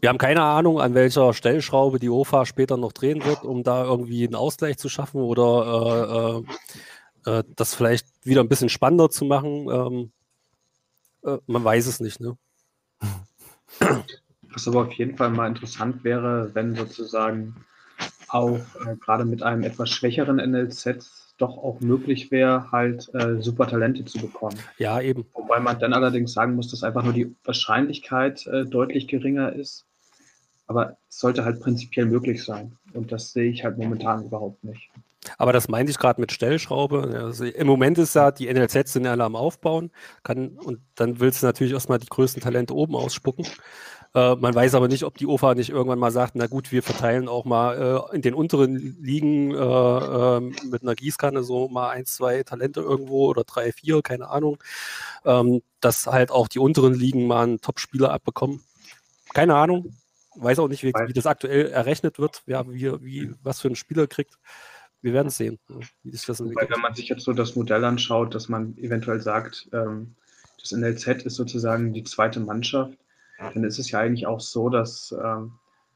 wir haben keine Ahnung, an welcher Stellschraube die OFA später noch drehen wird, um da irgendwie einen Ausgleich zu schaffen oder äh, das vielleicht wieder ein bisschen spannender zu machen. Ähm, äh, man weiß es nicht, ne? Was aber auf jeden Fall mal interessant wäre, wenn sozusagen auch äh, gerade mit einem etwas schwächeren NLZ doch auch möglich wäre, halt äh, super Talente zu bekommen. Ja, eben. Wobei man dann allerdings sagen muss, dass einfach nur die Wahrscheinlichkeit äh, deutlich geringer ist. Aber es sollte halt prinzipiell möglich sein. Und das sehe ich halt momentan überhaupt nicht. Aber das meinte ich gerade mit Stellschraube. Also Im Moment ist ja, die NLZs sind ja alle am Aufbauen. Kann, und dann willst du natürlich erstmal die größten Talente oben ausspucken. Äh, man weiß aber nicht, ob die OFA nicht irgendwann mal sagt, na gut, wir verteilen auch mal äh, in den unteren Ligen äh, äh, mit einer Gießkanne so mal ein, zwei Talente irgendwo oder drei, vier, keine Ahnung. Ähm, dass halt auch die unteren Ligen mal einen Top-Spieler abbekommen. Keine Ahnung. Weiß auch nicht, wie, wie das aktuell errechnet wird, wer wie, wie, was für einen Spieler kriegt. Wir werden es sehen, wie das Weil entwickelt. wenn man sich jetzt so das Modell anschaut, dass man eventuell sagt, ähm, das NLZ ist sozusagen die zweite Mannschaft, dann ist es ja eigentlich auch so, dass ähm,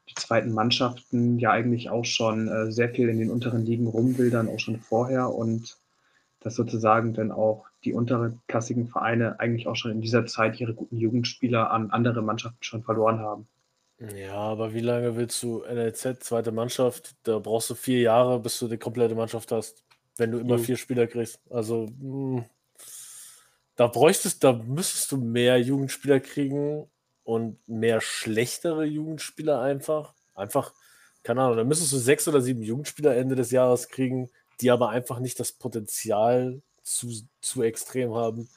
die zweiten Mannschaften ja eigentlich auch schon äh, sehr viel in den unteren Ligen rumwildern, auch schon vorher und dass sozusagen dann auch die unterklassigen Vereine eigentlich auch schon in dieser Zeit ihre guten Jugendspieler an andere Mannschaften schon verloren haben. Ja, aber wie lange willst du NLZ, zweite Mannschaft? Da brauchst du vier Jahre, bis du die komplette Mannschaft hast, wenn du immer Mhm. vier Spieler kriegst. Also, mh, da bräuchtest, da müsstest du mehr Jugendspieler kriegen und mehr schlechtere Jugendspieler einfach. Einfach, keine Ahnung, dann müsstest du sechs oder sieben Jugendspieler Ende des Jahres kriegen, die aber einfach nicht das Potenzial zu, zu extrem haben.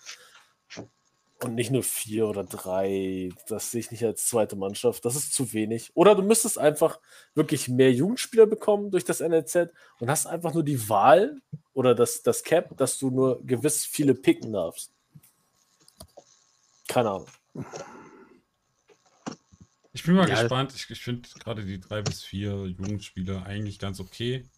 Und nicht nur vier oder drei. Das sehe ich nicht als zweite Mannschaft. Das ist zu wenig. Oder du müsstest einfach wirklich mehr Jugendspieler bekommen durch das NLZ und hast einfach nur die Wahl oder das, das Cap, dass du nur gewiss viele picken darfst. Keine Ahnung. Ich bin mal Ja, gespannt. Ich, ich finde gerade die drei bis vier Jugendspieler eigentlich ganz okay.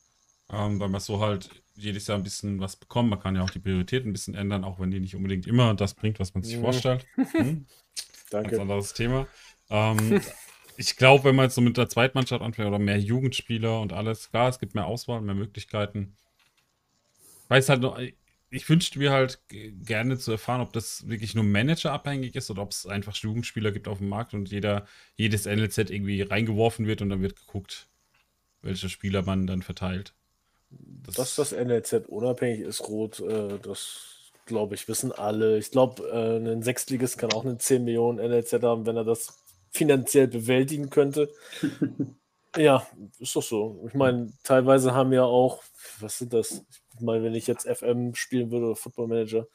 Ähm, weil man so halt jedes Jahr ein bisschen was bekommt. Man kann ja auch die Prioritäten ein bisschen ändern, auch wenn die nicht unbedingt immer das bringt, was man sich Mhm. vorstellt. Hm? Ganz Danke. anderes Thema. Ähm, ich glaube, wenn man jetzt so mit der Zweitmannschaft anfängt oder mehr Jugendspieler und alles, klar, es gibt mehr Auswahl, mehr Möglichkeiten. Weiß halt nur, ich wünschte mir halt gerne zu erfahren, ob das wirklich nur Manager abhängig ist oder ob es einfach Jugendspieler gibt auf dem Markt und jeder, jedes NLZ irgendwie reingeworfen wird und dann wird geguckt, welche Spieler man dann verteilt. Dass das NLZ unabhängig ist, Rot, äh, das glaube ich, wissen alle. Ich glaube, äh, ein Sechstligist kann auch einen 10 Millionen NLZ haben, wenn er das finanziell bewältigen könnte. ja, ist doch so. Ich meine, teilweise haben ja auch, was sind das? Ich meine, wenn ich jetzt FM spielen würde oder Football Manager,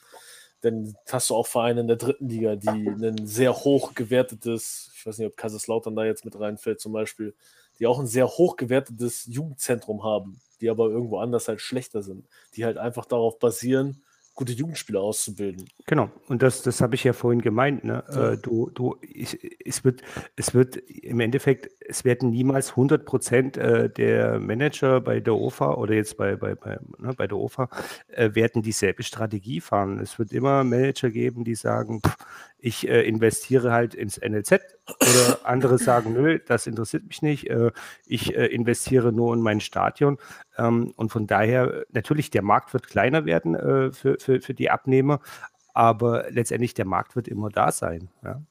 dann hast du auch Vereine in der dritten Liga, die ein sehr hoch gewertetes, ich weiß nicht, ob Kaiserslautern da jetzt mit reinfällt zum Beispiel, die auch ein sehr hoch gewertetes Jugendzentrum haben, die aber irgendwo anders halt schlechter sind, die halt einfach darauf basieren, gute Jugendspieler auszubilden. Genau, und das, das habe ich ja vorhin gemeint. Ne? Ja. Äh, du, du, ich, es, wird, es wird im Endeffekt, es werden niemals 100 Prozent äh, der Manager bei der OFA oder jetzt bei, bei, bei, ne, bei der OFA äh, werden dieselbe Strategie fahren. Es wird immer Manager geben, die sagen, pff, ich investiere halt ins NLZ oder andere sagen, nö, das interessiert mich nicht, äh, ich äh, investiere nur in mein Stadion. Ähm, und von daher, natürlich, der Markt wird kleiner werden äh, für, für, für die Abnehmer, aber letztendlich der Markt wird immer da sein. Ja?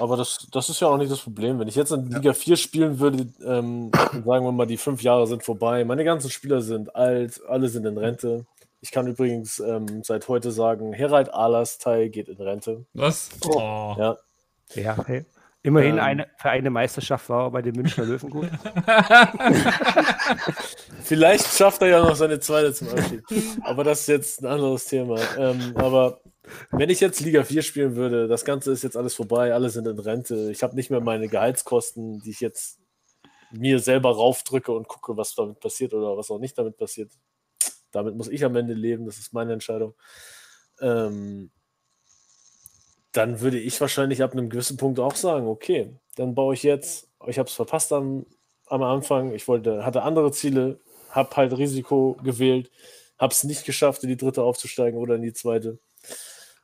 Aber das, das ist ja auch nicht das Problem. Wenn ich jetzt in Liga 4 spielen würde, ähm, sagen wir mal, die fünf Jahre sind vorbei, meine ganzen Spieler sind alt, alle sind in Rente. Ich kann übrigens ähm, seit heute sagen, Herald Alastai geht in Rente. Was? Oh. Ja, Ja, hey. Immerhin Ähm. eine, für eine Meisterschaft war er bei den Münchner Löwen gut. Vielleicht schafft er ja noch seine zweite zum Abschied. Aber das ist jetzt ein anderes Thema. Ähm, aber wenn ich jetzt Liga 4 spielen würde, das Ganze ist jetzt alles vorbei, alle sind in Rente. Ich habe nicht mehr meine Gehaltskosten, die ich jetzt mir selber raufdrücke und gucke, was damit passiert oder was auch nicht damit passiert. Damit muss ich am Ende leben, das ist meine Entscheidung. Ähm, dann würde ich wahrscheinlich ab einem gewissen Punkt auch sagen, okay, dann baue ich jetzt, ich habe es verpasst am, am Anfang, ich wollte, hatte andere Ziele, habe halt Risiko gewählt, habe es nicht geschafft, in die dritte aufzusteigen oder in die zweite.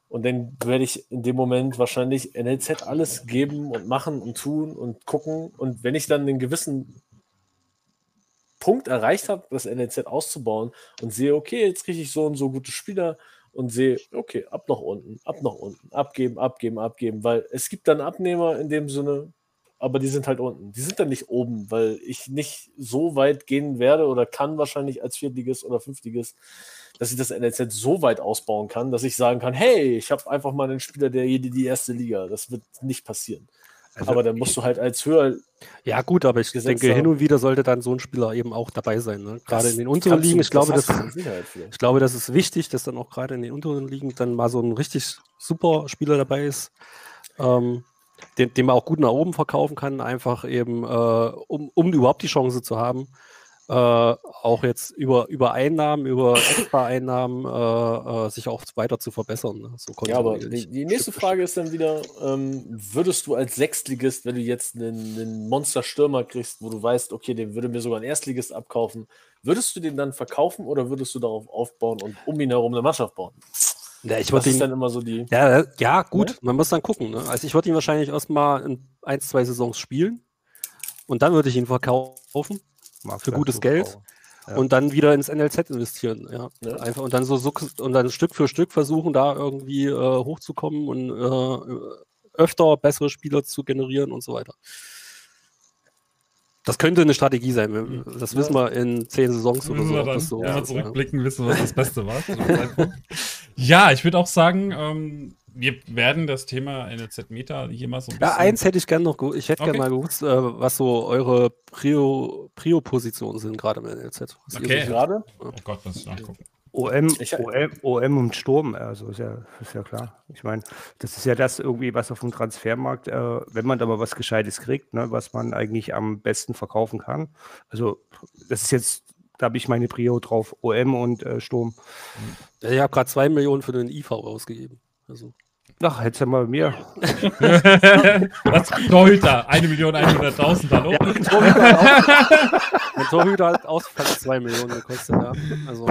Und dann werde ich in dem Moment wahrscheinlich NLZ alles geben und machen und tun und gucken. Und wenn ich dann einen gewissen Punkt erreicht habe, das NLZ auszubauen und sehe, okay, jetzt kriege ich so und so gute Spieler und sehe, okay, ab nach unten, ab nach unten, abgeben, abgeben, abgeben, weil es gibt dann Abnehmer in dem Sinne, aber die sind halt unten. Die sind dann nicht oben, weil ich nicht so weit gehen werde oder kann wahrscheinlich als Viertligist oder Fünftligist, dass ich das NLZ so weit ausbauen kann, dass ich sagen kann, hey, ich habe einfach mal einen Spieler, der jede die erste Liga. Das wird nicht passieren. Also aber dann musst du halt als höher Ja, gut, aber ich denke, haben. hin und wieder sollte dann so ein Spieler eben auch dabei sein. Ne? Gerade Das in den unteren Ligen. Ich glaube, das das, ich glaube, das ist wichtig, dass dann auch gerade in den unteren Ligen dann mal so ein richtig super Spieler dabei ist, ähm, den, den man auch gut nach oben verkaufen kann, einfach eben, äh, um, um überhaupt die Chance zu haben, äh, auch jetzt über, über Einnahmen, über extra Einnahmen äh, äh, sich auch weiter zu verbessern. Ne? So Ja, aber die, die nächste Frage ist dann wieder, ähm, würdest du als Sechstligist, wenn du jetzt einen, einen Monster-Stürmer kriegst, wo du weißt, okay, den würde mir sogar ein Erstligist abkaufen, würdest du den dann verkaufen oder würdest du darauf aufbauen und um ihn herum eine Mannschaft bauen? Ja, ich Das würde ist ihn, dann immer so die. Ja, äh, ja, gut, man muss dann gucken. Ne? Also ich würde ihn wahrscheinlich erstmal in ein, zwei Saisons spielen und dann würde ich ihn verkaufen Mag für gutes Geld. Ja. und dann wieder ins NLZ investieren. Ja. Ja. Einfach und dann so und dann Stück für Stück versuchen, da irgendwie äh, hochzukommen und äh, öfter bessere Spieler zu generieren und so weiter. Das könnte eine Strategie sein. Wir- Das wissen wir in zehn Saisons oder so. wir dann, das so wir ja. zurückblicken, wissen, was das Beste war. ja, ich würde auch sagen, ähm, wir werden das Thema NLZ Meta hier mal so ein Ja, eins hätte ich gerne noch, ich hätte Okay. gerne mal gewusst, äh, was so eure Prio- Prio-Positionen sind, gerade im NLZ. Was Okay. Gerade? Oh Gott, was ich nachgucken. OM, OM, OM und Sturm, also ist ja, ist ja klar. Ich meine, das ist ja das irgendwie, was auf dem Transfermarkt, äh, wenn man da mal was Gescheites kriegt, ne, was man eigentlich am besten verkaufen kann. Also, das ist jetzt, da habe ich meine Prio drauf, OM und äh, Sturm. Ich habe gerade zwei Millionen für den IV ausgegeben. Also, Ach, hättest du mal bei mir. Was? Torhüter, 1.100.000, hallo? mein Torhüter hat aus fast zwei Millionen gekostet, ja. Also,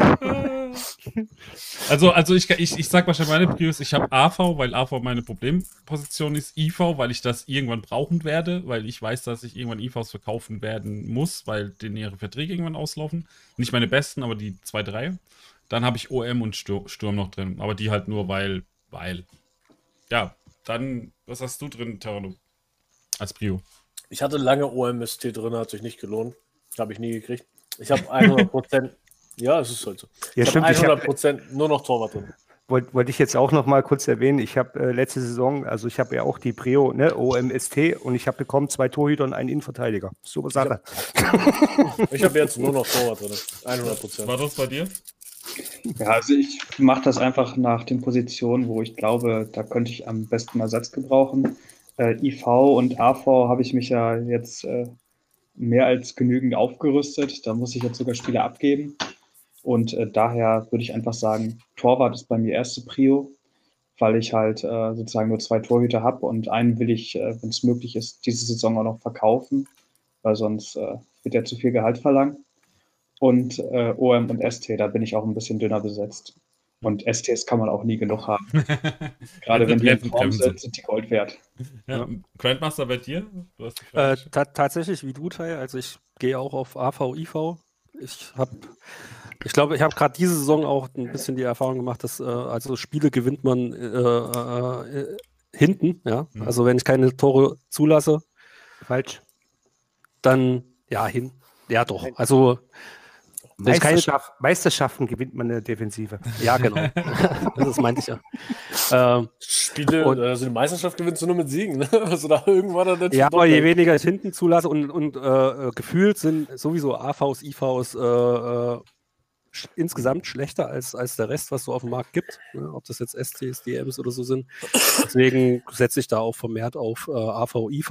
Also, also ich, ich, ich sag wahrscheinlich meine Prios, ich habe AV, weil AV meine Problemposition ist, IV, weil ich das irgendwann brauchen werde, weil ich weiß, dass ich irgendwann IVs verkaufen werden muss, weil denen ihre Verträge irgendwann auslaufen. Nicht meine besten, aber die zwei, drei. Dann habe ich OM und Stur- Sturm noch drin, aber die halt nur, weil, weil. Ja, dann, was hast du drin, Terrano? Als Prio. Ich hatte lange OMST drin, hat sich nicht gelohnt. Habe ich nie gekriegt. Ich habe 100%. ja, es ist halt so. Ja, ich stimmt. habe Ich hab, 100% nur noch Torwart drin. wollte wollt ich jetzt auch noch mal kurz erwähnen, ich habe äh, letzte Saison, also ich habe ja auch die Prio, ne, OMST und ich habe bekommen zwei Torhüter und einen Innenverteidiger. Super Sache. Ich habe jetzt nur noch Torwart drin. 100%. War das bei dir? Ja, also ich mache das einfach nach den Positionen, wo ich glaube, da könnte ich am besten Ersatz gebrauchen. Äh, IV und AV habe ich mich ja jetzt äh, mehr als genügend aufgerüstet. Da muss ich jetzt sogar Spieler abgeben. Und äh, daher würde ich einfach sagen, Torwart ist bei mir erste Prio, weil ich halt äh, sozusagen nur zwei Torhüter habe und einen will ich, äh, wenn es möglich ist, diese Saison auch noch verkaufen, weil sonst äh, wird er zu viel Gehalt verlangen und äh, OM und ST, da bin ich auch ein bisschen dünner besetzt. Und STs kann man auch nie genug haben. Gerade wenn die Form treffen sind, sind die Gold wert. Ja. Grandmaster bei dir? Du hast die äh, ta tatsächlich wie du, Tai. Also, ich gehe auch auf AV, IV. Ich habe, ich glaube, ich habe gerade diese Saison auch ein bisschen die Erfahrung gemacht, dass äh, also Spiele gewinnt man äh, äh, äh, hinten. Ja, Mhm. also wenn ich keine Tore zulasse, Falsch. dann ja hin. Ja, doch. Also Meisterschaft, Meisterschaften gewinnt man in der Defensive. ja, genau. das meinte ich ja. Ähm, Spiele, Und- also die Meisterschaft gewinnst du nur mit Siegen. Ne? Also da irgendwann dann nicht Ja, aber je weniger ich hinten zulasse und, und äh, äh, gefühlt sind sowieso AVs, IVs äh, äh, sch insgesamt schlechter als, als der Rest, was so auf dem Markt gibt. Ne? Ob das jetzt STs, DMs oder so sind. Deswegen setze ich da auch vermehrt auf äh, AV, IV,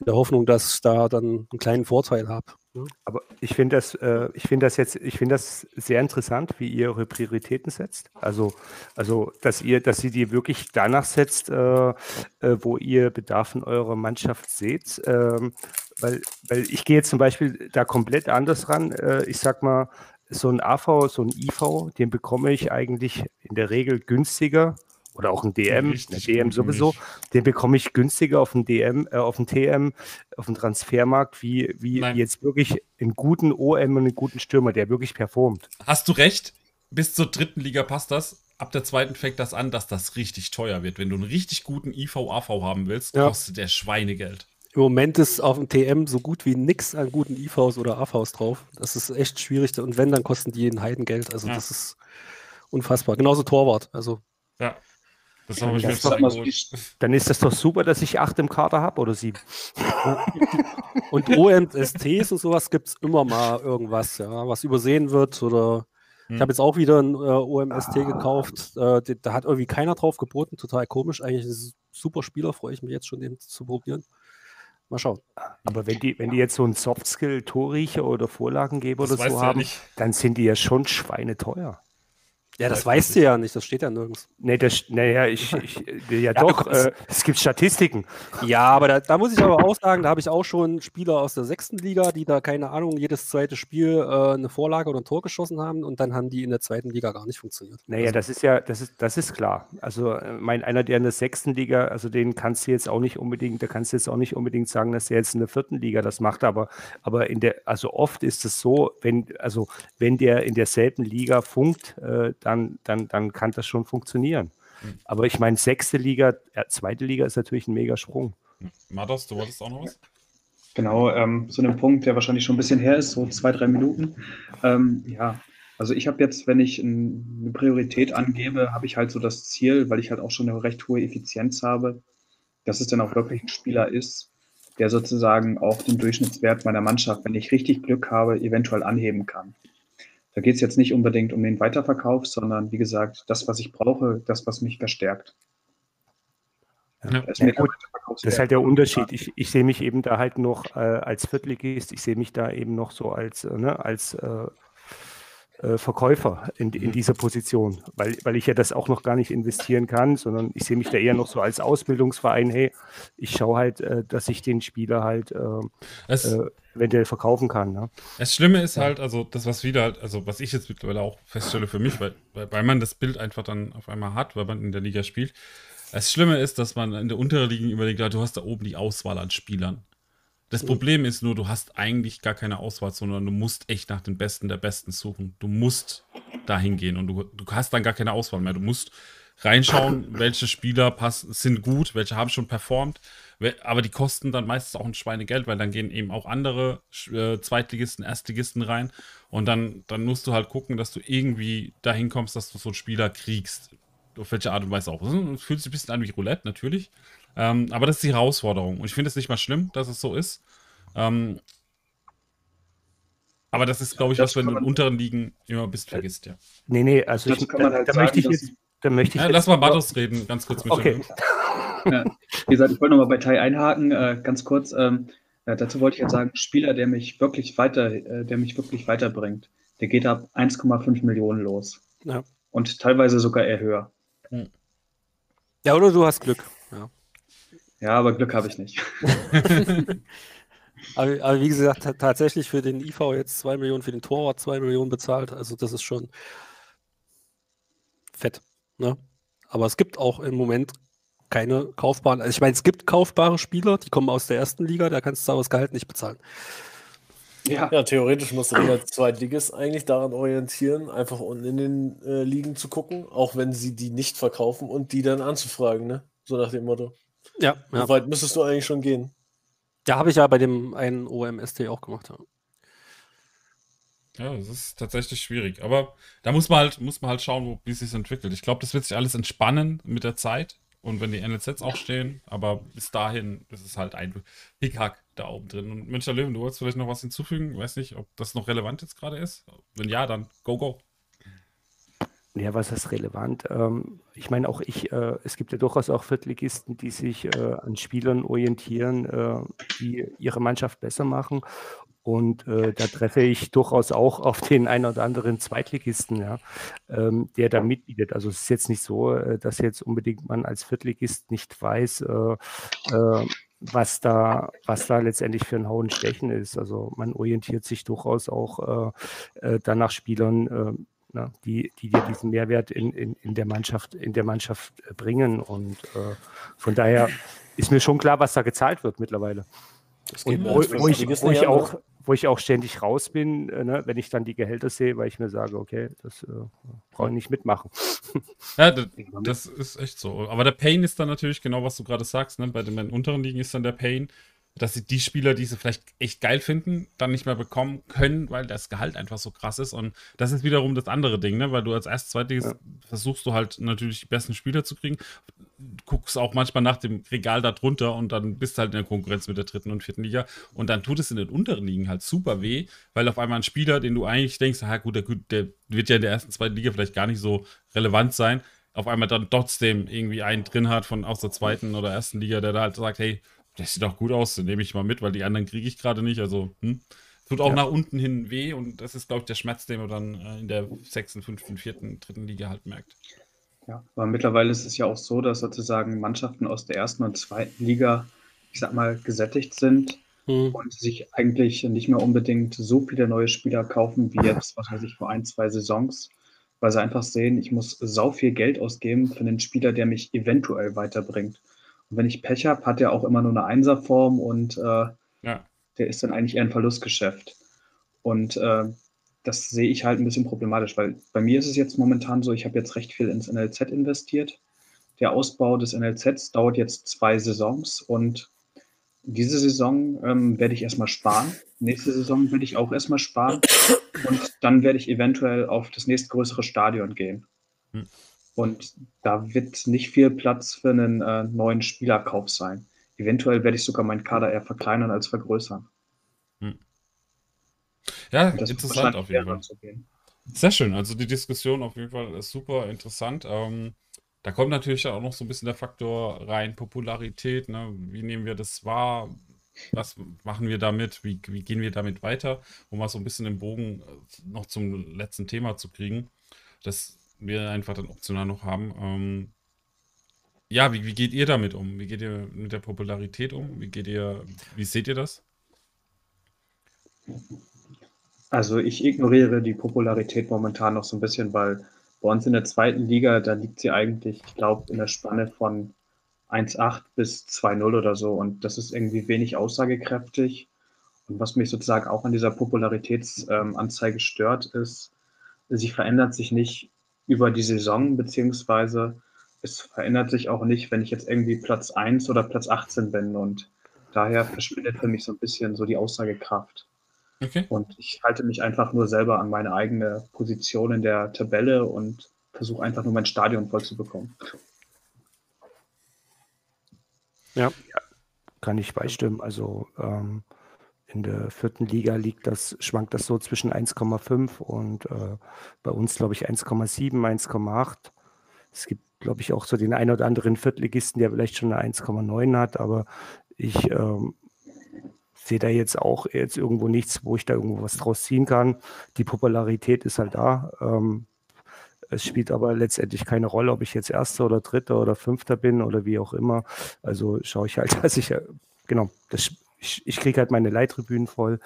in der Hoffnung, dass ich da dann einen kleinen Vorteil habe. Ne? Aber ich finde das, äh, ich finde das jetzt, ich finde das sehr interessant, wie ihr eure Prioritäten setzt. Also, also, dass ihr, dass ihr die wirklich danach setzt, äh, äh, wo ihr Bedarf in eurer Mannschaft seht. Ähm, weil, weil ich gehe jetzt zum Beispiel da komplett anders ran. Äh, ich sag mal, so ein AV, so ein IV, den bekomme ich eigentlich in der Regel günstiger. Oder auch ein DM, Richtig DM sowieso, den bekomme ich günstiger auf dem DM, äh, auf dem TM, auf dem Transfermarkt, wie, wie Nein. jetzt wirklich einen guten OM und einen guten Stürmer, der wirklich performt. Hast du recht, bis zur dritten Liga passt das. Ab der zweiten fängt das an, dass das richtig teuer wird. Wenn du einen richtig guten IV-AV haben willst, Ja. kostet der Schweinegeld. Im Moment ist auf dem TM so gut wie nichts an guten IVs oder AVs drauf. Das ist echt schwierig. Und wenn, dann kosten die ein Heidengeld. Also Ja. das ist unfassbar. Genauso Torwart. Also Ja. Das habe ich mir die, Dann ist das doch super, dass ich acht im Kader habe oder sieben. Und OMSTs und sowas gibt es immer mal irgendwas, ja, was übersehen wird. Oder ich Hm. habe jetzt auch wieder ein äh, OMST gekauft. Äh, die- da hat irgendwie keiner drauf geboten. Total komisch. Eigentlich ist es ein super Spieler, freue ich mich jetzt schon, den zu probieren. Mal schauen. Aber wenn die, wenn die jetzt so einen Softskill-Torriecher oder Vorlagengeber Das oder so ja haben, nicht. dann sind die ja schon schweineteuer. Ja, das Weiß weißt du ja nicht. Das steht ja nirgends. Nee, das, naja, ich, ich, ja, Ja, doch, äh, es gibt Statistiken. Ja, aber da, da muss ich aber auch sagen, da habe ich auch schon Spieler aus der sechsten Liga, die da, keine Ahnung, jedes zweite Spiel äh, eine Vorlage oder ein Tor geschossen haben und dann haben die in der zweiten Liga gar nicht funktioniert. Naja, Also, das ist ja, das ist, das ist klar. Also, äh, mein, einer, der in der sechsten Liga, also den kannst du jetzt auch nicht unbedingt, da kannst du jetzt auch nicht unbedingt sagen, dass der jetzt in der vierten Liga das macht, aber, aber in der, also oft ist es so, wenn, also wenn der in derselben Liga funkt, äh, dann, dann, dann kann das schon funktionieren. Mhm. Aber ich meine, sechste Liga, äh, zweite Liga ist natürlich ein mega Sprung. Mados, du wolltest auch noch was? Genau, ähm, zu einem Punkt, der wahrscheinlich schon ein bisschen her ist, so zwei, drei Minuten. Ähm, ja, Also ich habe jetzt, wenn ich eine Priorität angebe, habe ich halt so das Ziel, weil ich halt auch schon eine recht hohe Effizienz habe, dass es dann auch wirklich ein Spieler ist, der sozusagen auch den Durchschnittswert meiner Mannschaft, wenn ich richtig Glück habe, eventuell anheben kann. Da geht es jetzt nicht unbedingt um den Weiterverkauf, sondern wie gesagt, das, was ich brauche, das, was mich verstärkt. Ja. Das, ja, gut, das ist halt der Unterschied. Ich, ich sehe mich eben da halt noch äh, als Viertligist, ich sehe mich da eben noch so als, äh, ne, als äh, Verkäufer in, in dieser Position, weil, weil ich ja das auch noch gar nicht investieren kann, sondern ich sehe mich da eher noch so als Ausbildungsverein, hey, ich schaue halt, äh, dass ich den Spieler halt äh, es, äh, eventuell verkaufen kann. Ne? Das Schlimme ist ja. halt, also das, was wieder halt, also was ich jetzt mittlerweile auch feststelle für mich, weil, weil man das Bild einfach dann auf einmal hat, weil man in der Liga spielt. Das Schlimme ist, dass man in der unteren Liga überlegt, du hast da oben die Auswahl an Spielern. Das Problem ist nur, du hast eigentlich gar keine Auswahl, sondern du musst echt nach den Besten der Besten suchen. Du musst dahin gehen und du, du hast dann gar keine Auswahl mehr. Du musst reinschauen, welche Spieler passen, sind gut, welche haben schon performt, aber die kosten dann meistens auch ein Schweinegeld, weil dann gehen eben auch andere äh, Zweitligisten, Erstligisten rein und dann, dann musst du halt gucken, dass du irgendwie dahin kommst, dass du so einen Spieler kriegst. Auf welche Art und Weise auch. Es fühlt sich ein bisschen an wie Roulette, natürlich. Ähm, aber das ist die Herausforderung. Und ich finde es nicht mal schlimm, dass es so ist. Ähm, aber das ist, glaube ich, was, wenn du in unteren Ligen immer bist, vergisst, ja. Nee, nee, also ich, da, halt da sagen, möchte ich jetzt. Da möchte ich ja, lass mal Batos reden, ganz kurz mit Okay. ja, wie gesagt, ich wollte nochmal bei Tai einhaken, äh, ganz kurz. Ähm, äh, dazu wollte ich jetzt sagen, Spieler, der mich wirklich weiter, äh, der mich wirklich weiterbringt, der geht ab 1,5 Millionen los. Ja. Und teilweise sogar eher höher. Hm. Ja, oder du hast Glück. Ja. Ja, aber Glück habe ich nicht. aber, aber, wie gesagt, tatsächlich für den IV jetzt 2 Millionen, für den Torwart 2 Millionen bezahlt. Also das ist schon fett. Ne? Aber es gibt auch im Moment keine kaufbaren. Also ich meine, es gibt kaufbare Spieler, die kommen aus der ersten Liga, da kannst du aber das Gehalt nicht bezahlen. Ja. ja, theoretisch musst du dich als Zweitligist eigentlich daran orientieren, einfach unten in den äh, Ligen zu gucken, auch wenn sie die nicht verkaufen und die dann anzufragen, ne? So nach dem Motto. Ja. ja. So weit müsstest du eigentlich schon gehen. Ja, habe ich ja bei dem einen OMST auch gemacht. Ja. Ja, das ist tatsächlich schwierig. Aber da muss man halt, muss man halt schauen, wie es sich entwickelt. Ich glaube, das wird sich alles entspannen mit der Zeit und wenn die NLZs auch stehen. Aber bis dahin ist es halt ein Hickhack da oben drin. Und Münchner Löwen, du wolltest vielleicht noch was hinzufügen? Ich weiß nicht, ob das noch relevant jetzt gerade ist. Wenn ja, dann go, go. Ja, was ist relevant? Ähm, ich meine, auch ich, äh, es gibt ja durchaus auch Viertligisten, die sich äh, an Spielern orientieren, äh, die ihre Mannschaft besser machen. Und äh, da treffe ich durchaus auch auf den einen oder anderen Zweitligisten, ja, ähm, der da mitbietet. Also es ist jetzt nicht so, äh, dass jetzt unbedingt man als Viertligist nicht weiß, äh, was da, was da letztendlich für ein Hauen Stechen ist. Also man orientiert sich durchaus auch dann nach Spielern, ne, die, die dir diesen Mehrwert in, in, in, der Mannschaft, in der Mannschaft äh, bringen. Und äh, von daher ist mir schon klar, was da gezahlt wird mittlerweile. Und wo, wo, ich, wo, ich, auch, wo ich auch ständig raus bin, äh, ne, wenn ich dann die Gehälter sehe, weil ich mir sage, okay, das äh, brauche ich nicht mitmachen. Ja, das, das, ist echt so. Aber der Pain ist dann natürlich genau, was du gerade sagst. Ne? Bei den unteren Ligen ist dann der Pain, dass sie die Spieler, die sie vielleicht echt geil finden, dann nicht mehr bekommen können, weil das Gehalt einfach so krass ist. Und das ist wiederum das andere Ding, ne? weil du als erst zweites ja. versuchst du halt natürlich die besten Spieler zu kriegen. Guckst auch manchmal nach dem Regal da drunter und dann bist du halt in der Konkurrenz mit der dritten und vierten Liga. Und dann tut es in den unteren Ligen halt super weh, weil auf einmal ein Spieler, den du eigentlich denkst, ah gut, der, der wird ja in der ersten, zweiten Liga vielleicht gar nicht so relevant sein, auf einmal dann trotzdem irgendwie einen drin hat von aus der zweiten oder ersten Liga, der da halt sagt, hey, das sieht auch gut aus, den nehme ich mal mit, weil die anderen kriege ich gerade nicht. Also, hm. Tut auch ja. nach unten hin weh und das ist, glaube ich, der Schmerz, den man dann äh, in der sechsten, fünften, vierten, dritten Liga halt merkt. Ja, aber mittlerweile ist es ja auch so, dass sozusagen Mannschaften aus der ersten und zweiten Liga, ich sag mal, gesättigt sind hm. und sich eigentlich nicht mehr unbedingt so viele neue Spieler kaufen wie jetzt, was weiß ich, vor ein, zwei Saisons, weil sie einfach sehen, ich muss sau viel Geld ausgeben für einen Spieler, der mich eventuell weiterbringt. Und wenn ich Pech habe, hat er auch immer nur eine Einserform und äh, ja. der ist dann eigentlich eher ein Verlustgeschäft. Und äh, das sehe ich halt ein bisschen problematisch, weil bei mir ist es jetzt momentan so, ich habe jetzt recht viel ins NLZ investiert. Der Ausbau des NLZs dauert jetzt zwei Saisons und diese Saison ähm, werde ich erstmal sparen. Nächste Saison werde ich auch erstmal sparen. Und dann werde ich eventuell auf das nächstgrößere Stadion gehen. Hm. Und da wird nicht viel Platz für einen äh, neuen Spielerkauf sein. Eventuell werde ich sogar meinen Kader eher verkleinern als vergrößern. Hm. Ja, interessant auf jeden Fall. Sehr schön. Also die Diskussion auf jeden Fall ist super interessant. Ähm, da kommt natürlich auch noch so ein bisschen der Faktor rein, Popularität. Ne? Wie nehmen wir das wahr? Was machen wir damit? Wie, wie gehen wir damit weiter? Um mal so ein bisschen den Bogen äh, noch zum letzten Thema zu kriegen, das wir einfach dann optional noch haben. Ähm, ja, wie, wie geht ihr damit um? Wie geht ihr mit der Popularität um? Wie geht ihr, wie seht ihr das? Also ich ignoriere die Popularität momentan noch so ein bisschen, weil bei uns in der zweiten Liga, da liegt sie eigentlich, ich glaube, in der Spanne von 1,8 bis 2,0 oder so. Und das ist irgendwie wenig aussagekräftig. Und was mich sozusagen auch an dieser Popularitätsanzeige ähm, stört, ist, sie verändert sich nicht über die Saison, beziehungsweise es verändert sich auch nicht, wenn ich jetzt irgendwie Platz 1 oder Platz 18 bin. Und daher verschwindet für mich so ein bisschen so die Aussagekraft. Okay. Und ich halte mich einfach nur selber an meine eigene Position in der Tabelle und versuche einfach nur mein Stadion voll zu bekommen. Ja. ja kann ich beistimmen. Also ähm, in der vierten Liga liegt das, schwankt das so zwischen 1,5 und äh, bei uns, glaube ich, 1,7, 1,8. Es gibt, glaube ich, auch so den einen oder anderen Viertligisten, der vielleicht schon eine 1,9 hat, aber ich ähm, sehe da jetzt auch jetzt irgendwo nichts, wo ich da irgendwo was draus ziehen kann. Die Popularität ist halt da. Ähm, es spielt aber letztendlich keine Rolle, ob ich jetzt Erster oder Dritter oder Fünfter bin oder wie auch immer. Also schaue ich halt, dass ich, genau, das, ich, ich kriege halt meine Leittribünen voll.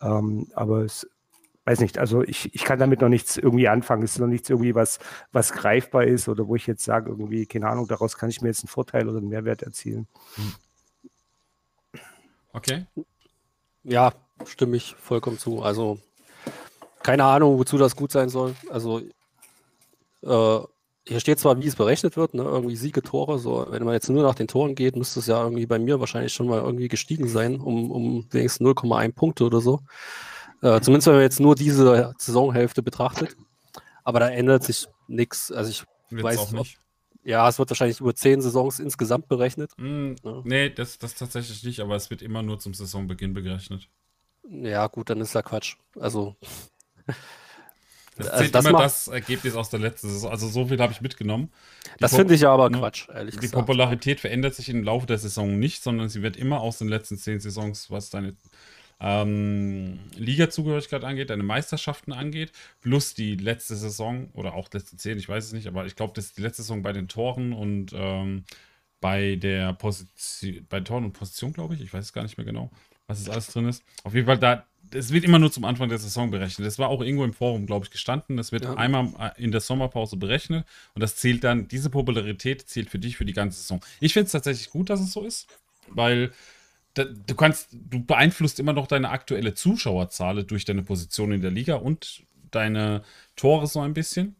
Ähm, aber es, weiß nicht, also ich, ich kann damit noch nichts irgendwie anfangen. Es ist noch nichts irgendwie, was, was greifbar ist oder wo ich jetzt sage, irgendwie, keine Ahnung, daraus kann ich mir jetzt einen Vorteil oder einen Mehrwert erzielen. Hm. Okay. Ja, stimme ich vollkommen zu. Also keine Ahnung, wozu das gut sein soll. Also äh, hier steht zwar, wie es berechnet wird, ne? irgendwie Siege, Tore. So, wenn man jetzt nur nach den Toren geht, müsste es ja irgendwie bei mir wahrscheinlich schon mal irgendwie gestiegen sein, um, um wenigstens 0,1 Punkte oder so. Äh, zumindest wenn man jetzt nur diese Saisonhälfte betrachtet. Aber da ändert sich nichts. Also ich Wird's weiß auch nicht. Ja, es wird wahrscheinlich über zehn Saisons insgesamt berechnet. Mm, ja. Nee, das, das tatsächlich nicht, aber es wird immer nur zum Saisonbeginn berechnet. Ja, gut, dann ist ja Quatsch. Also. Das also zählt das immer das Ergebnis aus der letzten Saison. Also so viel habe ich mitgenommen. Die das finde ich aber ne, Quatsch, ehrlich die gesagt. Die Popularität verändert sich im Laufe der Saison nicht, sondern sie wird immer aus den letzten zehn Saisons, was deine ähm, Liga-Zugehörigkeit angeht, deine Meisterschaften angeht, plus die letzte Saison oder auch letzte zehn, ich weiß es nicht, aber ich glaube, das ist die letzte Saison bei den Toren und ähm, bei der Position, bei Toren und Position, glaube ich, ich weiß es gar nicht mehr genau, was es alles drin ist. Auf jeden Fall, da, es wird immer nur zum Anfang der Saison berechnet. Das war auch irgendwo im Forum, glaube ich, gestanden. Das wird ja. einmal äh, in der Sommerpause berechnet und das zählt dann, diese Popularität zählt für dich für die ganze Saison. Ich finde es tatsächlich gut, dass es so ist, weil du kannst, du beeinflusst immer noch deine aktuelle Zuschauerzahl durch deine Position in der Liga und deine Tore so ein bisschen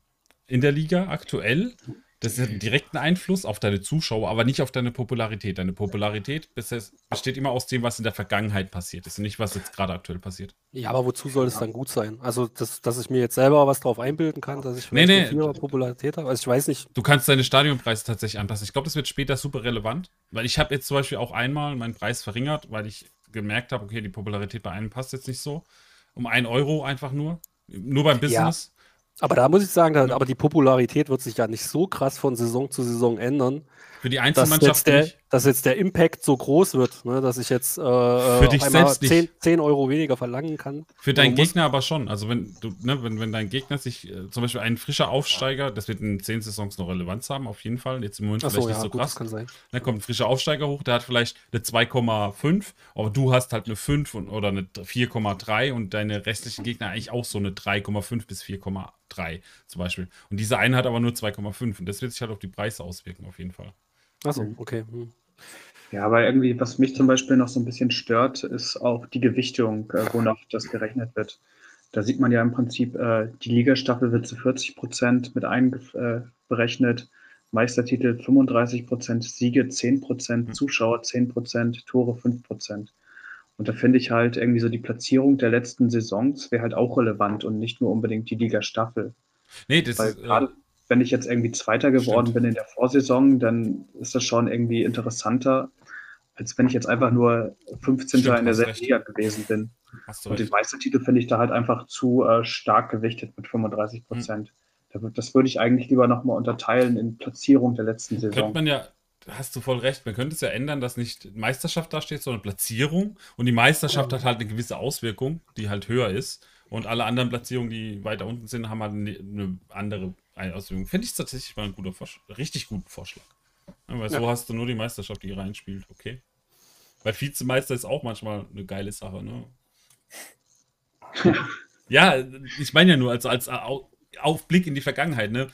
in der Liga aktuell. Das hat einen direkten Einfluss auf deine Zuschauer, aber nicht auf deine Popularität. Deine Popularität besteht immer aus dem, was in der Vergangenheit passiert ist und nicht, was jetzt gerade aktuell passiert. Ja, aber wozu soll es dann gut sein? Also, dass, dass ich mir jetzt selber was drauf einbilden kann, dass ich vielleicht nee, nee. Popularität habe? Also, ich weiß nicht. Du kannst deine Stadionpreise tatsächlich anpassen. Ich glaube, das wird später super relevant, weil ich habe jetzt zum Beispiel auch einmal meinen Preis verringert, weil ich gemerkt habe, okay, die Popularität bei einem passt jetzt nicht so. Um einen Euro einfach nur. Nur beim Business. Ja. Aber da muss ich sagen, da, aber die Popularität wird sich ja nicht so krass von Saison zu Saison ändern. Für die Einzelmannschaft der, dass jetzt der Impact so groß wird, ne, dass ich jetzt äh, Für dich selbst 10, 10, Euro weniger verlangen kann. Für deinen Gegner aber schon. Also wenn du, ne, wenn, wenn dein Gegner sich, äh, zum Beispiel ein frischer Aufsteiger, das wird in 10 Saisons noch Relevanz haben, auf jeden Fall. Jetzt im Moment Ach vielleicht so, nicht ja, so gut, krass. kann sein. Dann kommt ein frischer Aufsteiger hoch, der hat vielleicht eine 2,5, aber du hast halt eine 5 und, oder eine 4,3 und deine restlichen Gegner eigentlich auch so eine 3,5 bis 4,8. 3 zum Beispiel. Und diese eine hat aber nur 2,5 und das wird sich halt auf die Preise auswirken, auf jeden Fall. Achso, mhm. okay. Hm. Ja, aber irgendwie, was mich zum Beispiel noch so ein bisschen stört, ist auch die Gewichtung, äh, wonach das gerechnet wird. Da sieht man ja im Prinzip, äh, die Ligastaffel wird zu 40 Prozent mit einberechnet. Äh, Meistertitel 35 Prozent, Siege 10 Prozent, Mhm. Zuschauer 10 Prozent, Tore 5 Prozent. Und da finde ich halt irgendwie so die Platzierung der letzten Saisons wäre halt auch relevant und nicht nur unbedingt die Liga-Staffel. Nee, das Weil ist, äh, gerade wenn ich jetzt irgendwie Zweiter geworden Stimmt. bin in der Vorsaison, dann ist das schon irgendwie interessanter, als wenn ich jetzt einfach nur 15. Stimmt, in der. Liga gewesen bin. Und den. Meistertitel finde ich da halt einfach zu äh, stark gewichtet mit 35 Hm. Prozent. Würd- Das würde ich eigentlich lieber nochmal unterteilen in Platzierung der letzten Könnte Saison. man ja, hast du voll recht, man könnte es ja ändern, dass nicht Meisterschaft da steht, sondern Platzierung. Und die Meisterschaft hat halt eine gewisse Auswirkung, die halt höher ist. Und alle anderen Platzierungen, die weiter unten sind, haben halt eine, eine Auswirkung. Finde ich tatsächlich mal ein guter Vorschlag, richtig guten Vorschlag. Ja, weil so hast du nur die Meisterschaft, die reinspielt, okay. Weil Vizemeister ist auch manchmal eine geile Sache, ne? ja, ich meine ja nur als, als Au- Aufblick in die Vergangenheit, ne?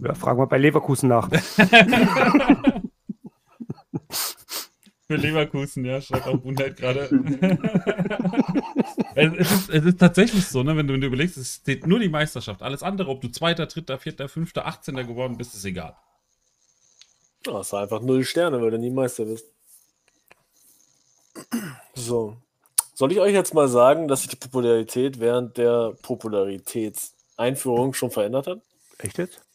Ja, fragen wir bei Leverkusen nach. Für Leverkusen, ja, schreibt auch Bundheit gerade. es, es, ist, es ist tatsächlich so, ne, wenn du, wenn du überlegst, es steht nur die Meisterschaft. Alles andere, ob du Zweiter, Dritter, Vierter, Fünfter, 18. geworden bist, ist egal. Ja, hast einfach null Sterne, weil du nie Meister bist. So. Soll ich euch jetzt mal sagen, dass sich die Popularität während der Popularitätseinführung schon verändert hat? Echt jetzt?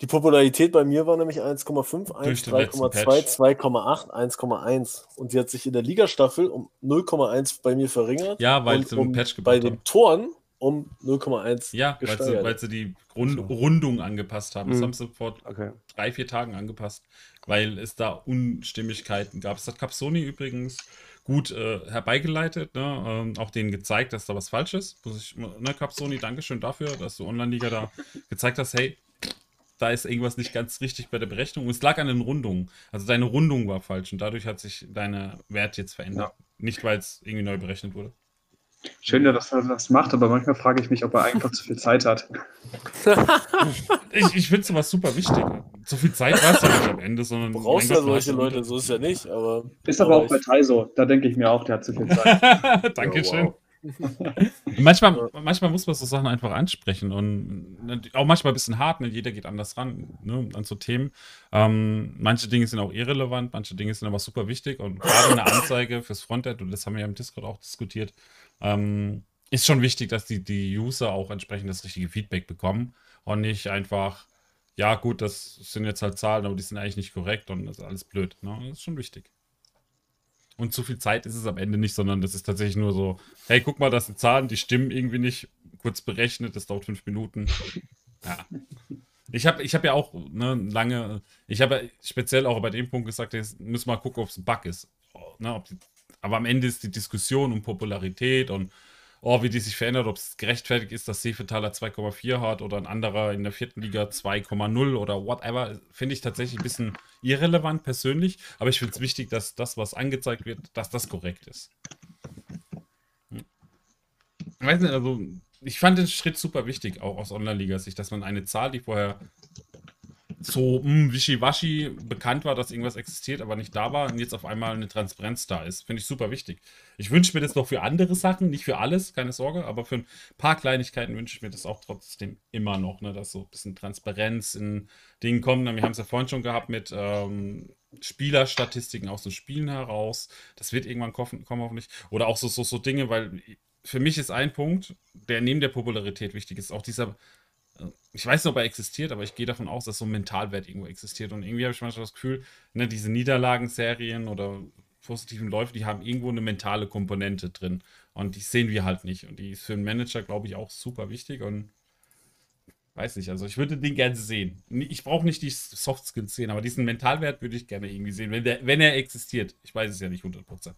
Die Popularität bei mir war nämlich 1,5, 1, Durch den letzten 3,2, Patch. 2,8, 1,1. Und die hat sich in der Ligastaffel um 0,1 bei mir verringert. Ja, weil und sie um, Patch bei gebaut den haben. Toren um 0,1 Ja, weil sie, weil sie die Rund, Rundung angepasst haben. Das Mhm. haben sie vor Okay. drei, vier Tagen angepasst, weil es da Unstimmigkeiten gab. Es hat Capsoni übrigens gut äh, herbeigeleitet, ne? ähm, auch denen gezeigt, dass da was falsch ist. Muss ich, ne, Capsoni, Dankeschön dafür, dass du Online-Liga da gezeigt hast, hey, da ist irgendwas nicht ganz richtig bei der Berechnung. Und es lag an den Rundungen. Also deine Rundung war falsch und dadurch hat sich deine Wert jetzt verändert. Nicht, weil es irgendwie neu berechnet wurde. Schön, dass er das macht, aber manchmal frage ich mich, ob er einfach zu viel Zeit hat. Ich, ich finde sowas super wichtig. So viel Zeit war es ja nicht am Ende, sondern. Du brauchst ja solche ja Leute, so ist ja nicht, aber. Ist aber auch bei Tai so. Da denke ich mir auch, der hat zu viel Zeit. Dankeschön. wow. Manchmal, manchmal muss man so Sachen einfach ansprechen und ne, auch manchmal ein bisschen hart, ne? jeder geht anders ran ne? an so Themen. Ähm, manche Dinge sind auch irrelevant, manche Dinge sind aber super wichtig und gerade eine Anzeige fürs Frontend, und das haben wir ja im Discord auch diskutiert, ähm, ist schon wichtig, dass die, die User auch entsprechend das richtige Feedback bekommen und nicht einfach, ja gut, das sind jetzt halt Zahlen, aber die sind eigentlich nicht korrekt und das ist alles blöd. Ne? Das ist schon wichtig. Und zu viel Zeit ist es am Ende nicht, sondern das ist tatsächlich nur so, hey, guck mal, das sind Zahlen, die stimmen irgendwie nicht. Kurz berechnet, das dauert fünf Minuten. Ja. Ich habe ich hab ja auch ne, lange, ich habe ja speziell auch bei dem Punkt gesagt, jetzt müssen wir mal gucken, ob es ein Bug ist. Ne, ob die, aber am Ende ist die Diskussion um Popularität und oh, wie die sich verändert, ob es gerechtfertigt ist, dass Seefetaler 2,4 hat oder ein anderer in der vierten Liga 2,0 oder whatever, finde ich tatsächlich ein bisschen irrelevant persönlich. Aber ich finde es wichtig, dass das, was angezeigt wird, dass das korrekt ist. Hm. Ich weiß nicht, also ich fand den Schritt super wichtig, auch aus Online-Liga-Sicht, dass man eine Zahl, die vorher so mh, wischiwaschi bekannt war, dass irgendwas existiert, aber nicht da war und jetzt auf einmal eine Transparenz da ist. Finde ich super wichtig. Ich wünsche mir das noch für andere Sachen, nicht für alles, keine Sorge, aber für ein paar Kleinigkeiten wünsche ich mir das auch trotzdem immer noch, ne, dass so ein bisschen Transparenz in Dingen kommt. Wir haben es ja vorhin schon gehabt mit ähm, Spielerstatistiken aus den Spielen heraus. Das wird irgendwann kommen, kommen hoffentlich. Oder auch so, so, so Dinge, weil für mich ist ein Punkt, der neben der Popularität wichtig ist, auch dieser ich weiß nicht, ob er existiert, aber ich gehe davon aus, dass so ein Mentalwert irgendwo existiert. Und irgendwie habe ich manchmal das Gefühl, ne, diese Niederlagenserien oder positiven Läufe, die haben irgendwo eine mentale Komponente drin. Und die sehen wir halt nicht. Und die ist für einen Manager, glaube ich, auch super wichtig. Und weiß nicht, also ich würde den gerne sehen. Ich brauche nicht die Soft Skills sehen, aber diesen Mentalwert würde ich gerne irgendwie sehen, wenn, der, wenn er existiert. Ich weiß es ja nicht 100%.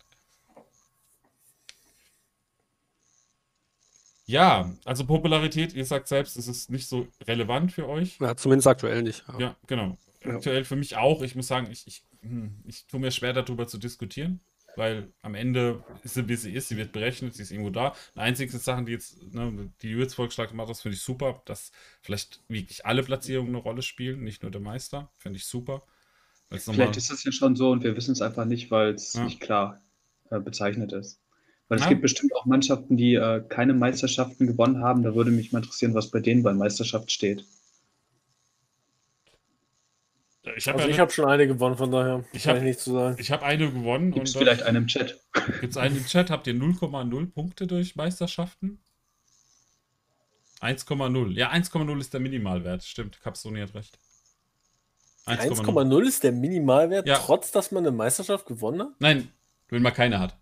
Ja, also Popularität, ihr sagt selbst, es ist nicht so relevant für euch. Ja, zumindest aktuell nicht. Ja, genau. Ja. Aktuell für mich auch. Ich muss sagen, ich, ich, hm, ich tue mir schwer darüber zu diskutieren, weil am Ende ist sie, wie sie ist, sie wird berechnet, sie ist irgendwo da. Die einzigen Sachen, die jetzt, ne, die jetzt vorgeschlagen hast, finde ich super, dass vielleicht wirklich alle Platzierungen eine Rolle spielen, nicht nur der Meister. Finde ich super. Vielleicht ist es ja schon so und wir wissen es einfach nicht, weil es Ja. nicht klar äh, bezeichnet ist. Weil es Ja. gibt bestimmt auch Mannschaften, die äh, keine Meisterschaften gewonnen haben. Da würde mich mal interessieren, was bei denen bei Meisterschaft steht. Ich habe Also ich ja, habe schon eine gewonnen, von daher Ich hab- ich nichts zu sagen. ich hab eine gewonnen Gibt es und vielleicht einen im Chat? gibt es einen im Chat. Habt ihr 0,0 Punkte durch Meisterschaften? 1,0. Ja, 1,0 ist der Minimalwert. Stimmt, Capsoni hat recht. 1,0. 1,0 ist der Minimalwert, Ja. trotz dass man eine Meisterschaft gewonnen hat? Nein, wenn man keine hat.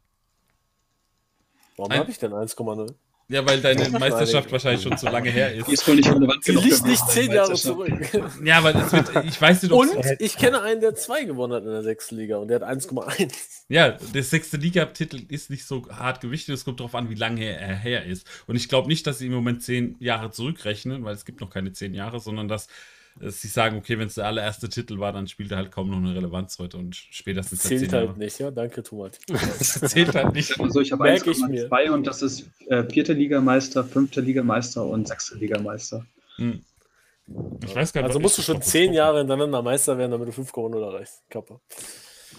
Warum habe ich denn 1,0? Ja, weil deine. Meisterschaft wahrscheinlich schon zu lange her Die ist. ist wohl nicht relevant genug liegt nicht zehn Jahre zurück. Ja, aber es wird, ich weiß nicht, ob Und ich kenne einen, der zwei gewonnen hat in der sechsten Liga und der hat 1,1. Ja, der sechste Liga-Titel ist nicht so hart gewichtet. Es kommt darauf an, wie lange er her ist. Und ich glaube nicht, dass sie im Moment zehn Jahre zurückrechnen, weil es gibt noch keine zehn Jahre, sondern dass, dass sie sagen, okay, wenn es der allererste Titel war, dann spielt er halt kaum noch eine Relevanz heute und spätestens seit Zählt zehn halt Jahren. nicht, ja. Danke, Thomas. Das zählt halt nicht. Also ich habe Merk ich mir. 1,2 und das ist äh, vierte Ligameister, fünfte Ligameister und sechste Ligameister. Hm. Ich weiß gar nicht, Also musst du schon zehn. Jahre hintereinander Meister werden, damit du 5,0 erreichst. Kappe.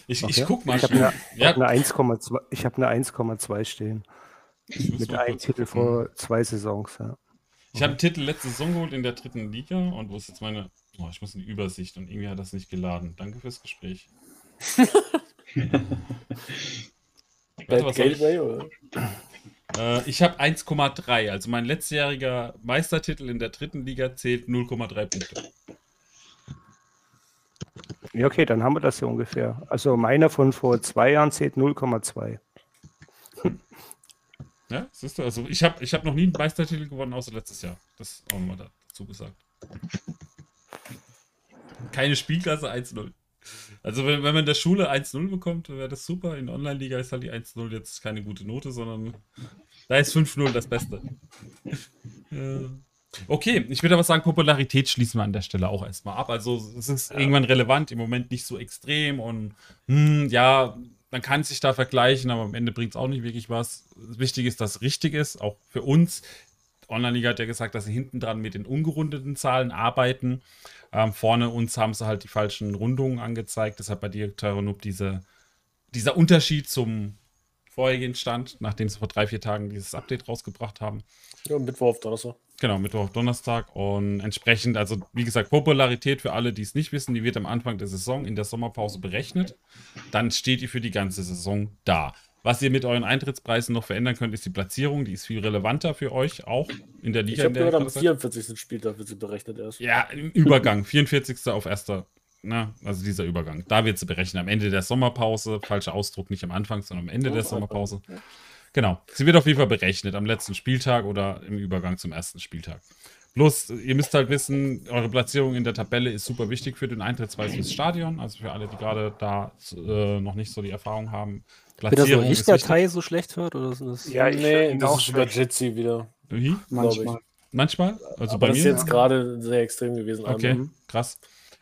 Ich, Okay. ich guck mal. Ich habe eine, ja, hab eine 1,2 ich hab eine 1,2 stehen. Mit einem Titel vor zwei Saisons. Ja. Ich habe einen Titel letzte Saison geholt in der dritten Liga und wo ist jetzt meine. Oh, ich muss in die Übersicht und irgendwie hat das nicht geladen. Danke fürs Gespräch. Warte, was? Gateway, oder? Äh, ich habe 1,3. Also mein letztjähriger Meistertitel in der dritten Liga zählt 0,3 Punkte. ja, okay, dann haben wir das ja ungefähr. Also meiner von vor zwei Jahren zählt 0,2. Ja, siehst du, also ich habe ich hab noch nie einen Meistertitel gewonnen, außer letztes Jahr. Das auch mal dazu gesagt. Keine Spielklasse 1-0. Also wenn, wenn man in der Schule 1-0 bekommt, wäre das super. In der Online-Liga ist halt die 1-0 jetzt keine gute Note, sondern da ist 5-0 das Beste. Ja. Okay, ich würde aber sagen, Popularität schließen wir an der Stelle auch erstmal ab. Also es ist irgendwann relevant, im Moment nicht so extrem und hm, ja, man kann sich da vergleichen, aber am Ende bringt es auch nicht wirklich was. Wichtig ist, dass es richtig ist, auch für uns. Online-Liga hat ja gesagt, dass sie hinten dran mit den ungerundeten Zahlen arbeiten. Ähm, vorne uns haben sie halt die falschen Rundungen angezeigt. Deshalb bei dir, Tyronub, diese, dieser Unterschied zum vorherigen Stand, nachdem sie vor drei, vier Tagen dieses Update rausgebracht haben. Ja, Mittwoch auf Donnerstag. Genau, Mittwoch Donnerstag. Und entsprechend, also wie gesagt, Popularität für alle, die es nicht wissen, die wird am Anfang der Saison in der Sommerpause berechnet. Dann steht ihr für die ganze Saison da. Was ihr mit euren Eintrittspreisen noch verändern könnt, ist die Platzierung. Die ist viel relevanter für euch, auch in der Ich Liga. habe der ihr gehört, am gerade seid. 44. Spieltag wird sie berechnet erst. Ja, im Übergang. 44. auf 1. Na, also dieser Übergang. Da wird sie berechnet. Am Ende der Sommerpause. Falscher Ausdruck, nicht am Anfang, sondern am Ende der Sommerpause. Genau. Sie wird auf jeden Fall berechnet am letzten Spieltag oder im Übergang zum ersten Spieltag. Bloß, ihr müsst halt wissen, eure Platzierung in der Tabelle ist super wichtig für den Eintrittspreis fürs Stadion. Also für alle, die gerade da äh, noch nicht so die Erfahrung haben. Wenn das Platzierung eine ist wichtig. Lichtdatei so schlecht wird, oder sind das. Ja, ich nee, das auch ist über schlecht. Jitsi wieder. Wie? Manchmal. Manchmal? Also Aber bei das mir? ist jetzt gerade sehr extrem gewesen. Okay, einmal. krass.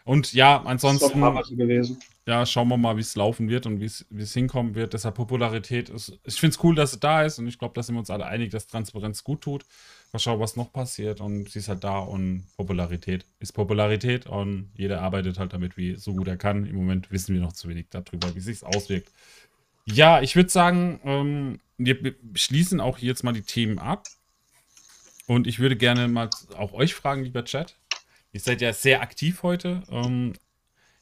Und ja, ansonsten. so gewesen. ja, schauen wir mal, wie es laufen wird und wie es es hinkommen wird. Deshalb Popularität ist. Ich finde es cool, dass sie da ist und ich glaube, da sind wir uns alle einig, dass Transparenz gut tut. Mal schauen, was noch passiert und sie ist halt da und Popularität ist Popularität und jeder arbeitet halt damit, wie so gut er kann. Im Moment wissen wir noch zu wenig darüber, wie sich auswirkt. Ja, ich würde sagen, ähm, wir schließen auch jetzt mal die Themen ab. Und ich würde gerne mal auch euch fragen, lieber Chat. Ihr seid ja sehr aktiv heute. Ähm,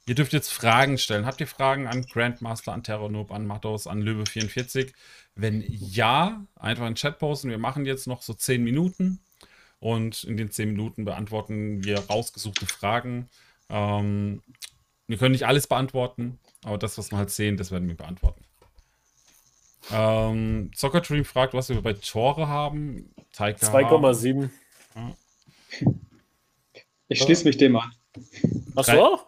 Ihr dürft jetzt Fragen stellen. Habt ihr Fragen an Grandmaster, an Terranop, an Matos, an Löwe44? Wenn ja, einfach in den Chat posten. Wir machen jetzt noch so 10 Minuten und in den 10 Minuten beantworten wir rausgesuchte Fragen. Ähm, wir können nicht alles beantworten, aber das, was wir halt sehen, das werden wir beantworten. Ähm, Soccer Dream fragt, was wir bei Tore haben. Taika 2,7. Ich schließe mich dem an. Du auch?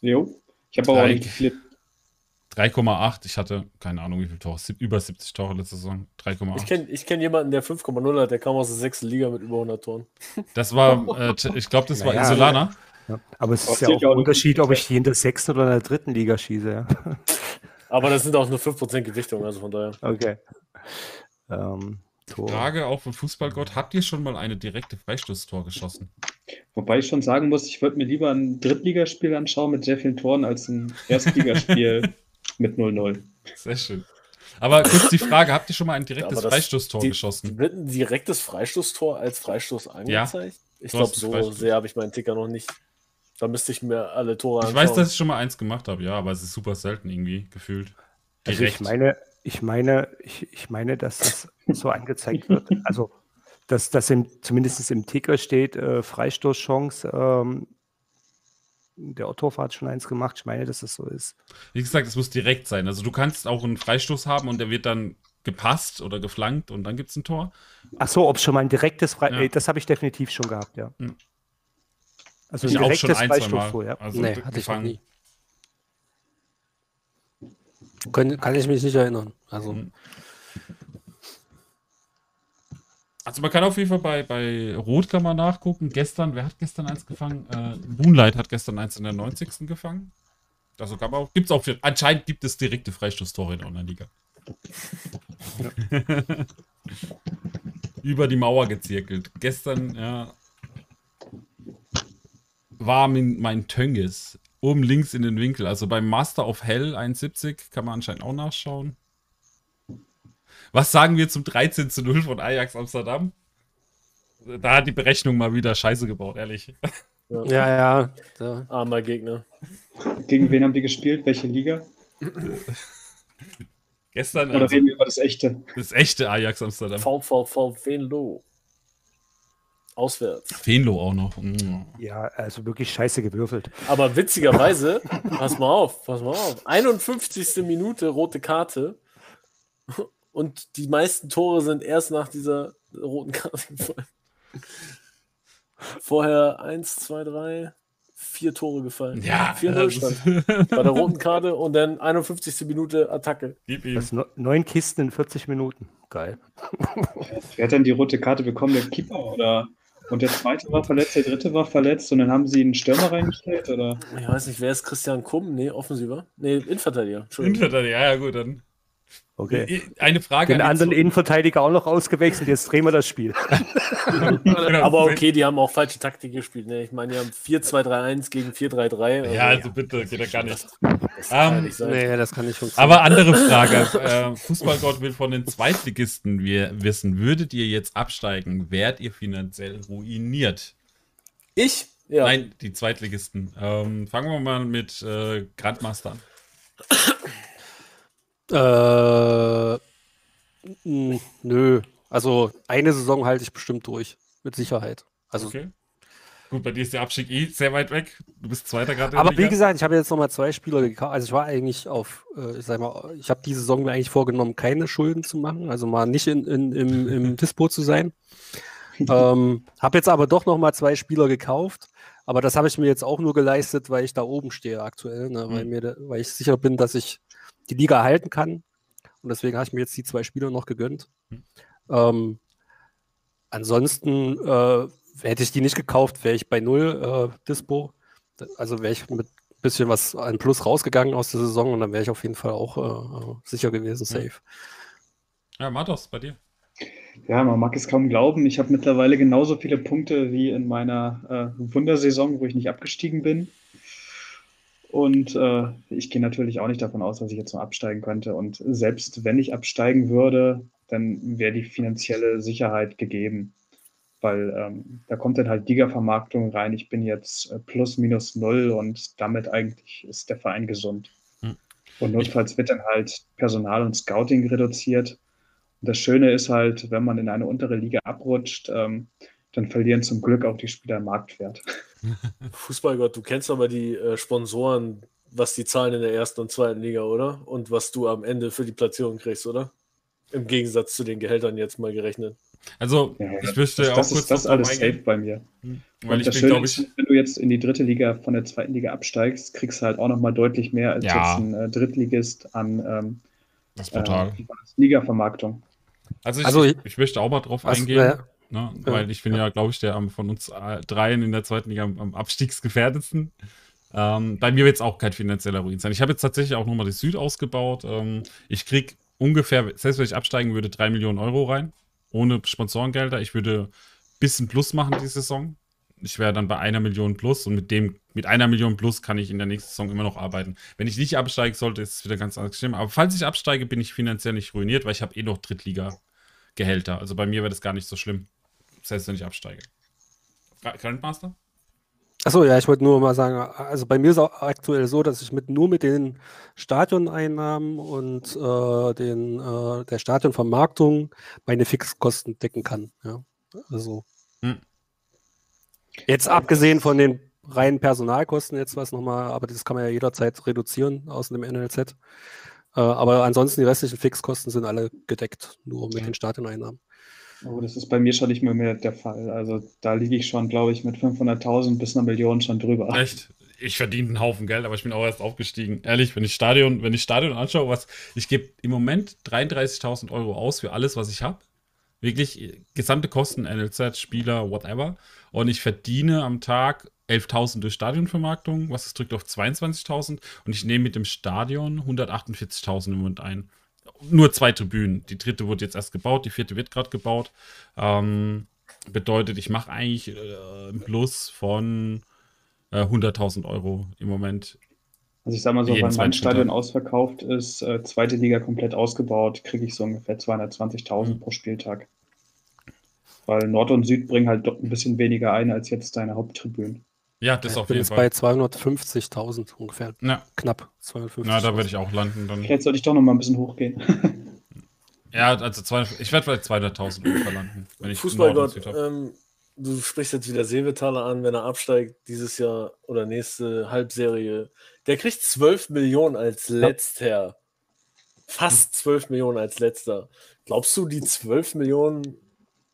Jo. Ich habe aber auch nicht viele. 3,8. Ich hatte keine Ahnung, wie viele Tore. Über 70 Tore letzte Saison. 3,8. Ich kenne ich kenn jemanden, der 5,0 hat, der kam aus der sechsten Liga mit über 100 Toren. Das war, äh, ich glaube, das war Naja, Insulaner. Ja. Aber es ist ja auch ja ein Unterschied, ob ich die in der sechsten oder in der dritten Liga schieße. Ja. Aber das sind auch nur 5% Gewichtung, also von daher. Okay. Ähm, Tor. Frage auch von Fußballgott. Habt ihr schon mal eine direkte Freistoßtor geschossen? Wobei ich schon sagen muss, ich würde mir lieber ein Drittligaspiel anschauen mit sehr vielen Toren als ein Erstligaspiel mit 0-0. Sehr schön. Aber kurz die Frage, habt ihr schon mal ein direktes das- Freistoßtor die- geschossen? Wird ein direktes Freistoßtor als Freistoß angezeigt? Ich Du glaube, so sehr habe ich meinen Ticker noch nicht Da müsste ich mir alle Tore Ich weiß, dass ich schon mal eins gemacht habe, ja, aber es ist super selten irgendwie gefühlt. Also ich meine, ich meine, ich, ich meine, dass das so angezeigt wird. Also, dass das im, zumindest im Ticker steht, äh, Freistoßchance. Ähm, der Otto hat schon eins gemacht. Ich meine, dass das so ist. Wie gesagt, es muss direkt sein. Also du kannst auch einen Freistoß haben und der wird dann gepasst oder geflankt und dann gibt es ein Tor. Ach so, ob es schon mal ein direktes Freistoß, ja. das habe ich definitiv schon gehabt, ja. Hm. Also ein direktes Freistoß, ja. Also nee, hatte ich noch nie. Kann, kann ich mich nicht erinnern. Also. Hm. Also man kann auf jeden Fall bei, bei Rot kann man nachgucken. Gestern, wer hat gestern eins gefangen? Äh, Moonlight hat gestern eins in der 90. gefangen. Also kann man auch, gibt's auch für, anscheinend gibt es direkte Freistoßtore in der Online-Liga. Ja. Über die Mauer gezirkelt. Gestern, ja, war mein, mein Tönges oben links in den Winkel. Also beim Master of Hell 71 kann man anscheinend auch nachschauen. Was sagen wir zum 13 zu 0 von Ajax Amsterdam? Da hat die Berechnung mal wieder Scheiße gebaut, ehrlich. Ja, ja. ja. Armer Gegner. Gegen wen haben die gespielt? Welche Liga? Gestern. Oder also, reden wir über das echte? Das echte Ajax Amsterdam. VVV Venlo. Auswärts. Fenlo auch noch. Mm. Ja, also wirklich scheiße gewürfelt. Aber witzigerweise, pass mal auf, pass mal auf. 51. Minute rote Karte. Und die meisten Tore sind erst nach dieser roten Karte gefallen. Vorher 1, 2, 3, vier Tore gefallen. Ja, 4-0 stand bei der roten Karte und dann 51. Minute Attacke. Das neun Kisten in 40 Minuten. Geil. Wer hat denn die rote Karte bekommen? Der Keeper oder? Und der zweite war verletzt, der dritte war verletzt und dann haben sie einen Stürmer reingestellt, oder? Ich weiß nicht, wer ist Christian Kumm? Nee, Offensiver. Nee, Innenverteidiger. Innenverteidiger, ja, gut, dann. Okay. Eine Frage. Den an anderen Innenverteidiger auch noch ausgewechselt, jetzt drehen wir das Spiel. Genau. Aber okay, die haben auch falsche Taktik gespielt. Ne? Ich meine, die haben 4-2-3-1 gegen 4-3-3. Also, ja, also bitte, geht ja gar nicht. Das, kann um, nicht sein. Nee, das kann nicht funktionieren. Aber andere Frage. äh, Fußballgott will von den Zweitligisten wissen, würdet ihr jetzt absteigen, wärt ihr finanziell ruiniert? Ich? Ja. Nein, die Zweitligisten. Ähm, fangen wir mal mit äh, Grandmaster an. Äh, nö. Also eine Saison halte ich bestimmt durch. Mit Sicherheit. Also okay. Gut, bei dir ist der Abstieg eh sehr weit weg. Du bist Zweiter gerade. Aber wie gesagt, ich habe jetzt nochmal zwei Spieler gekauft. Also ich war eigentlich auf, äh, ich sag mal, ich habe diese Saison mir eigentlich vorgenommen, keine Schulden zu machen. Also mal nicht in, in, im, im Dispo zu sein. ähm, habe jetzt aber doch nochmal zwei Spieler gekauft. Aber das habe ich mir jetzt auch nur geleistet, weil ich da oben stehe aktuell. Ne? Mhm. Weil, mir, weil ich sicher bin, dass ich die Liga erhalten kann. Und deswegen habe ich mir jetzt die zwei Spieler noch gegönnt. Mhm. Ähm, ansonsten äh, hätte ich die nicht gekauft, wäre ich bei null äh, Dispo. Also wäre ich mit ein bisschen was an Plus rausgegangen aus der Saison und dann wäre ich auf jeden Fall auch äh, sicher gewesen, safe. Ja, Matos, bei dir. Ja, man mag es kaum glauben. Ich habe mittlerweile genauso viele Punkte wie in meiner äh, Wundersaison, wo ich nicht abgestiegen bin. Und äh, ich gehe natürlich auch nicht davon aus, dass ich jetzt noch absteigen könnte. Und selbst wenn ich absteigen würde, dann wäre die finanzielle Sicherheit gegeben. Weil ähm, da kommt dann halt Liga-Vermarktung rein. Ich bin jetzt äh, plus minus null und damit eigentlich ist der Verein gesund. Hm. Und notfalls wird dann halt Personal und Scouting reduziert. Und das Schöne ist halt, wenn man in eine untere Liga abrutscht, ähm, dann verlieren zum Glück auch die Spieler Marktwert. Fußballgott, du kennst aber die äh, Sponsoren, was die zahlen in der ersten und zweiten Liga, oder? Und was du am Ende für die Platzierung kriegst, oder? Im Gegensatz zu den Gehältern jetzt mal gerechnet. Also, ja, ich wüsste das, auch das kurz ist das alles safe bei mir. Hm. Weil ich das bin, Schöne ist, wenn du jetzt in die dritte Liga von der zweiten Liga absteigst, kriegst du halt auch nochmal deutlich mehr als ja. jetzt ein äh, Drittligist an ähm, das. Äh, Liga-Vermarktung. Also, ich, also ich, ich, möchte auch mal drauf eingehen. Ne? Ja. Weil ich bin ja, glaube ich, der von uns dreien in der zweiten Liga am, am abstiegsgefährdetsten. Ähm, bei mir wird es auch kein finanzieller Ruin sein. Ich habe jetzt tatsächlich auch nochmal die Süd ausgebaut. Ähm, ich kriege ungefähr, selbst wenn ich absteigen würde, drei Millionen Euro rein. Ohne Sponsorengelder. Ich würde ein bisschen Plus machen die Saison. Ich wäre dann bei einer Million plus und mit dem, mit einer Million plus kann ich in der nächsten Saison immer noch arbeiten. Wenn ich nicht absteigen sollte, ist es wieder ganz anders schlimm. Aber falls ich absteige, bin ich finanziell nicht ruiniert, weil ich habe eh noch Drittliga-Gehälter. Also bei mir wäre das gar nicht so schlimm selbst wenn ich absteige. Grandmaster? Achso, ja, ich wollte nur mal sagen, also bei mir ist auch aktuell so, dass ich mit nur mit den Stadioneinnahmen und äh, den, äh, der Stadionvermarktung meine Fixkosten decken kann. Ja. Also Hm. jetzt abgesehen von den reinen Personalkosten jetzt was nochmal, aber das kann man ja jederzeit reduzieren aus dem NLZ. Äh, aber ansonsten die restlichen Fixkosten sind alle gedeckt, nur mit den Stadioneinnahmen. Oh, das ist bei mir schon nicht mehr, mehr der Fall. Also da liege ich schon, glaube ich, mit 500.000 bis einer Million schon drüber. Echt? Ich verdiene einen Haufen Geld, aber ich bin auch erst aufgestiegen. Ehrlich, wenn ich Stadion, wenn ich Stadion anschaue, was ich gebe im Moment 33.000 Euro aus für alles, was ich habe. Wirklich äh, gesamte Kosten, NLZ, Spieler, whatever. Und ich verdiene am Tag 11.000 durch Stadionvermarktung, was es drückt auf 22.000. Und ich nehme mit dem Stadion 148.000 im Moment ein. Nur zwei Tribünen. Die dritte wurde jetzt erst gebaut, die vierte wird gerade gebaut. Ähm, bedeutet, ich mache eigentlich äh, einen Plus von äh, 100.000 Euro im Moment. Also ich sag mal so, wenn mein Stadion ausverkauft ist, äh, zweite Liga komplett ausgebaut, kriege ich so ungefähr 220.000 Mhm. pro Spieltag. Weil Nord und Süd bringen halt doch ein bisschen weniger ein als jetzt deine Haupttribünen. Ja, das ich auf bin jeden jetzt Fall. bei 250.000 ungefähr. Na, Knapp 250.000. na, da würde ich auch landen. Dann. Vielleicht sollte ich doch noch mal ein bisschen hochgehen. Ja, also 200, ich werde bei 200.000 ungefähr landen. Wenn ich Fußballgott, ähm, du sprichst jetzt wieder Seevetaler an, wenn er absteigt dieses Jahr oder nächste Halbserie. Der kriegt 12 Millionen als letzter. Fast 12 Millionen als letzter. Glaubst du, die 12 Millionen,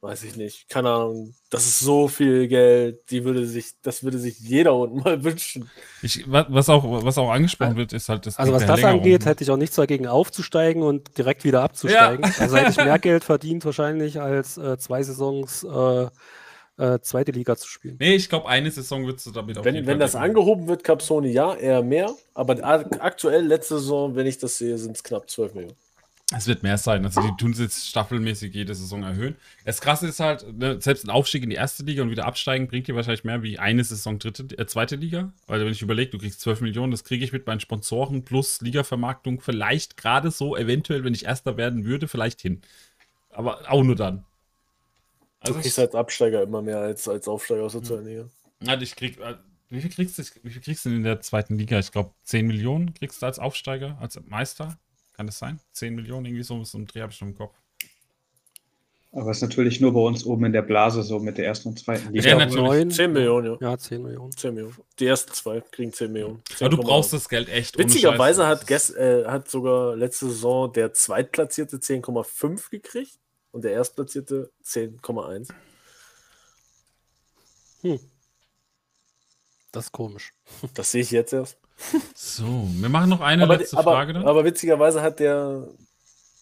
weiß ich nicht, keine Ahnung, das ist so viel Geld, die würde sich, das würde sich jeder unten mal wünschen. Ich, wa- was, auch, was auch angesprochen wird, ist halt das Also was das angeht, hätte ich auch nichts dagegen aufzusteigen und direkt wieder abzusteigen. Also hätte ich mehr Geld verdient wahrscheinlich als äh, zwei Saisons äh, äh, zweite Liga zu spielen. Nee, ich glaube, eine Saison würdest du damit auf Wenn, wenn das decken. angehoben wird, Capsoni, ja, eher mehr. Aber ak- aktuell, letzte Saison, wenn ich das sehe, sind es knapp 12 Millionen. Es wird mehr sein. Also die tun es jetzt staffelmäßig jede Saison erhöhen. Das krasse ist halt, ne, selbst ein Aufstieg in die erste Liga und wieder absteigen bringt dir wahrscheinlich mehr wie eine Saison dritte, äh, zweite Liga. Weil wenn ich überlege, du kriegst 12 Millionen, das kriege ich mit meinen Sponsoren plus Ligavermarktung vielleicht gerade so, eventuell, wenn ich Erster werden würde, vielleicht hin. Aber auch nur dann. Du Also kriegst als Absteiger immer mehr als als Aufsteiger aus der zweiten Liga. Ja, ich krieg, äh, wie viel kriegst du, wie viel kriegst du denn in der zweiten Liga? Ich glaube, 10 Millionen kriegst du als Aufsteiger, als Meister. Kann das sein? 10 Millionen, irgendwie so, so ein Dreh habe ich schon im Kopf. Aber es ist natürlich nur bei uns oben in der Blase so mit der ersten und zweiten Ja, Liga. natürlich. Neun, 10 Millionen, ja. ja, 10 Millionen. 10 Millionen. Die ersten zwei kriegen 10 Millionen. Aber du 10,8. brauchst das Geld echt. Witzigerweise hat, gest, äh, hat sogar letzte Saison der Zweitplatzierte 10,5 gekriegt und der Erstplatzierte 10,1. Das ist komisch. Das sehe ich jetzt erst. So, wir machen noch eine Aber, letzte aber, Frage dann. aber witzigerweise hat der,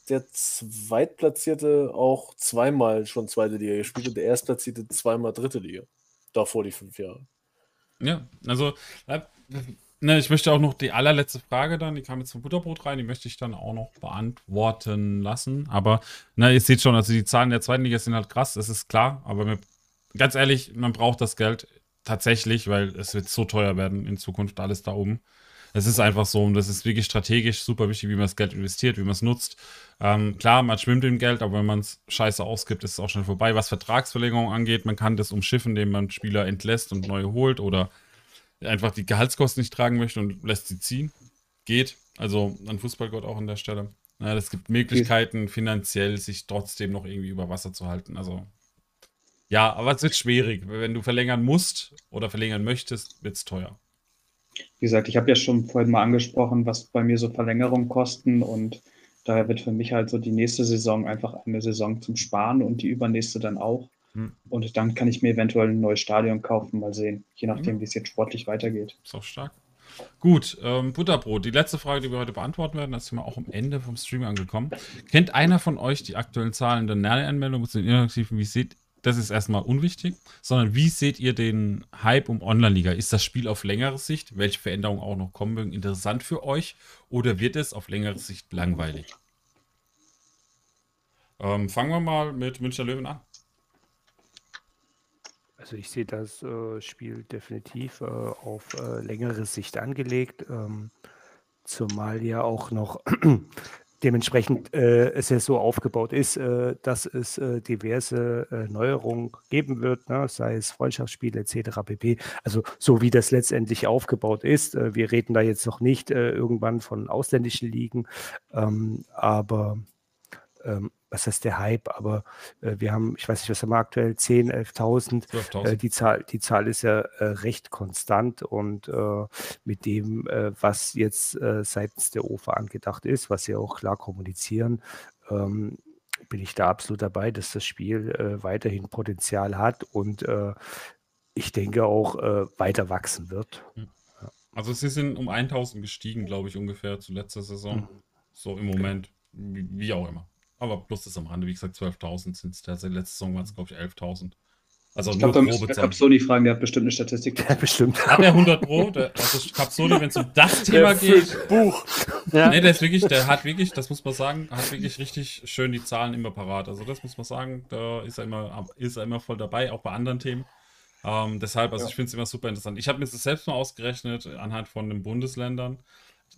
der Zweitplatzierte auch zweimal schon zweite Liga gespielt und der Erstplatzierte zweimal dritte Liga. Davor die fünf Jahre. Ja, also, äh, ne, ich möchte auch noch die allerletzte Frage dann, die kam jetzt vom Butterbrot rein, die möchte ich dann auch noch beantworten lassen. Aber, na, ihr seht schon, also die Zahlen der zweiten Liga sind halt krass, das ist klar, aber mir, ganz ehrlich, man braucht das Geld tatsächlich, weil es wird so teuer werden in Zukunft alles da oben. Es ist einfach so und das ist wirklich strategisch super wichtig, wie man das Geld investiert, wie man es nutzt. Ähm, klar, man schwimmt im Geld, aber wenn man es scheiße ausgibt, ist es auch schon vorbei. Was Vertragsverlängerung angeht, man kann das umschiffen, indem man Spieler entlässt und neue holt oder einfach die Gehaltskosten nicht tragen möchte und lässt sie ziehen. Geht. Also an Fußballgott auch an der Stelle. Ja, es gibt Möglichkeiten, finanziell sich trotzdem noch irgendwie über Wasser zu halten. Also ja, aber es wird schwierig. Wenn du verlängern musst oder verlängern möchtest, wird es teuer. Wie gesagt, ich habe ja schon vorhin mal angesprochen, was bei mir so Verlängerungen kosten und daher wird für mich halt so die nächste Saison einfach eine Saison zum Sparen und die übernächste dann auch. Hm. Und dann kann ich mir eventuell ein neues Stadion kaufen, mal sehen, je nachdem, Mhm. wie es jetzt sportlich weitergeht. Ist auch stark. Gut, ähm, Butterbrot. Die letzte Frage, die wir heute beantworten werden, da sind wir auch am Ende vom Stream angekommen. Kennt einer von euch die aktuellen Zahlen der Näheranmeldung zu den Inaktiven? Wie seht das ist erstmal unwichtig, sondern wie seht ihr den Hype um Online-Liga? Ist das Spiel auf längere Sicht, welche Veränderungen auch noch kommen mögen, interessant für euch oder wird es auf längere Sicht langweilig? Ähm, fangen wir mal mit Münchner Löwen an. Also ich sehe das äh, Spiel definitiv äh, auf äh, längere Sicht angelegt, ähm, zumal ja auch noch dementsprechend äh, es ja so aufgebaut ist, äh, dass es äh, diverse äh, Neuerungen geben wird, ne? sei es Freundschaftsspiele etc. pp. Also so wie das letztendlich aufgebaut ist. Äh, wir reden da jetzt noch nicht äh, irgendwann von ausländischen Ligen, ähm, aber ähm, was heißt der Hype, aber äh, wir haben, ich weiß nicht, was haben wir aktuell, 10, 11.000. 12 äh, die, Zahl, die Zahl ist ja äh, recht konstant und äh, mit dem, äh, was jetzt äh, seitens der OFA angedacht ist, was sie auch klar kommunizieren, ähm, bin ich da absolut dabei, dass das Spiel weiterhin Potenzial hat und ich denke auch weiter wachsen wird. Hm. Also sie sind um 1000 gestiegen, glaube ich, ungefähr zu letzter Saison. Mhm. So im Moment, wie, wie auch immer. Aber plus das am Rande, wie gesagt, 12.000 sind es. Der letzte Saison waren es, glaube ich, 11.000. Also ich glaube, da müssen wir Capsoni fragen, der hat bestimmt eine Statistik. Ja, bestimmt. Hat er 100 Pro? Der, also Capsoni, wenn es um das Thema geht. Buch. Ja. Nee, der ist wirklich, der hat wirklich, das muss man sagen, hat wirklich richtig schön die Zahlen immer parat. Also das muss man sagen, da ist er immer, ist er immer voll dabei, auch bei anderen Themen. Ähm, deshalb, also ja. ich finde es immer super interessant. Ich habe mir das selbst mal ausgerechnet, anhand von den Bundesländern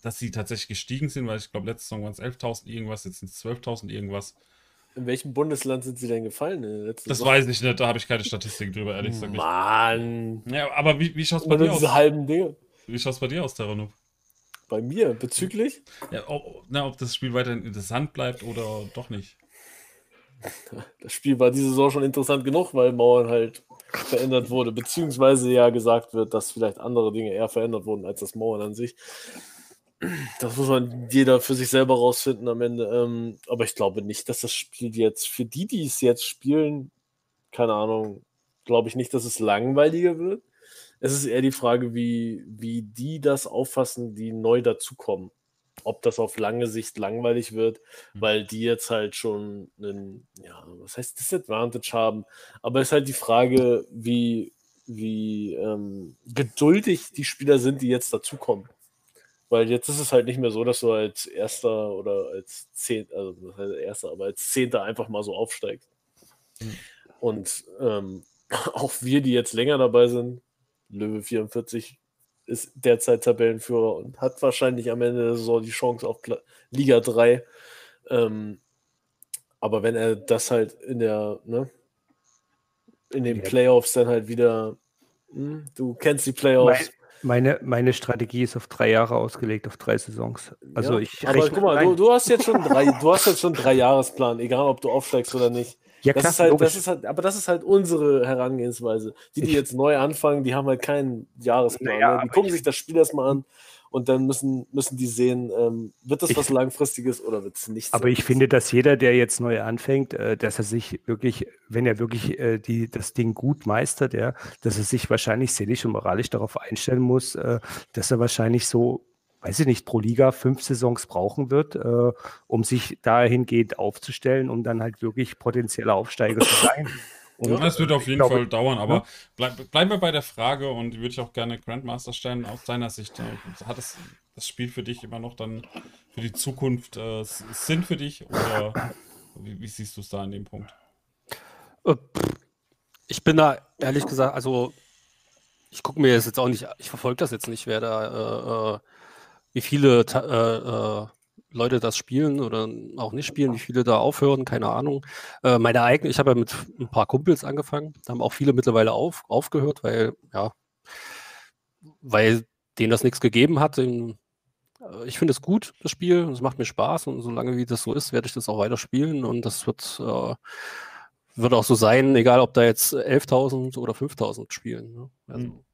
dass sie tatsächlich gestiegen sind, weil ich glaube, letzte Saison waren es 11.000 irgendwas, jetzt sind es 12.000 irgendwas. In welchem Bundesland sind sie denn gefallen? das Saison? weiß ich nicht, da habe ich keine Statistik drüber, ehrlich gesagt. Mann! Ja, aber wie, wie schaut es bei dir aus? halben Dinge. Wie schaut es bei dir aus, Terranub? Bei mir, bezüglich? Ja, ob, na, ob das Spiel weiterhin interessant bleibt oder doch nicht. Das Spiel war diese Saison schon interessant genug, weil Mauern halt verändert wurde, beziehungsweise ja gesagt wird, dass vielleicht andere Dinge eher verändert wurden als das Mauern an sich. Das muss man jeder für sich selber rausfinden am Ende. Ähm, aber ich glaube nicht, dass das Spiel jetzt für die, die es jetzt spielen, keine Ahnung, glaube ich nicht, dass es langweiliger wird. Es ist eher die Frage, wie, wie die das auffassen, die neu dazukommen. Ob das auf lange Sicht langweilig wird, mhm. weil die jetzt halt schon einen, ja, was heißt Disadvantage haben. Aber es ist halt die Frage, wie, wie ähm, geduldig die Spieler sind, die jetzt dazukommen. Weil jetzt ist es halt nicht mehr so, dass du als Erster oder als Zehnter, also das heißt Erster, aber als Zehnter einfach mal so aufsteigst. Mhm. Und ähm, auch wir, die jetzt länger dabei sind, Löwe 44 ist derzeit Tabellenführer und hat wahrscheinlich am Ende der Saison die Chance auf Liga 3. Ähm, aber wenn er das halt in der, ne, in den Playoffs dann halt wieder, hm, du kennst die Playoffs, meine, meine Strategie ist auf drei Jahre ausgelegt, auf drei Saisons. Also ja, ich aber guck mal, du, du, hast jetzt schon drei, du hast jetzt schon drei Jahresplan, egal ob du aufsteigst oder nicht. Ja, das klar, ist halt, das ist halt, aber das ist halt unsere Herangehensweise. Die, die jetzt neu anfangen, die haben halt keinen Jahresplan. Ja, ne? Die gucken sich das Spiel erstmal an und dann müssen, müssen die sehen, ähm, wird das ich, was Langfristiges oder wird es nicht. Aber ich finde, dass jeder, der jetzt neu anfängt, äh, dass er sich wirklich, wenn er wirklich äh, die, das Ding gut meistert, ja, dass er sich wahrscheinlich seelisch und moralisch darauf einstellen muss, äh, dass er wahrscheinlich so weiß ich nicht, pro Liga fünf Saisons brauchen wird, äh, um sich dahingehend aufzustellen, um dann halt wirklich potenzieller Aufsteiger zu sein. Und ja, es wird auf jeden glaube, Fall dauern, aber ja. bleib, bleiben wir bei der Frage und würde ich auch gerne Grandmaster stellen. Aus deiner Sicht, äh, hat es das Spiel für dich immer noch dann für die Zukunft äh, Sinn für dich oder wie, wie siehst du es da an dem Punkt? Äh, ich bin da ehrlich gesagt, also ich gucke mir das jetzt auch nicht, ich verfolge das jetzt nicht, wer da, äh, äh wie viele äh, Leute das spielen oder auch nicht spielen, wie viele da aufhören, keine Ahnung. Äh, meine eigene, ich habe ja mit ein paar Kumpels angefangen, da haben auch viele mittlerweile auf, aufgehört, weil, ja, weil denen das nichts gegeben hat. Äh, ich finde es gut, das Spiel, es macht mir Spaß und solange wie das so ist, werde ich das auch weiter spielen und das wird, äh, wird auch so sein, egal ob da jetzt 11.000 oder 5.000 spielen. Ne? Also, mhm.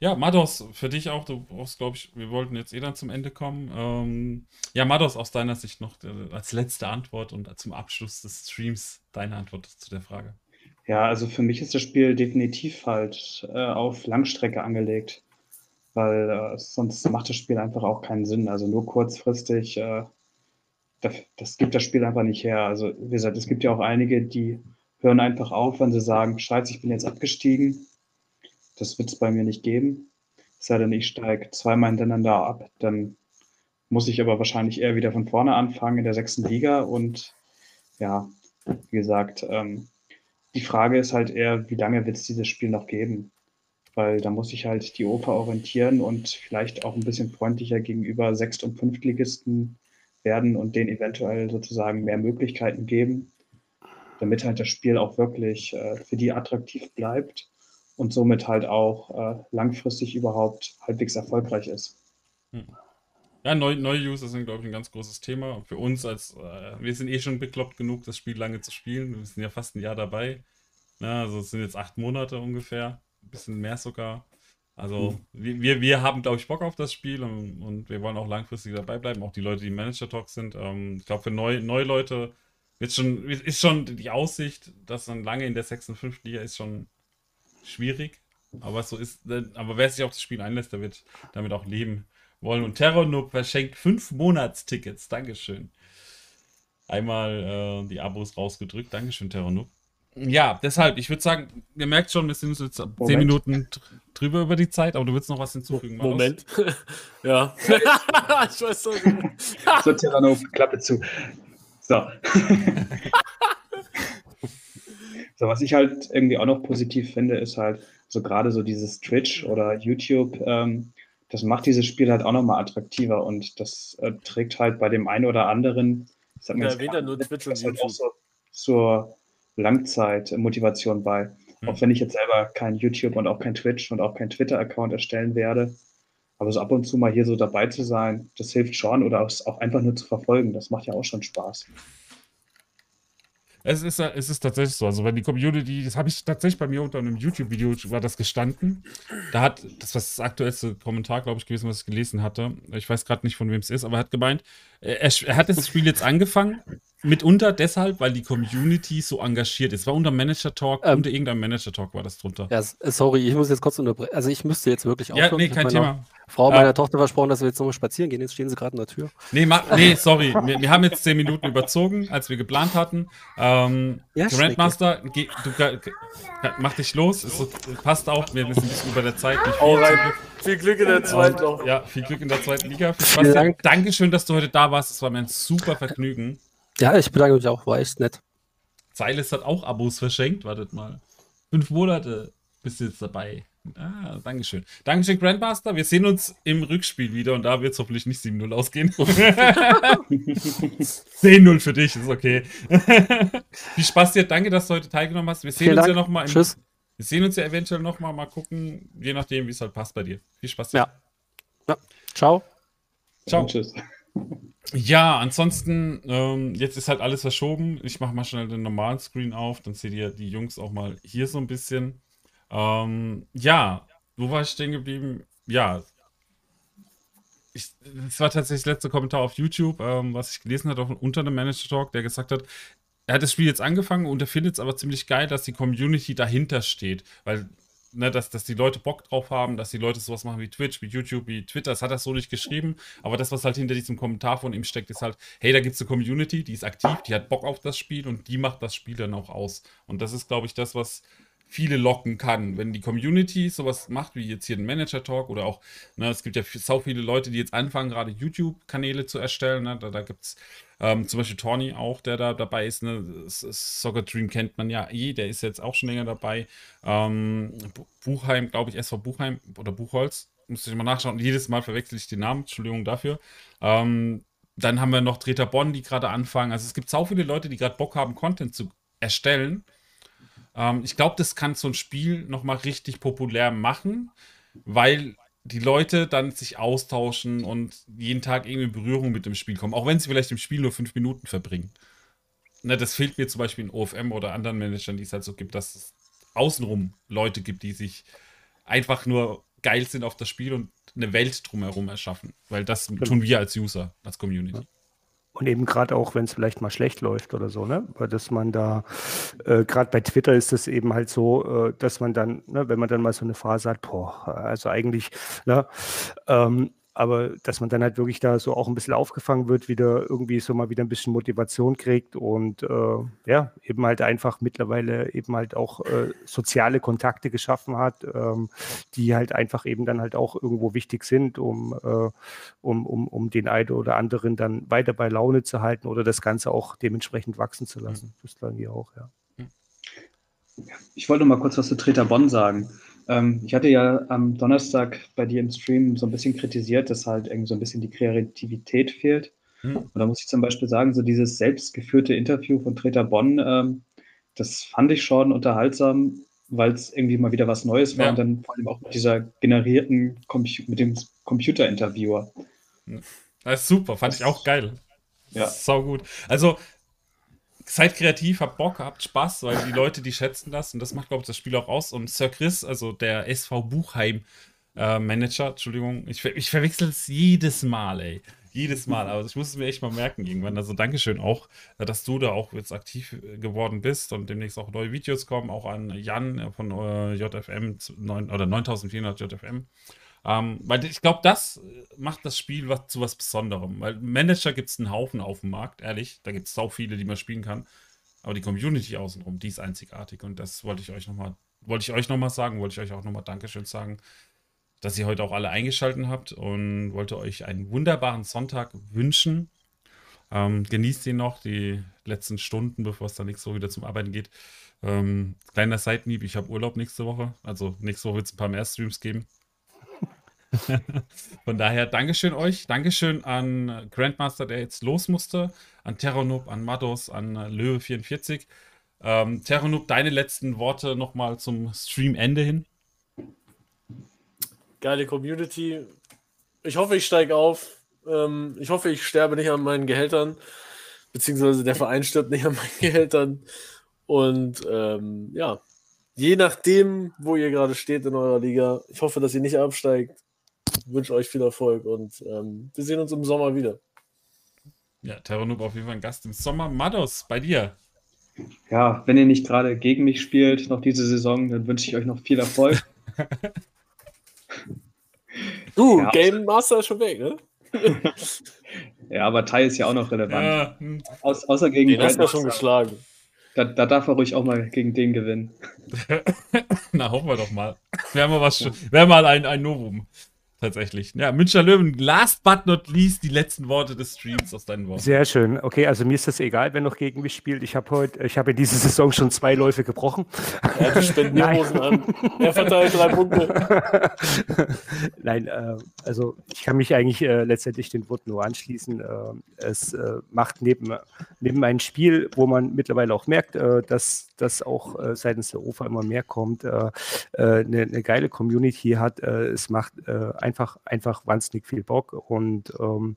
Ja, Mados, für dich auch, du brauchst, glaube ich, wir wollten jetzt eh dann zum Ende kommen. Ähm, ja, Mados, aus deiner Sicht noch äh, als letzte Antwort und zum Abschluss des Streams deine Antwort zu der Frage. Ja, also für mich ist das Spiel definitiv halt äh, auf Langstrecke angelegt, weil äh, sonst macht das Spiel einfach auch keinen Sinn. Also nur kurzfristig, äh, das, das, gibt das Spiel einfach nicht her. Also wie gesagt, es gibt ja auch einige, die hören einfach auf, wenn sie sagen, scheiße, ich bin jetzt abgestiegen das wird es bei mir nicht geben. Es sei denn, ich steige zweimal hintereinander ab, dann muss ich aber wahrscheinlich eher wieder von vorne anfangen in der sechsten Liga. Und ja, wie gesagt, ähm, die Frage ist halt eher, wie lange wird es dieses Spiel noch geben? Weil da muss ich halt die Oper orientieren und vielleicht auch ein bisschen freundlicher gegenüber Sechst- und Fünftligisten werden und denen eventuell sozusagen mehr Möglichkeiten geben, damit halt das Spiel auch wirklich äh, für die attraktiv bleibt und somit halt auch äh, langfristig überhaupt halbwegs erfolgreich ist. Hm. Ja, neue, neue User sind, glaube ich, ein ganz großes Thema. Für uns als, äh, wir sind eh schon bekloppt genug, das Spiel lange zu spielen. Wir sind ja fast ein Jahr dabei. Na, also es sind jetzt acht Monate ungefähr, ein bisschen mehr sogar. Also mhm. wir, wir haben, glaube ich, Bock auf das Spiel und, und, wir wollen auch langfristig dabei bleiben. Auch die Leute, die Manager Talk sind. Ähm, ich glaube, für neue, neue Leute wird schon, ist schon die Aussicht, dass dann lange in der 6. und 5. Liga ist schon schwierig. Aber so ist, aber wer sich auf das Spiel einlässt, der wird damit auch leben wollen. Und Terranoob verschenkt fünf Monatstickets. Dankeschön. Einmal äh, die Abos rausgedrückt. Dankeschön, Terranoob. Ja, deshalb, ich würde sagen, ihr merkt schon, wir sind jetzt Moment. zehn Minuten drüber über die Zeit, aber du willst noch was hinzufügen. Moment. ja. ich weiß nicht. so, Terranoob, Klappe zu. So. so, was ich halt irgendwie auch noch positiv finde, ist halt so gerade so dieses Twitch oder YouTube ähm, das macht dieses Spiel halt auch nochmal attraktiver und das äh, trägt halt bei dem einen oder anderen, ich sag mal, ja, nur Twitch und halt auch so zur Langzeitmotivation bei. Mhm. Auch wenn ich jetzt selber kein YouTube und auch kein Twitch und auch kein Twitter-Account erstellen werde. Aber so ab und zu mal hier so dabei zu sein, das hilft schon oder auch einfach nur zu verfolgen, das macht ja auch schon Spaß. Es ist, es ist tatsächlich so. Also, wenn die Community, das habe ich tatsächlich bei mir unter einem YouTube-Video war das gestanden. Da hat, das war das aktuellste Kommentar, glaube ich, gewesen, was ich gelesen hatte. Ich weiß gerade nicht, von wem es ist, aber er hat gemeint, er, er hat das Spiel jetzt angefangen Mitunter deshalb, weil die Community so engagiert ist. War unter Manager Talk, ähm, unter irgendeinem Manager Talk war das drunter. Ja, sorry, ich muss jetzt kurz unterbrechen. Also ich müsste jetzt wirklich aufhören. Ja, nee, kein Thema. Frau meiner ja. Tochter versprochen, dass wir jetzt nochmal spazieren gehen. Jetzt stehen sie gerade in der Tür. Nee, mach, nee sorry. wir, wir, haben jetzt zehn Minuten überzogen, als wir geplant hatten. Ähm, ja, Grandmaster, geh, du, mach dich los. Es passt auch. Wir sind ein bisschen über der Zeit. Nicht viel, viel Glück in der zweiten Liga. Ja, viel Glück in der zweiten Liga. Dank. Dankeschön, dass du heute da warst. Es war mir ein super Vergnügen. Ja, ich bedanke mich auch, war echt nett. Silas hat auch Abos verschenkt, wartet mal. Fünf Monate bist du jetzt dabei. Ah, Dankeschön. Dankeschön, Grandmaster. Wir sehen uns im Rückspiel wieder und da wird es hoffentlich nicht 7-0 ausgehen. 10-0 für dich, ist okay. Viel Spaß dir, danke, dass du heute teilgenommen hast. Wir sehen Vielen uns Dank. ja nochmal. Tschüss. Wir sehen uns ja eventuell nochmal, mal gucken, je nachdem, wie es halt passt bei dir. Viel Spaß dir. Ja. ja. Ciao. Ciao. Und tschüss. Ja, ansonsten, ähm, jetzt ist halt alles verschoben. Ich mache mal schnell den normalen Screen auf, dann seht ihr die Jungs auch mal hier so ein bisschen. Ähm, ja, wo war ich stehen geblieben? Ja, ich, das war tatsächlich das letzte Kommentar auf YouTube, ähm, was ich gelesen habe, unter einem Manager Talk, der gesagt hat, er hat das Spiel jetzt angefangen und er findet es aber ziemlich geil, dass die Community dahinter steht, weil ne, dass, dass die Leute Bock drauf haben, dass die Leute sowas machen wie Twitch, wie YouTube, wie Twitter. Das hat er so nicht geschrieben. Aber das, was halt hinter diesem Kommentar von ihm steckt, ist halt, hey, da gibt es eine Community, die ist aktiv, die hat Bock auf das Spiel und die macht das Spiel dann auch aus. Und das ist, glaube ich, das, was viele locken kann. Wenn die Community sowas macht, wie jetzt hier ein Manager-Talk oder auch, ne, es gibt ja so viele Leute, die jetzt anfangen, gerade YouTube-Kanäle zu erstellen. Ne, da da gibt es ähm, zum Beispiel Tony auch, der da dabei ist. Ne? Soccer Dream kennt man ja eh, der ist jetzt auch schon länger dabei. Ähm, Buchheim, glaube ich, SV Buchheim oder Buchholz. Muss ich mal nachschauen. Jedes Mal verwechsel ich den Namen. Entschuldigung dafür. Ähm, dann haben wir noch Drehter Bonn, die gerade anfangen. Also es gibt so viele Leute, die gerade Bock haben, Content zu erstellen. Ähm, ich glaube, das kann so ein Spiel nochmal richtig populär machen, weil die Leute dann sich austauschen und jeden Tag irgendwie in Berührung mit dem Spiel kommen, auch wenn sie vielleicht im Spiel nur fünf Minuten verbringen. Ne, das fehlt mir zum Beispiel in OFM oder anderen Managern, die es halt so gibt, dass es außenrum Leute gibt, die sich einfach nur geil sind auf das Spiel und eine Welt drumherum erschaffen. Weil das tun wir als User, als Community. Und eben gerade auch, wenn es vielleicht mal schlecht läuft oder so, ne? Weil dass man da, äh, gerade bei Twitter ist es eben halt so, äh, dass man dann, ne, wenn man dann mal so eine Phase hat, boah, also eigentlich, ne, ähm, aber dass man dann halt wirklich da so auch ein bisschen aufgefangen wird, wieder irgendwie so mal wieder ein bisschen Motivation kriegt und äh, ja, eben halt einfach mittlerweile eben halt auch äh, soziale Kontakte geschaffen hat, ähm, die halt einfach eben dann halt auch irgendwo wichtig sind, um, äh, um, um, um den einen oder anderen dann weiter bei Laune zu halten oder das Ganze auch dementsprechend wachsen zu lassen. Das sagen wir auch, ja. Ich wollte mal kurz was zu Treter Bonn sagen. Ähm, ich hatte ja am Donnerstag bei dir im Stream so ein bisschen kritisiert, dass halt irgendwie so ein bisschen die Kreativität fehlt. Mhm. Und da muss ich zum Beispiel sagen, so dieses selbstgeführte Interview von Treter Bonn, ähm, das fand ich schon unterhaltsam, weil es irgendwie mal wieder was Neues war ja. und dann vor allem auch mit dieser generierten, Compu mit dem Computerinterviewer. Das ist super, fand ich auch geil. Ja. Sau gut. Also, seid kreativ, habt Bock, habt Spaß, weil die Leute, die schätzen das und das macht, glaube ich, das Spiel auch aus. Und Sir Chris, also der SV Buchheim äh, Manager, Entschuldigung, ich, ich verwechsel es jedes Mal, ey. Jedes Mal, aber ich muss es mir echt mal merken irgendwann. Also Dankeschön auch, dass du da auch jetzt aktiv geworden bist und demnächst auch neue Videos kommen, auch an Jan von äh, JFM 9, oder 9400 JFM. Ähm, weil ich glaube, das macht das Spiel was, zu was Besonderem. Weil Manager gibt es einen Haufen auf dem Markt, ehrlich. Da gibt es sau viele, die man spielen kann. Aber die Community außenrum, die ist einzigartig. Und das wollte ich euch nochmal, wollte ich euch nochmal sagen, wollte ich euch auch nochmal Dankeschön sagen, dass ihr heute auch alle eingeschaltet habt und wollte euch einen wunderbaren Sonntag wünschen. Ähm, genießt ihn noch, die letzten Stunden, bevor es dann nächste Woche wieder zum Arbeiten geht. Ähm, kleiner Seitenhieb, ich habe Urlaub nächste Woche. Also nächste Woche wird es ein paar mehr Streams geben. Von daher, Dankeschön euch. Dankeschön an Grandmaster, der jetzt los musste, an Terranub, an Mados, an Löwe44. Ähm, Terranub, deine letzten Worte nochmal zum Streamende hin. Geile Community. Ich hoffe, ich steige auf. Ähm, ich hoffe, ich sterbe nicht an meinen Gehältern, beziehungsweise der Verein stirbt nicht an meinen Gehältern. Und ähm, ja, je nachdem, wo ihr gerade steht in eurer Liga, ich hoffe, dass ihr nicht absteigt wünsche euch viel Erfolg und ähm, wir sehen uns im Sommer wieder. Ja, Terranoob auf jeden Fall ein Gast im Sommer. Mados, bei dir. Ja, wenn ihr nicht gerade gegen mich spielt, noch diese Saison, dann wünsche ich euch noch viel Erfolg. du, ja, Game Master ist schon weg, ne? ja, aber Tai ist ja auch noch relevant. Ja. Hm. Aus, außer gegen den hast du schon geschlagen. Da, da, darf er ruhig auch mal gegen den gewinnen. Na, hoffen wir doch mal. Wäre mal, was, wär mal ein, ein Novum. Tatsächlich. Ja, Münchner Löwen, last but not least, die letzten Worte des Streams aus deinen Worten. Sehr schön. Okay, also mir ist das egal, wer noch gegen mich spielt. Ich habe heute, ich habe in dieser Saison schon zwei Läufe gebrochen. Er hat die Spendierhosen an. Er verteilt drei Punkte. Nein, äh, also ich kann mich eigentlich äh, letztendlich den Worten nur anschließen. Äh, es äh, macht neben, neben einem Spiel, wo man mittlerweile auch merkt, äh, dass das auch äh, seitens der OFA immer mehr kommt, eine, eine geile Community hat. es macht einfach, einfach wahnsinnig viel Bock. Und ähm,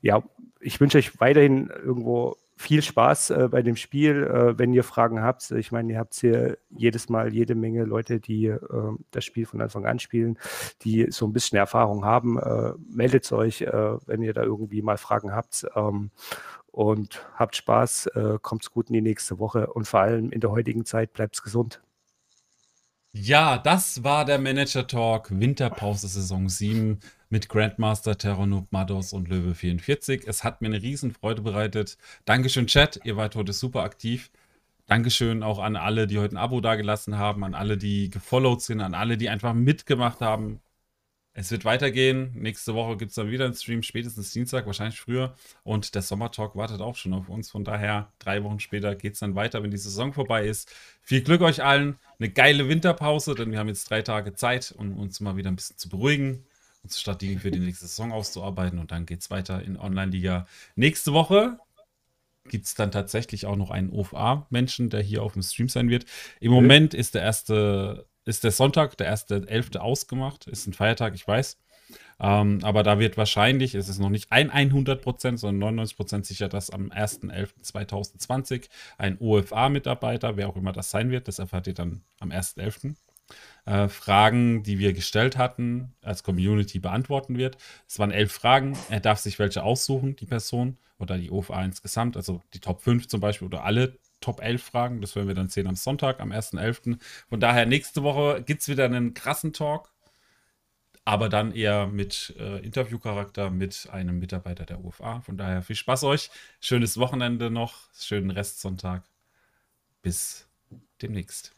ja, ich wünsche euch weiterhin irgendwo viel Spaß äh, bei dem Spiel, äh, wenn ihr Fragen habt. Ich meine, ihr habt hier jedes Mal jede Menge Leute, die äh, das Spiel von Anfang an spielen, die so ein bisschen Erfahrung haben. Äh, meldet euch, äh, wenn ihr da irgendwie mal Fragen habt. Ähm, und habt Spaß, äh, kommt's gut in die nächste Woche und vor allem in der heutigen Zeit bleibt's gesund. Ja, das war der Manager Talk Winterpause Saison 7 mit Grandmaster, Terranoob, Mados und Löwe 44. Es hat mir eine Riesenfreude bereitet. Dankeschön, Chat. Ihr wart heute super aktiv. Dankeschön auch an alle, die heute ein Abo dagelassen haben, an alle, die gefollowt sind, an alle, die einfach mitgemacht haben. Es wird weitergehen. Nächste Woche gibt es dann wieder einen Stream, spätestens Dienstag, wahrscheinlich früher. Und der Sommertalk wartet auch schon auf uns. Von daher, drei Wochen später geht es dann weiter, wenn die Saison vorbei ist. Viel Glück euch allen. Eine geile Winterpause, denn wir haben jetzt drei Tage Zeit, um uns mal wieder ein bisschen zu beruhigen und Strategien für die nächste Saison auszuarbeiten. Und dann geht es weiter in Online-Liga. Nächste Woche gibt es dann tatsächlich auch noch einen OFA-Menschen, der hier auf dem Stream sein wird. Im Moment ist der erste ist der Sonntag, der 1.11. ausgemacht. Ist ein Feiertag, ich weiß. Ähm, aber da wird wahrscheinlich, es ist noch nicht ein 100%, sondern 99% sicher, dass am 1.11.2020 ein OFA-Mitarbeiter, wer auch immer das sein wird, das erfahrt ihr dann am 1.11., äh, Fragen, die wir gestellt hatten, als Community beantworten wird. Es waren elf Fragen. Er darf sich welche aussuchen, die Person oder die OFA insgesamt, also die Top 5 zum Beispiel oder alle Top 11 Fragen. Das werden wir dann sehen am Sonntag, am 1.11. Von daher, nächste Woche gibt es wieder einen krassen Talk, aber dann eher mit äh, Interviewcharakter mit einem Mitarbeiter der UFA. Von daher viel Spaß euch. Schönes Wochenende noch, schönen Restsonntag. Bis demnächst.